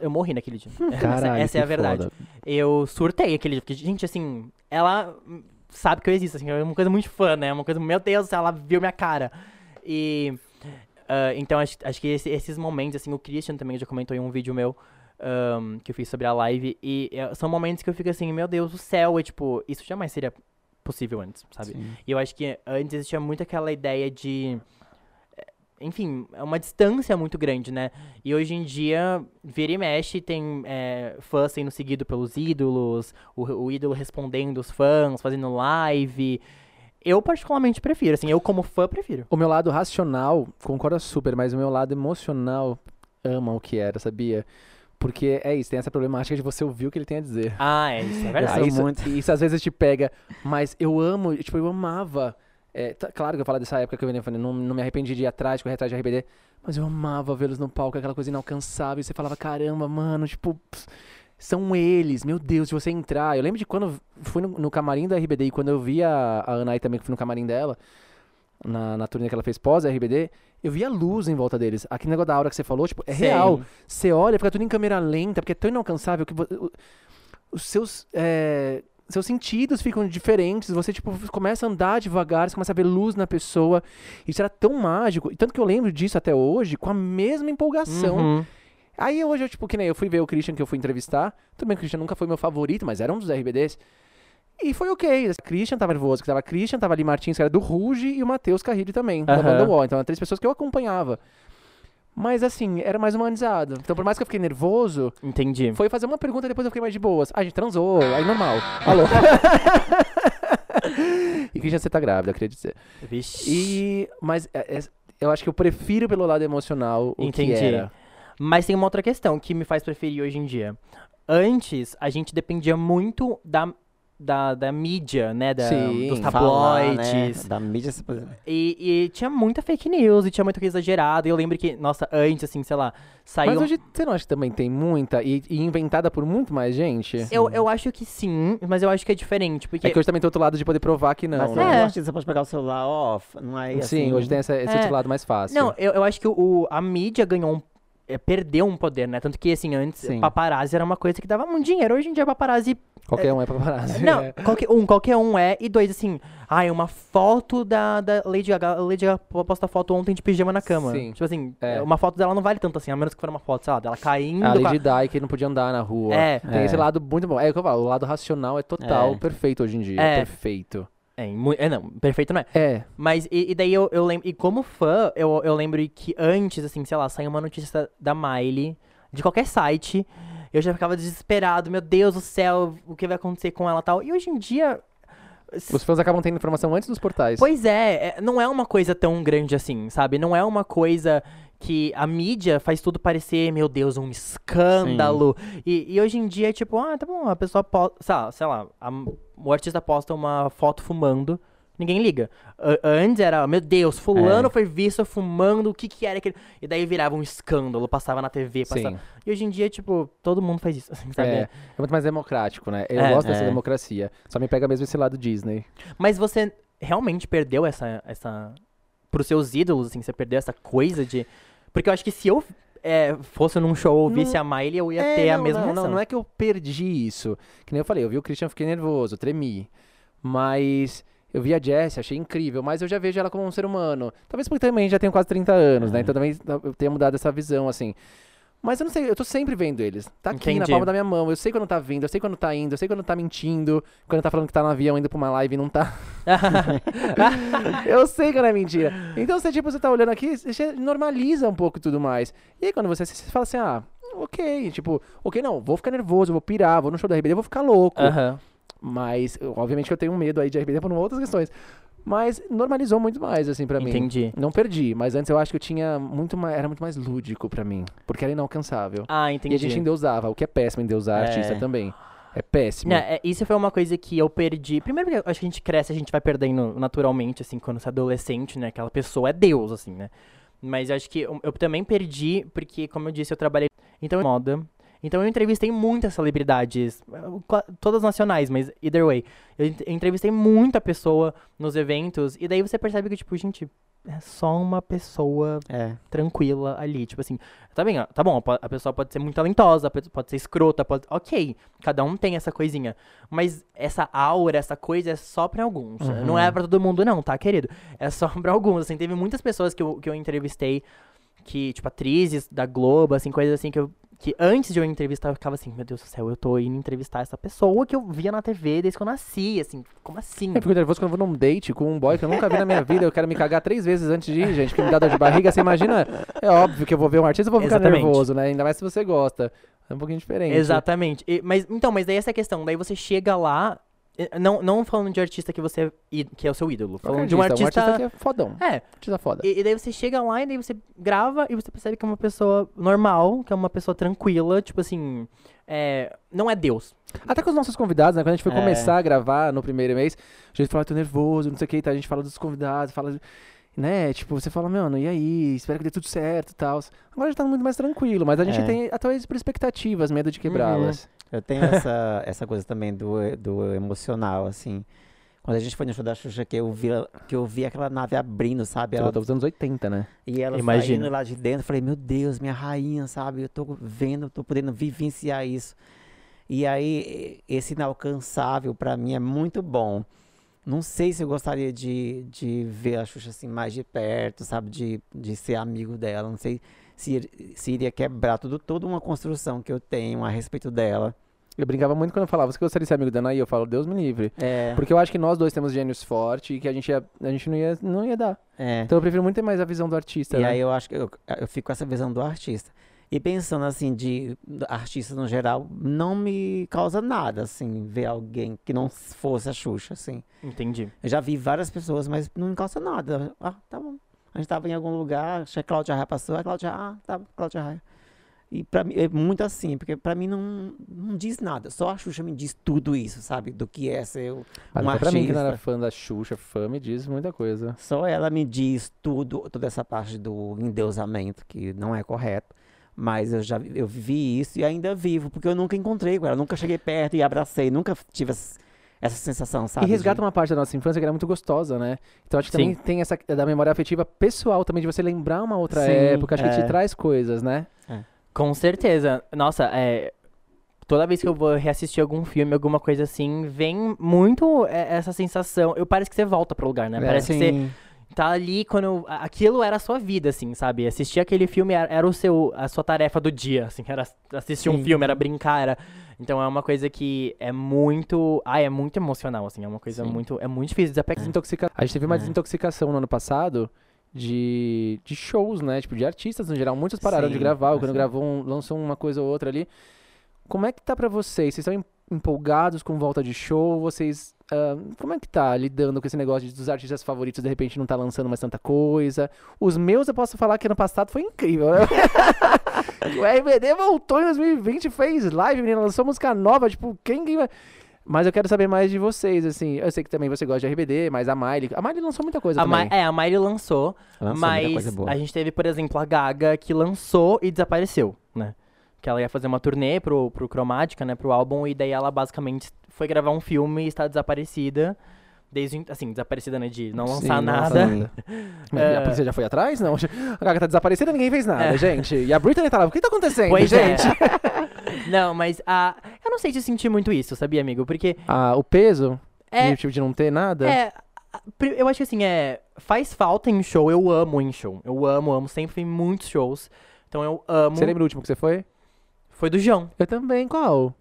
Eu morri naquele dia. essa Caralho, essa é que a verdade. foda. Eu surtei aquele dia. Porque, gente, assim, ela sabe que eu existo, assim, é uma coisa muito fã, né? Uma coisa, meu Deus, ela viu minha cara. E. ah, então, acho, acho que esse- esses momentos, assim, o Christian também já comentou em um vídeo meu. ahn, que eu fiz sobre a live. E é, são momentos que eu fico assim, meu Deus do céu, é tipo, isso jamais seria possível antes, sabe? Sim. E eu acho que antes existia muito aquela ideia de. Enfim, é uma distância muito grande, né? E hoje em dia, vira e mexe, tem é, fãs sendo seguido pelos ídolos, o, o ídolo respondendo os fãs, fazendo live. Eu particularmente prefiro, assim, eu como fã prefiro. O meu lado racional concorda super, mas o meu lado emocional ama o que era, sabia? Porque é isso, tem essa problemática de você ouvir o que ele tem a dizer. Ah, é isso, é verdade. Aí isso, isso às vezes te pega, mas eu amo, tipo, eu amava. É, tá- claro que eu falo dessa época que eu venho falando, não, não me arrependi de ir atrás, correr atrás de RBD, mas eu amava vê-los no palco, aquela coisa inalcançável. E você falava, caramba, mano, tipo, ps, são eles, meu Deus, se você entrar. Eu lembro de quando fui no, no camarim da RBD e quando eu vi a, a Anai também, que fui no camarim dela, na, na turnê que ela fez pós-RBD, eu vi a luz em volta deles. Aquele negócio da aura que você falou, tipo, é Sei. real. Você olha, fica tudo em câmera lenta, porque é tão inalcançável que os seus, é, seus sentidos ficam diferentes. Você, tipo, começa a andar devagar, você começa a ver luz na pessoa. Isso era tão mágico. E tanto que eu lembro disso até hoje com a mesma empolgação. Uhum. Aí hoje, eu, tipo, que nem eu fui ver o Christian que eu fui entrevistar. Também o Christian nunca foi meu favorito, mas era um dos RBDs. E foi ok. Christian tava nervoso, que tava Christian, tava ali Martins, que era do Ruge, e o Matheus Carrilho também, da Aham. banda Wall. Então eram três pessoas que eu acompanhava. Mas assim, era mais humanizado. Então, por mais que eu fiquei nervoso, Entendi. foi fazer uma pergunta e depois eu fiquei mais de boas. Ah, a gente transou, aí normal. Alô. e Christian, você tá grávida, eu queria dizer. Vixe. E. Mas é- é- eu acho que eu prefiro pelo lado emocional o Entendi. que era. Mas tem uma outra questão que me faz preferir hoje em dia. Antes, a gente dependia muito da, da, da mídia, né? Da, Sim, dos Falar, né, tabloides. Da mídia. E, e tinha muita fake news e tinha muita coisa exagerada. E eu lembro que, nossa, antes, assim, sei lá, saiu. Mas hoje você não acha que também tem muita e, e inventada por muito mais gente? Eu, eu acho que sim, mas eu acho que é diferente. Porque É que hoje também tem outro lado de poder provar que não, Mas né? É. artista, você pode pegar o celular off, não é Sim, assim, hoje tem essa- esse É. outro lado mais fácil. Não, eu, eu acho que o, a mídia ganhou um é, perdeu um poder, né? Tanto que, assim, antes, Sim. paparazzi era uma coisa que dava muito dinheiro. Hoje em dia, paparazzi Qualquer um é paparazzi. Não, É. qualquer um, qualquer um é. E dois, assim, ai, uma foto da, da Lady Gaga. A Lady Gaga posta foto ontem de pijama na cama. Sim. Tipo assim, É. uma foto dela não vale tanto assim, a menos que for uma foto, sei lá, dela caindo. A Lady Di, que não podia andar na rua. É. Tem É. esse lado muito bom. É o que eu falo, o lado racional é total É. perfeito hoje em dia. É. Perfeito. É, é, não, perfeito não é. É. Mas, e, e daí eu, eu lembro, e como fã, eu, eu lembro que antes, assim, sei lá, saiu uma notícia da Miley, de qualquer site, eu já ficava desesperado, meu Deus do céu, o que vai acontecer com ela e tal. E hoje em dia. Os fãs acabam tendo informação antes dos portais. Pois é, é, não é uma coisa tão grande assim, sabe? Não é uma coisa que a mídia faz tudo parecer, meu Deus, um escândalo. E, e hoje em dia é tipo, ah, tá bom, a pessoa posta, sei lá, sei lá a- o artista posta uma foto fumando, ninguém liga. Antes era, meu Deus, fulano É. foi visto fumando, o que que era aquele... E daí virava um escândalo, passava na TV, passava... Sim. E hoje em dia, tipo, todo mundo faz isso, assim, sabe? É, é muito mais democrático, né? Eu É. gosto dessa É. democracia. Só me pega mesmo esse lado Disney. Mas você realmente perdeu essa, essa. Pros seus ídolos, assim, você perdeu essa coisa de. Porque eu acho que se eu é, fosse num show ouvisse a Miley, eu ia É, ter a não, mesma não, reação. não, não é que eu perdi isso. Que nem eu falei, eu vi o Christian, fiquei nervoso, tremi. Mas eu vi a Jessie, achei incrível, mas eu já vejo ela como um ser humano. Talvez porque também já tenho quase 30 anos, né? É. Então também eu tenha mudado essa visão, assim. Mas eu não sei, eu tô sempre vendo eles. Tá aqui na Entendi. palma da minha mão. Eu sei quando tá vindo, eu sei quando tá indo, eu sei quando tá mentindo, quando tá falando que tá no avião indo pra uma live e não tá. eu sei quando é mentira. Então você, tipo, você tá olhando aqui, você normaliza um pouco e tudo mais. E aí quando você, você fala assim, ah, ok, tipo, ok, não, vou ficar nervoso, vou pirar, vou no show da RBD, vou ficar louco. Aham. Mas, obviamente que eu tenho um medo aí de RBD por outras questões. Mas normalizou muito mais, assim, pra mim. Entendi. Não perdi, mas antes eu acho que eu tinha muito mais, era muito mais lúdico pra mim, porque era inalcançável. Ah, E entendi. a gente endeusava, o que é péssimo endeusar É. artista também. É péssimo. Não, é, isso foi uma coisa que eu perdi. Primeiro, porque acho que a gente cresce, a gente vai perdendo naturalmente, assim, quando você é adolescente, né? Aquela pessoa é Deus, assim, né? Mas eu acho que eu, eu também perdi, porque, como eu disse, eu trabalhei então moda. Então eu entrevistei muitas celebridades, eh, todas nacionais, mas either way. Eu ent- eu entrevistei muita pessoa nos eventos, e daí você percebe que, tipo, gente, é só uma pessoa É. tranquila ali. Tipo assim, tá bem, tá bom, a pessoa pode ser muito talentosa, pode pode ser escrota, pode. Ok, cada um tem essa coisinha. Mas essa aura, essa coisa é só pra alguns. Uhum. Não é pra todo mundo, não, tá, querido? É só pra alguns. Assim, teve muitas pessoas que eu, que eu entrevistei, que, tipo, atrizes da Globo, assim, coisas assim que eu. Que antes de eu entrevistar, eu ficava assim, meu Deus do céu, eu tô indo entrevistar essa pessoa que eu via na TV desde que eu nasci, assim, como assim? Eu fico nervoso quando eu vou num date com um boy que eu nunca vi na minha vida. Eu quero me cagar três vezes antes de ir, gente, que me dá dor de barriga. Você imagina? É óbvio que eu vou ver um artista e vou ficar Exatamente. nervoso, né? Ainda mais se você gosta. É um pouquinho diferente. Exatamente. E- mas, então, mas daí essa é a questão. Daí você chega lá, não, não falando de artista que você i- que é o seu ídolo, falando de um artista. Um artista que é fodão. É, Artista foda. e, e daí você chega lá e daí você grava e você percebe que é uma pessoa normal, que é uma pessoa tranquila, tipo assim, é, não é Deus. Até com os nossos convidados, né? Quando a gente foi É. começar a gravar no primeiro mês, a gente fala, tô nervoso, não sei o que, tá? A gente fala dos convidados, fala. Né? Tipo, você fala, mano, e aí? Espero que dê tudo certo e tal. Agora já tá muito mais tranquilo, mas a gente É. tem até por expectativas, medo de quebrá-las. Eu tenho essa, essa coisa também do, do emocional, assim. Quando a gente foi no show da Xuxa, que eu vi, que eu vi aquela nave abrindo, sabe? Ela dos anos 80, né? e ela Imagino. saindo lá de dentro, eu falei, meu Deus, minha rainha, sabe? Eu tô vendo, tô podendo vivenciar isso. E aí, esse inalcançável, pra mim, é muito bom. Não sei se eu gostaria de, de ver a Xuxa assim mais de perto, sabe? De, de ser amigo dela. Não sei se, ir- se iria quebrar tudo, toda uma construção que eu tenho a respeito dela. Eu brincava muito quando eu falava, você gostaria de ser amigo da Anaí? Eu falo, Deus me livre. É, Porque eu acho que nós dois temos gênios fortes e que a gente, ia, a gente não, ia, não ia dar. é. Então eu prefiro muito ter mais a visão do artista, E né? aí eu acho que eu, eu fico com essa visão do artista. E pensando assim, de de artistas no geral, não me causa nada, assim, ver alguém que não fosse a Xuxa, assim. Entendi. Eu já vi várias pessoas, mas não me causa nada. Ah, tá bom. A gente tava em algum lugar, que a Cláudia Raia passou, a Cláudia, ah, tá, Cláudia Raia. E pra mim, é muito assim, porque pra mim não, não diz nada. Só a Xuxa me diz tudo isso, sabe? Do que é ser um até pra mim que não era fã da Xuxa, fã me diz muita coisa. Só ela me diz tudo, toda essa parte do endeusamento, que não é correto. Mas eu já vi- eu vivi isso e ainda vivo, porque eu nunca encontrei com ela, nunca cheguei perto e abracei, nunca tive essa, essa sensação, sabe? E resgata de- uma parte da nossa infância que era muito gostosa, né? Então acho que Sim. também tem essa da memória afetiva pessoal também, de você lembrar uma outra Sim, época, acho que é. te traz coisas, né? É. Com certeza. Nossa, é. Toda vez que eu vou reassistir algum filme, alguma coisa assim, vem muito é, essa sensação. Eu parece que você volta pro lugar, né? Parece que você Sim. tá ali quando aquilo era a sua vida, assim, sabe? Assistir aquele filme era, o seu a sua tarefa do dia, assim, era assistir um Sim. filme, era brincar, era então é uma coisa que é muito, ai, é muito emocional, assim, é uma coisa Sim. muito, é muito difícil de desapegar. Desintoxica... A gente teve uma É. desintoxicação no ano passado de, de shows, né? Tipo, de artistas no geral. Muitos pararam de Sim, gravar, ou quando assim. gravou um, lançou uma coisa ou outra ali. Como é que tá pra vocês? Vocês estão em- empolgados com volta de show? Vocês. ah, como é que tá lidando com esse negócio de, dos artistas favoritos de repente não tá lançando mais tanta coisa? Os meus eu posso falar que ano passado foi incrível, né? o RBD voltou em 2020 e fez live, menina, lançou música nova, tipo, quem que vai. Mas eu quero saber mais de vocês, assim. Eu sei que também você gosta de RBD, mas a Miley. A Miley lançou muita coisa A Ma- também. é, a Miley lançou, Lançou muita coisa mas boa. a gente teve, por exemplo, a Gaga que lançou e desapareceu, né? Que ela ia fazer uma turnê pro, pro Cromática, né, pro álbum, e daí ela basicamente foi gravar um filme e está desaparecida. Desde, assim, desaparecida, né, de não Sim, lançar não nada. Mas É. A polícia já foi atrás? Não. A Gaga tá desaparecida ninguém fez nada, É. gente. E a Britney tá lá. O que tá acontecendo, Pois é. gente? Não, mas a, eu não sei se eu senti muito isso, sabia, amigo? Porque Ah, o peso é, de, tipo, de não ter nada? É, eu acho que assim, é. Faz falta em show, eu amo em show. Eu amo, amo. Sempre fui em muitos shows. Então eu amo. Você lembra o último que você foi? Foi do João. Eu também. Qual?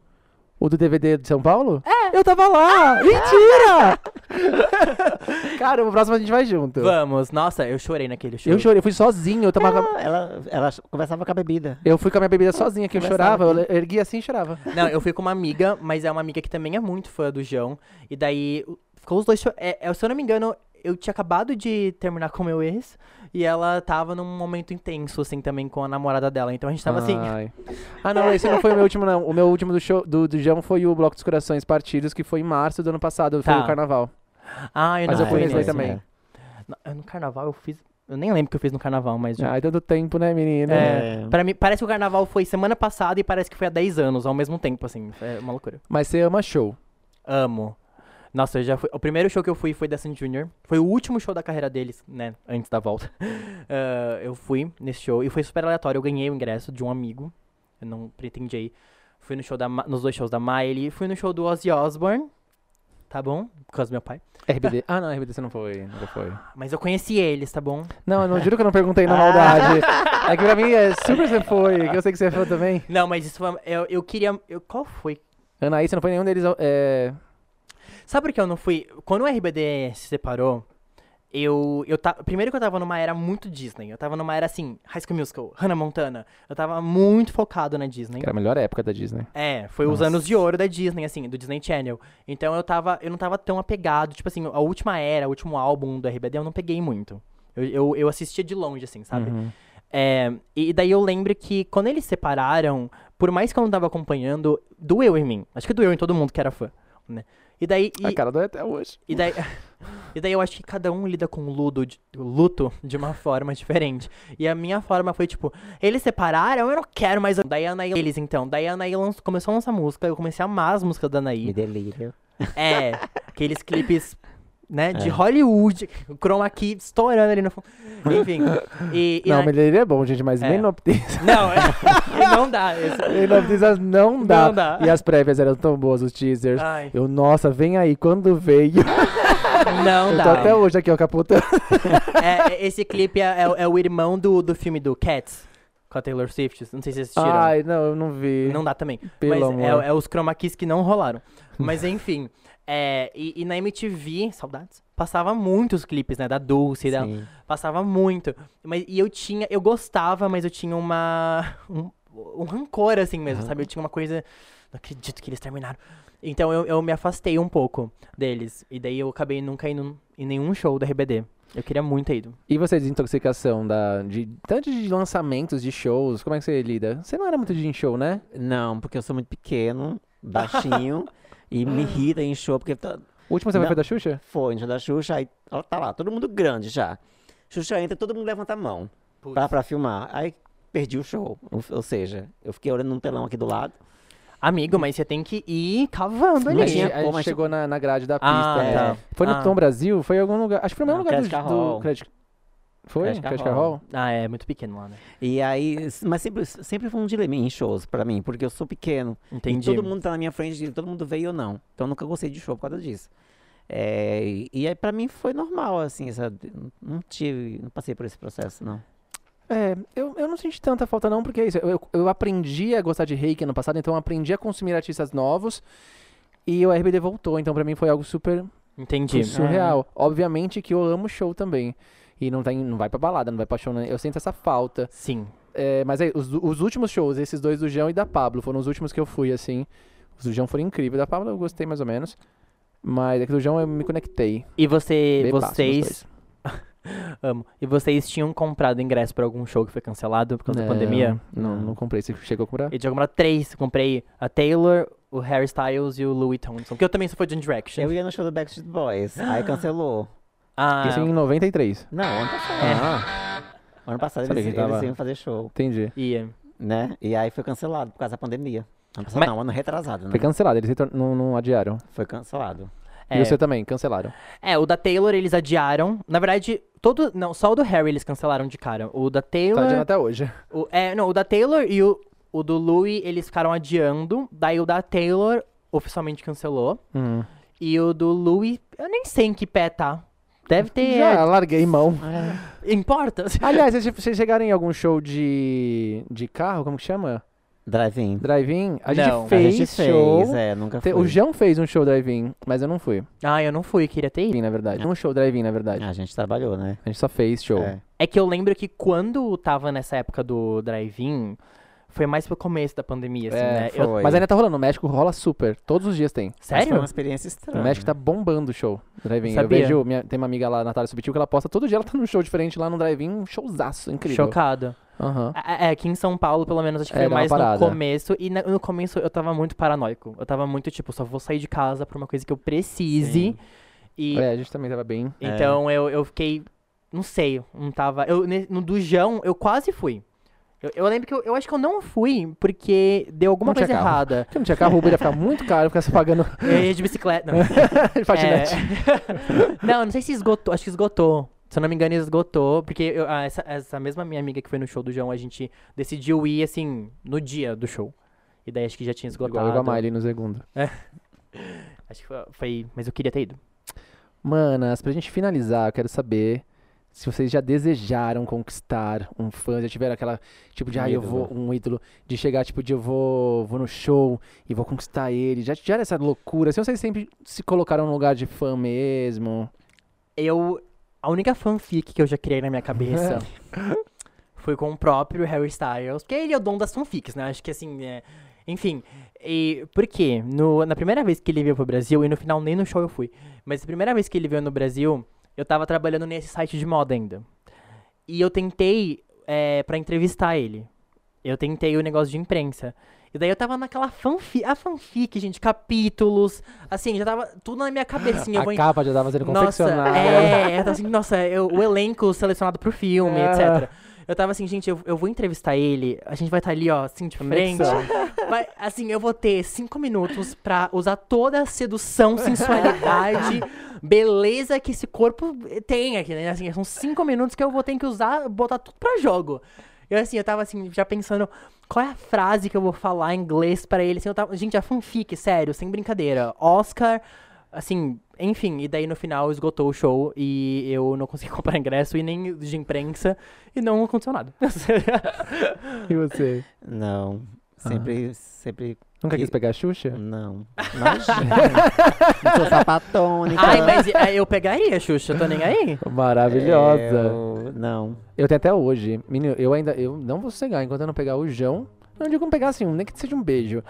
O do DVD de São Paulo? É. Eu tava lá. Mentira! Cara, o próximo a gente vai junto. Vamos. Nossa, eu chorei naquele show. Eu chorei, eu fui sozinho. Eu, tomava... Ela, ela, ela conversava com a bebida. eu fui com a minha bebida sozinha, que eu Conversava chorava. Eu erguia assim e chorava. Não, eu fui com uma amiga, mas é uma amiga que também é muito fã do João. E daí ficou os dois. É, é, se eu não me engano, eu tinha acabado de terminar com o meu ex. E ela tava num momento intenso, assim, também com a namorada dela. Então a gente tava assim. Ai. Ah, não, esse não foi o meu último, não. O meu último do show do, do João foi o Bloco dos Corações Partidos, que foi em março do ano passado. Foi Tá. o carnaval. Ah, eu Mas não eu fui nesse aí nesse. também. No, no carnaval eu fiz. Eu nem lembro o que eu fiz no carnaval, mas. Ai, tanto tempo, né, menina? É, pra mim, parece que o carnaval foi semana passada e parece que foi há 10 anos, ao mesmo tempo, assim. É uma loucura. Mas você ama show. Amo. Nossa, eu já fui. O primeiro show que eu fui foi da Sandy Jr. Foi o último show da carreira deles, né? Antes da volta. Ah, eu fui nesse show e foi super aleatório. Eu ganhei o ingresso de um amigo. Eu não pretendia ir. Fui no show da, nos dois shows da Miley. Fui no show do Ozzy Osbourne. Tá bom? Por causa do meu pai. RBD. Ah, não, RBD você não foi. Nunca foi. Mas eu conheci eles, tá bom? Não, eu não juro que eu não perguntei na maldade. É que pra mim é super você foi, que eu sei que você foi também. Não, mas isso foi. Eu, eu queria. Eu, qual foi? Anaí, você não foi nenhum deles. É... Sabe por que eu não fui? Quando o RBD se separou, eu, eu ta... primeiro que eu tava numa era muito Disney. Eu tava numa era assim, High School Musical, Hannah Montana. Eu tava muito focado na Disney. Que era a melhor época da Disney. É, foi os Nossa. anos de ouro da Disney, assim, do Disney Channel. Então eu tava, eu não tava tão apegado, tipo assim, a última era, o último álbum do RBD eu não peguei muito. Eu, eu, eu assistia de longe, assim, sabe? Uhum. É, e daí eu lembro que quando eles separaram, por mais que eu não tava acompanhando, doeu em mim. Acho que doeu em todo mundo que era fã, né? E daí... e- A cara dói até hoje. e daí, e daí eu acho que cada um lida com o luto, de, o luto de uma forma diferente. E a minha forma foi tipo, eles separaram, eu não quero mais. Daí a Anaí, eles então. Daí a Anaí lanç- começou a lançar música, eu comecei a amar as músicas da Me Anaí. delírio. É, aqueles clipes, né, de É. Hollywood, o chroma key estourando ali no fundo. Enfim. E, e Não, na- mas ele é bom, gente, mas É. Menoptisa. não, é, não dá. Esse, Menoptisa não dá. Não dá. E as prévias eram tão boas, os teasers. ai, Eu, nossa, vem aí, quando veio. não Eu tô dá. até hoje aqui, ó, capotando. É, é, esse clipe é, é o- é o irmão do, do filme do Cats, com a Taylor Swift. Não sei se vocês assistiram. Ai, não, eu não vi. Não dá também. Pelo Mas amor. é, é os chroma keys que não rolaram. Mas enfim. É, e, e na MTV, saudades, passava muitos clipes, né? Da Dulce. Sim. Passava muito. Mas, e eu tinha, eu gostava, mas eu tinha uma. Um, um rancor, assim mesmo, Aham. sabe? Eu tinha uma coisa. Não acredito que eles terminaram. Então eu, eu me afastei um pouco deles. E daí eu acabei nunca indo em nenhum show da RBD. Eu queria muito ter ido. E você, desintoxicação da, de tanto de lançamentos, de shows, como é que você lida? Você não era muito de show, né? Não, porque eu sou muito pequeno, baixinho, e me irrita em show, porque tá- O último você Não. foi da Xuxa? foi no show da Xuxa, aí ela tá lá, todo mundo grande já. Xuxa entra, todo mundo levanta a mão pra, pra filmar. Aí perdi o show. Ou, ou seja, eu fiquei olhando num telão aqui do lado. Amigo, mas você tem que ir cavando ali. A gente, tinha a gente como, mas chegou na, na grade da pista. Ah, né? tá. Foi no Ah. Tom Brasil? Foi em algum lugar? Acho que foi no mesmo lugar do, do Carrol. Foi? Casca Casca Hall. Hall? Ah, é muito pequeno lá, né? E aí, mas sempre, sempre foi um dilema em shows pra mim, porque eu sou pequeno. Entendi. E todo mundo tá na minha frente, todo mundo veio ou não. Então eu nunca gostei de show por causa disso. É, e- aí pra mim foi normal, assim, sabe? Não tive, não passei por esse processo, não. É, eu, eu não senti tanta falta não, porque é isso. Eu, eu, aprendi a gostar de reiki ano passado, então eu aprendi a consumir artistas novos. E o RBD voltou, então pra mim foi algo super Entendi. surreal. Obviamente que eu amo show também. E não, tem, não vai pra balada, não vai pra show. né? Eu sinto essa falta. Sim. É, mas aí, os, os últimos shows, esses dois do João e da Pablo, foram os últimos que eu fui, assim. Os do João foram incríveis. Da Pablo eu gostei mais ou menos. Mas aqui do João eu me conectei. E você, Bebaço vocês, amo. E vocês tinham comprado ingresso pra algum show que foi cancelado por causa da pandemia? Não, não comprei. Você chegou a comprar? Eu tinha comprado três. Comprei a Taylor, o Harry Styles e o Louis Tomlinson. Que eu também sou fã de One Direction. Eu ia no show do Backstreet Boys, aí cancelou. Ah, Isso em 93. Não, ano passado. Ah, Ano passado Sabia eles, que tava- eles iam fazer show, entendi. ia. né? E aí foi cancelado por causa da pandemia. Ano passado Mas- não, ano retrasado, né? Foi cancelado, eles retor- não, não adiaram. Foi cancelado. É, E você também, cancelaram. é, o da Taylor eles adiaram. Na verdade, todo. Não, só o do Harry eles cancelaram de cara. O da Tá Taylor. adiando até hoje. o, é, não, o da Taylor e o, o do Louis eles ficaram adiando. Daí o da Taylor oficialmente cancelou. Hum. E o do Louis, eu nem sei em que pé tá. Deve ter. Já larguei mão. Importa. Aliás, vocês, vocês chegaram em algum show de, de carro, como que chama? Drive-in. Drive-in? A gente Não. Fez a gente show. fez, é, nunca fui. O João fez um show drive-in, mas eu não fui. Ah, eu não fui, queria ter ido. Na verdade. Um show drive-in, na verdade. A gente trabalhou, né? A gente só fez show. É. É que eu lembro que quando tava nessa época do drive-in, foi mais pro começo da pandemia, assim, É, né? Eu-. Mas ainda tá rolando. No México rola super. Todos os dias tem. Mas Foi Sério? uma experiência estranha. No México tá bombando o show. Drive-in. Eu vejo. minha- tem uma amiga lá, Natália Subtil, que ela posta todo dia. Ela tá num show diferente lá no drive-in. Um showzaço. Incrível. Chocado. Aham. É, é, aqui em São Paulo, pelo menos, acho que É, foi mais no começo. E na- no começo eu tava muito paranoico. Eu tava muito, tipo, só vou sair de casa por uma coisa que eu precise. Sim. E É, a gente também tava bem. então eu, eu fiquei. Não sei, não tava. Eu, no do Jão, eu quase fui. Eu, eu lembro que eu, eu acho que eu não fui porque deu alguma Não coisa carro. errada. Porque não tinha carro, o Uber ia ficar muito caro, ficar se pagando Eu ia de bicicleta. Não. de patinete. É. não, não sei se esgotou. Acho que esgotou. Se eu não me engano, esgotou. Porque eu- ah, essa, essa mesma minha amiga que foi no show do João, a gente decidiu ir, assim, no dia do show. E daí acho que já tinha esgotado. Igual a Miley no segundo. Acho que foi, foi- Mas eu queria ter ido. Manas, pra gente finalizar, eu quero saber se vocês já desejaram conquistar um fã, já tiveram aquela, tipo, de, Um ah, eu vou, um ídolo, de chegar, tipo, de eu vou, vou no show e vou conquistar ele. Já tiveram essa loucura? Se vocês sempre se colocaram no lugar de fã mesmo. Eu. A única fanfic que eu já criei na minha cabeça foi com o próprio Harry Styles. Porque ele é o dono das fanfics, né? Acho que assim. É... Enfim. E por quê? No, na primeira vez que ele veio pro Brasil, e no final nem no show eu fui, mas a primeira vez que ele veio no Brasil, eu tava trabalhando nesse site de moda ainda. E eu tentei é, para entrevistar ele. Eu tentei o negócio de imprensa. E daí eu tava naquela fanfic. A fanfic, gente, capítulos. Assim, já tava tudo na minha cabecinha. a capa já tava sendo nossa, confeccionada. é, eu tava assim, nossa, eu- o elenco selecionado pro filme, Ah. etc. Eu tava assim, gente, eu, eu vou entrevistar ele, a gente vai estar ali, ó, assim, de frente. Vai, assim, eu vou ter cinco minutos pra usar toda a sedução, sensualidade, beleza que esse corpo tem aqui, né? Assim, são cinco minutos que eu vou ter que usar, botar tudo pra jogo. Eu, assim, eu tava, assim, já pensando qual é a frase que eu vou falar em inglês pra ele. Assim, eu tava, gente, a fanfic, sério, sem brincadeira. Oscar, assim, enfim. E daí, no final, esgotou o show e eu não consegui comprar ingresso e nem de imprensa e não aconteceu nada. E você? Não. Sempre, sempre. Nunca Que- quis pegar a Xuxa? Não. Imagina. não sou sapatônica. Ai, mas é, eu pegaria, Xuxa, tô nem aí. Maravilhosa. Eu- não. Eu tenho até hoje. Menino, eu ainda. Eu não vou sossegar enquanto eu não pegar o João. Não digo pegar assim, nem que seja um beijo.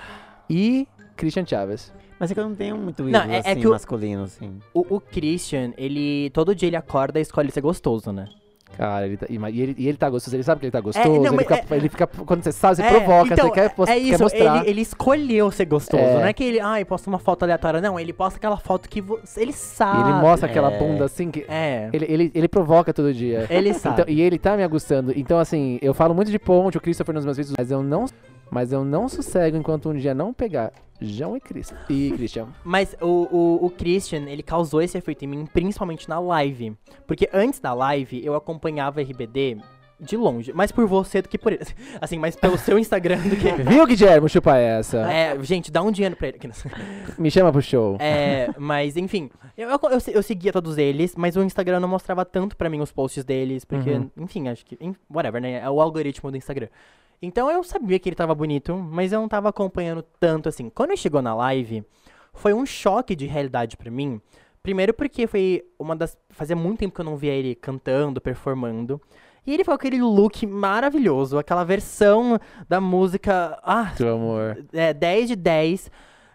E Christian Chaves. Mas é que eu não tenho muito Não, ídolo é- é assim, que o- masculino, assim. O, o Christian, ele. Todo dia ele acorda e escolhe ser gostoso, né? Cara, ele tá, e e, ele, e ele tá gostoso, ele sabe que ele tá gostoso. não, ele, fica, é- ele fica. Quando você sabe, você É, provoca, então, você quer, post- é quer isso, mostrar. Ele, ele escolheu ser gostoso. É. Não é que ele, ai, posta uma foto aleatória. Não, ele posta aquela foto que vo- ele sabe. ele mostra aquela É. bunda assim que. É. Ele, ele, ele provoca todo dia. Ele sabe. Então, e ele tá me agustando. Então, assim, eu falo muito de ponte, o Christopher nos meus vídeos, mas eu não Mas eu não sossego enquanto um dia não pegar João e, Chris, e Christian. Mas o, o, o Christian, ele causou esse efeito em mim, principalmente na live. Porque antes da live, eu acompanhava RBD de longe. Mais por você do que por ele. Assim, mais pelo seu Instagram do que... Viu, Guilherme? Chupa essa. É, gente, dá um dinheiro pra ele. Me chama pro show. É, mas enfim, eu, eu, eu, eu seguia todos eles, mas o Instagram não mostrava tanto pra mim os posts deles, porque, Uhum. enfim, acho que, whatever, né, é o algoritmo do Instagram. Então eu sabia que ele tava bonito, mas eu não tava acompanhando tanto assim. Quando ele chegou na live, foi um choque de realidade pra mim. Primeiro porque foi uma das, fazia muito tempo que eu não via ele cantando, performando. E ele foi com aquele look maravilhoso, aquela versão da música, ah, Teu amor. é, 10 de 10.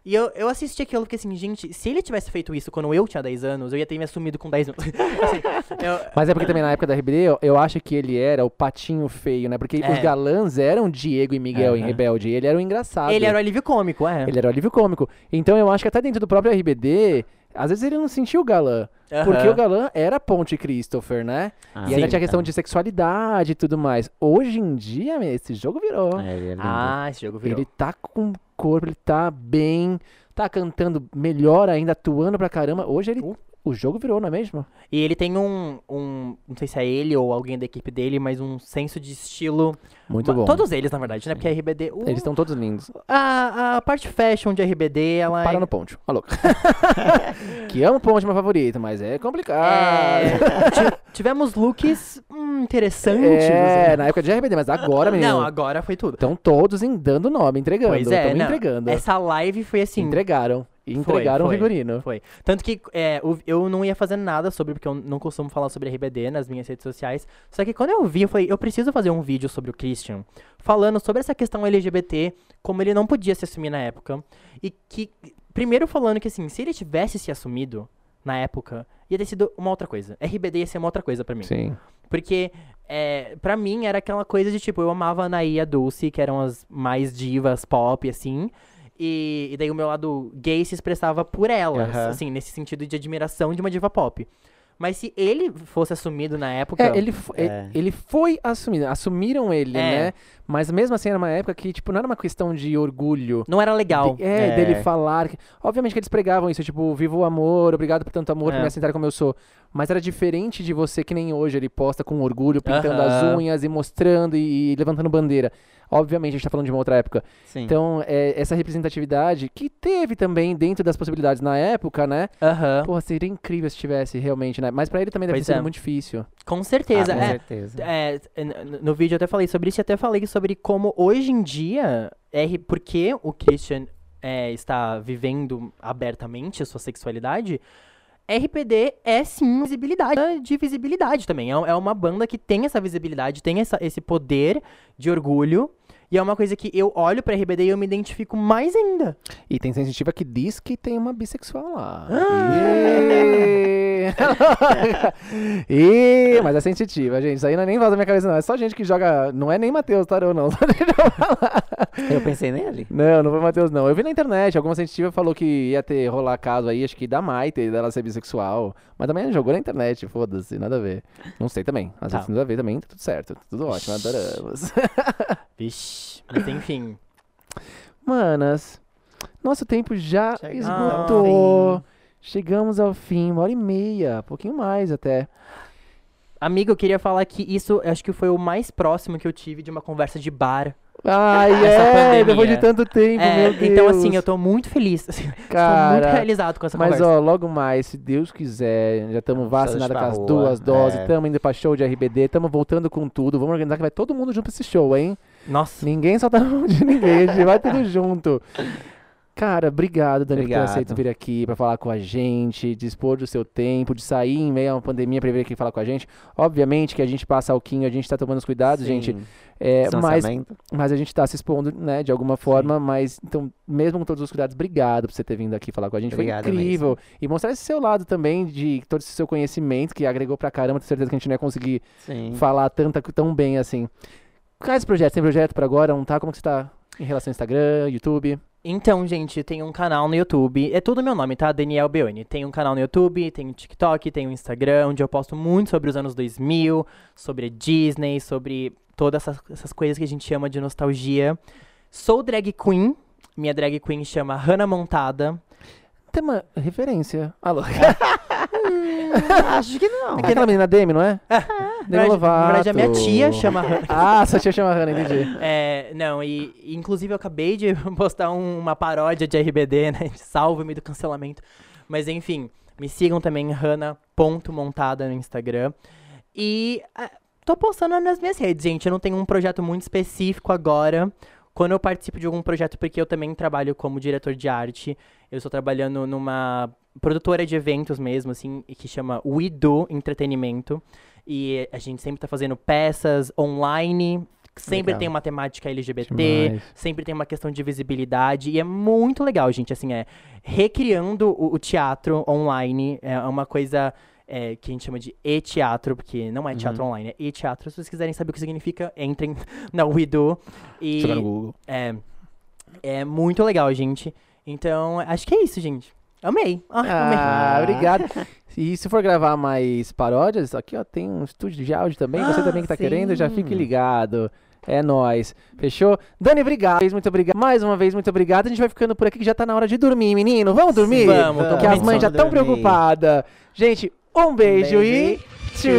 E eu, eu assisti aquilo e fiquei assim, gente, se ele tivesse feito isso quando eu tinha 10 anos, eu ia ter me assumido com 10 anos. Assim, eu- Mas é porque também na época da RBD, eu, eu acho que ele era o patinho feio, né? Porque É. os galãs eram Diego e Miguel em. Rebelde. E ele era o engraçado. ele era o alívio cômico, é. Ele era o alívio cômico. Então eu acho que até dentro do próprio RBD, às vezes ele não sentiu o galã. Porque Aham. o galã era Ponte Christopher, né? Ah, e ainda tinha a questão de sexualidade e tudo mais. Hoje em dia, esse jogo virou. É, ele é lindo. Ah, esse jogo virou. Ele tá com corpo, ele tá bem, tá cantando melhor ainda, atuando pra caramba. Hoje ele. Uh. O jogo virou, não é mesmo? E ele tem um, um, não sei se é ele ou alguém da equipe dele, mas um senso de estilo. Muito bom. Todos eles, na verdade, né? Porque a RBD. uh, Eles estão todos lindos. a, a parte fashion de RBD, ela Para é. no ponte. Ó, louco. que amo ponte, meu favorito, mas é complicado. é, ti- tivemos looks hum, interessantes. É, na época de RBD, mas agora, menino. Não, agora foi tudo. Estão todos em dando nome, entregando. Pois é, Estão não, entregando. Essa live foi assim. Entregaram. E entregaram o foi. figurino. Foi. Tanto que é, o- eu não ia fazer nada sobre, porque eu não costumo falar sobre RBD nas minhas redes sociais. Só que quando eu vi, eu falei, eu preciso fazer um vídeo sobre o Christian, falando sobre essa questão LGBT, como ele não podia se assumir na época. E que, primeiro falando que assim, se ele tivesse se assumido na época, ia ter sido uma outra coisa. RBD ia ser uma outra coisa pra mim. Sim. Porque, é, pra mim, era aquela coisa de, tipo, eu amava a Anaí e a Dulce, que eram as mais divas pop, assim. E, e daí o meu lado gay se expressava por elas, Aham. assim, nesse sentido de admiração de uma diva pop. Mas se ele fosse assumido na época... É, ele, É. ele foi assumido. Assumiram ele, É. né? Mas mesmo assim era uma época que, tipo, não era uma questão de orgulho. Não era legal. De- é, É. dele falar. que- Obviamente que eles pregavam isso, tipo, viva o amor, obrigado por tanto amor, por É. me aceitar como eu sou. Mas era diferente de você, que nem hoje ele posta com orgulho, pintando Aham. as unhas e mostrando e, e levantando bandeira. Obviamente a gente tá falando de uma outra época. Sim. Então, é, essa representatividade que teve também dentro das possibilidades na época, né? Aham. Porra, seria incrível se tivesse realmente, né? Mas pra ele também deve Pois sido é. muito difícil. Com certeza. Ah, com é. certeza. É, no vídeo eu até falei sobre isso e até falei sobre como hoje em dia, R, porque o Christian é, está vivendo abertamente a sua sexualidade, RPD é sim visibilidade, de visibilidade também. É, é uma banda que tem essa visibilidade, tem essa, esse poder de orgulho. E é uma coisa que eu olho pra RBD e eu me identifico mais ainda. E tem sensitiva que diz que tem uma bissexual lá. E... e... Mas é sensitiva, gente. Isso aí não é nem voz da minha cabeça, não. É só gente que joga. Não é nem Matheus Tarô, não. Eu pensei nele. não, não foi Matheus, não. Eu vi na internet. Alguma sensitiva falou que ia ter rolar caso aí, acho que da Maite, dela ser bissexual. Mas também jogou na internet, foda-se, nada a ver. Não sei também. Às Tá. vezes nada a ver também, tá tudo certo. Tudo ótimo, adoramos. Vixe. Mas enfim. Manas, nosso tempo já esgotou. fim. Chegamos ao fim, uma hora e meia, um pouquinho mais até. Amigo, eu queria falar que isso acho que foi o mais próximo que eu tive de uma conversa de bar. Ai, Essa é, pandemia. depois de tanto tempo, É, meu Deus. então, assim, eu tô muito feliz. assim, Estou muito Cara, realizado com essa mas conversa. ó, logo mais, se Deus quiser, já estamos vacinados com as rua, duas doses, é. estamos indo pra show de RBD, estamos voltando com tudo, vamos organizar que vai todo mundo junto pra esse show, hein? Nossa. Ninguém solta a mão de ninguém, a gente vai tudo junto. Cara, obrigado, Dani, por ter Obrigado. aceito vir aqui pra falar com a gente, dispor do seu tempo, de sair em meio a uma pandemia pra vir aqui falar com a gente. Obviamente que a gente passa alquinho, a gente tá tomando os cuidados, gente. Sim. É, mas, mas a gente tá se expondo, né, de alguma forma. Mas, então, mesmo com todos os cuidados, obrigado por você ter vindo aqui falar com a gente. Obrigado Foi incrível. E mostrar esse seu lado também, de todo esse seu conhecimento, que agregou pra caramba. Tenho certeza que a gente não ia conseguir Sim. falar tanta, tão bem assim. Quais projetos? Tem projeto pra agora? Não tá? Como que você tá em relação ao Instagram, YouTube? Então, gente, tem um canal no YouTube. É tudo meu nome, tá? Daniel Beoni. Tem um canal no YouTube, tem um TikTok, tem um Instagram, onde eu posto muito sobre os anos 2000, sobre a Disney, sobre todas essas, essas coisas que a gente chama de nostalgia. Sou drag queen. Minha drag queen chama Hannah Montada. Tem uma referência. Alô. Acho que não. É aquela menina Demi, não é? Na Demi verdade, na verdade, a minha Lovato. tia chama Hannah. Ah, sua tia chama Hannah, entendi. É, não, e e, inclusive eu acabei de postar um- uma paródia de RBD, né? Salve-me do cancelamento. Mas enfim, me sigam também, Hannah.montada no Instagram. E ah, tô postando nas minhas redes, gente. Eu não tenho um projeto muito específico agora. Quando eu participo de algum projeto, porque eu também trabalho como diretor de arte, eu estou trabalhando numa produtora de eventos mesmo, assim, que chama We Do Entretenimento. E a gente sempre tá fazendo peças online, sempre Legal. tem uma temática LGBT, Demais. sempre tem uma questão de visibilidade. E é muito legal, gente. Assim, é recriando o, o teatro online. É uma coisa é, que a gente chama de e-teatro, porque não é teatro online, é e-teatro. Se vocês quiserem saber o que significa, entrem na WeDo. E Jogar no Google. é, é muito legal, gente. Então, acho que é isso, gente. Amei. Ah, Ah, amei. obrigado. E se for gravar mais paródias, aqui ó, tem um estúdio de áudio também. Você Ah, também que tá sim. querendo, já fique ligado. É nóis. Fechou? Dani, obrigado. Muito obrigado. Mais uma vez, muito obrigado. A gente vai ficando por aqui que já tá na hora de dormir, menino. Vamos dormir? Vamos, tô Que as mães já estão preocupadas. Gente, um beijo, beijo e. Tchau!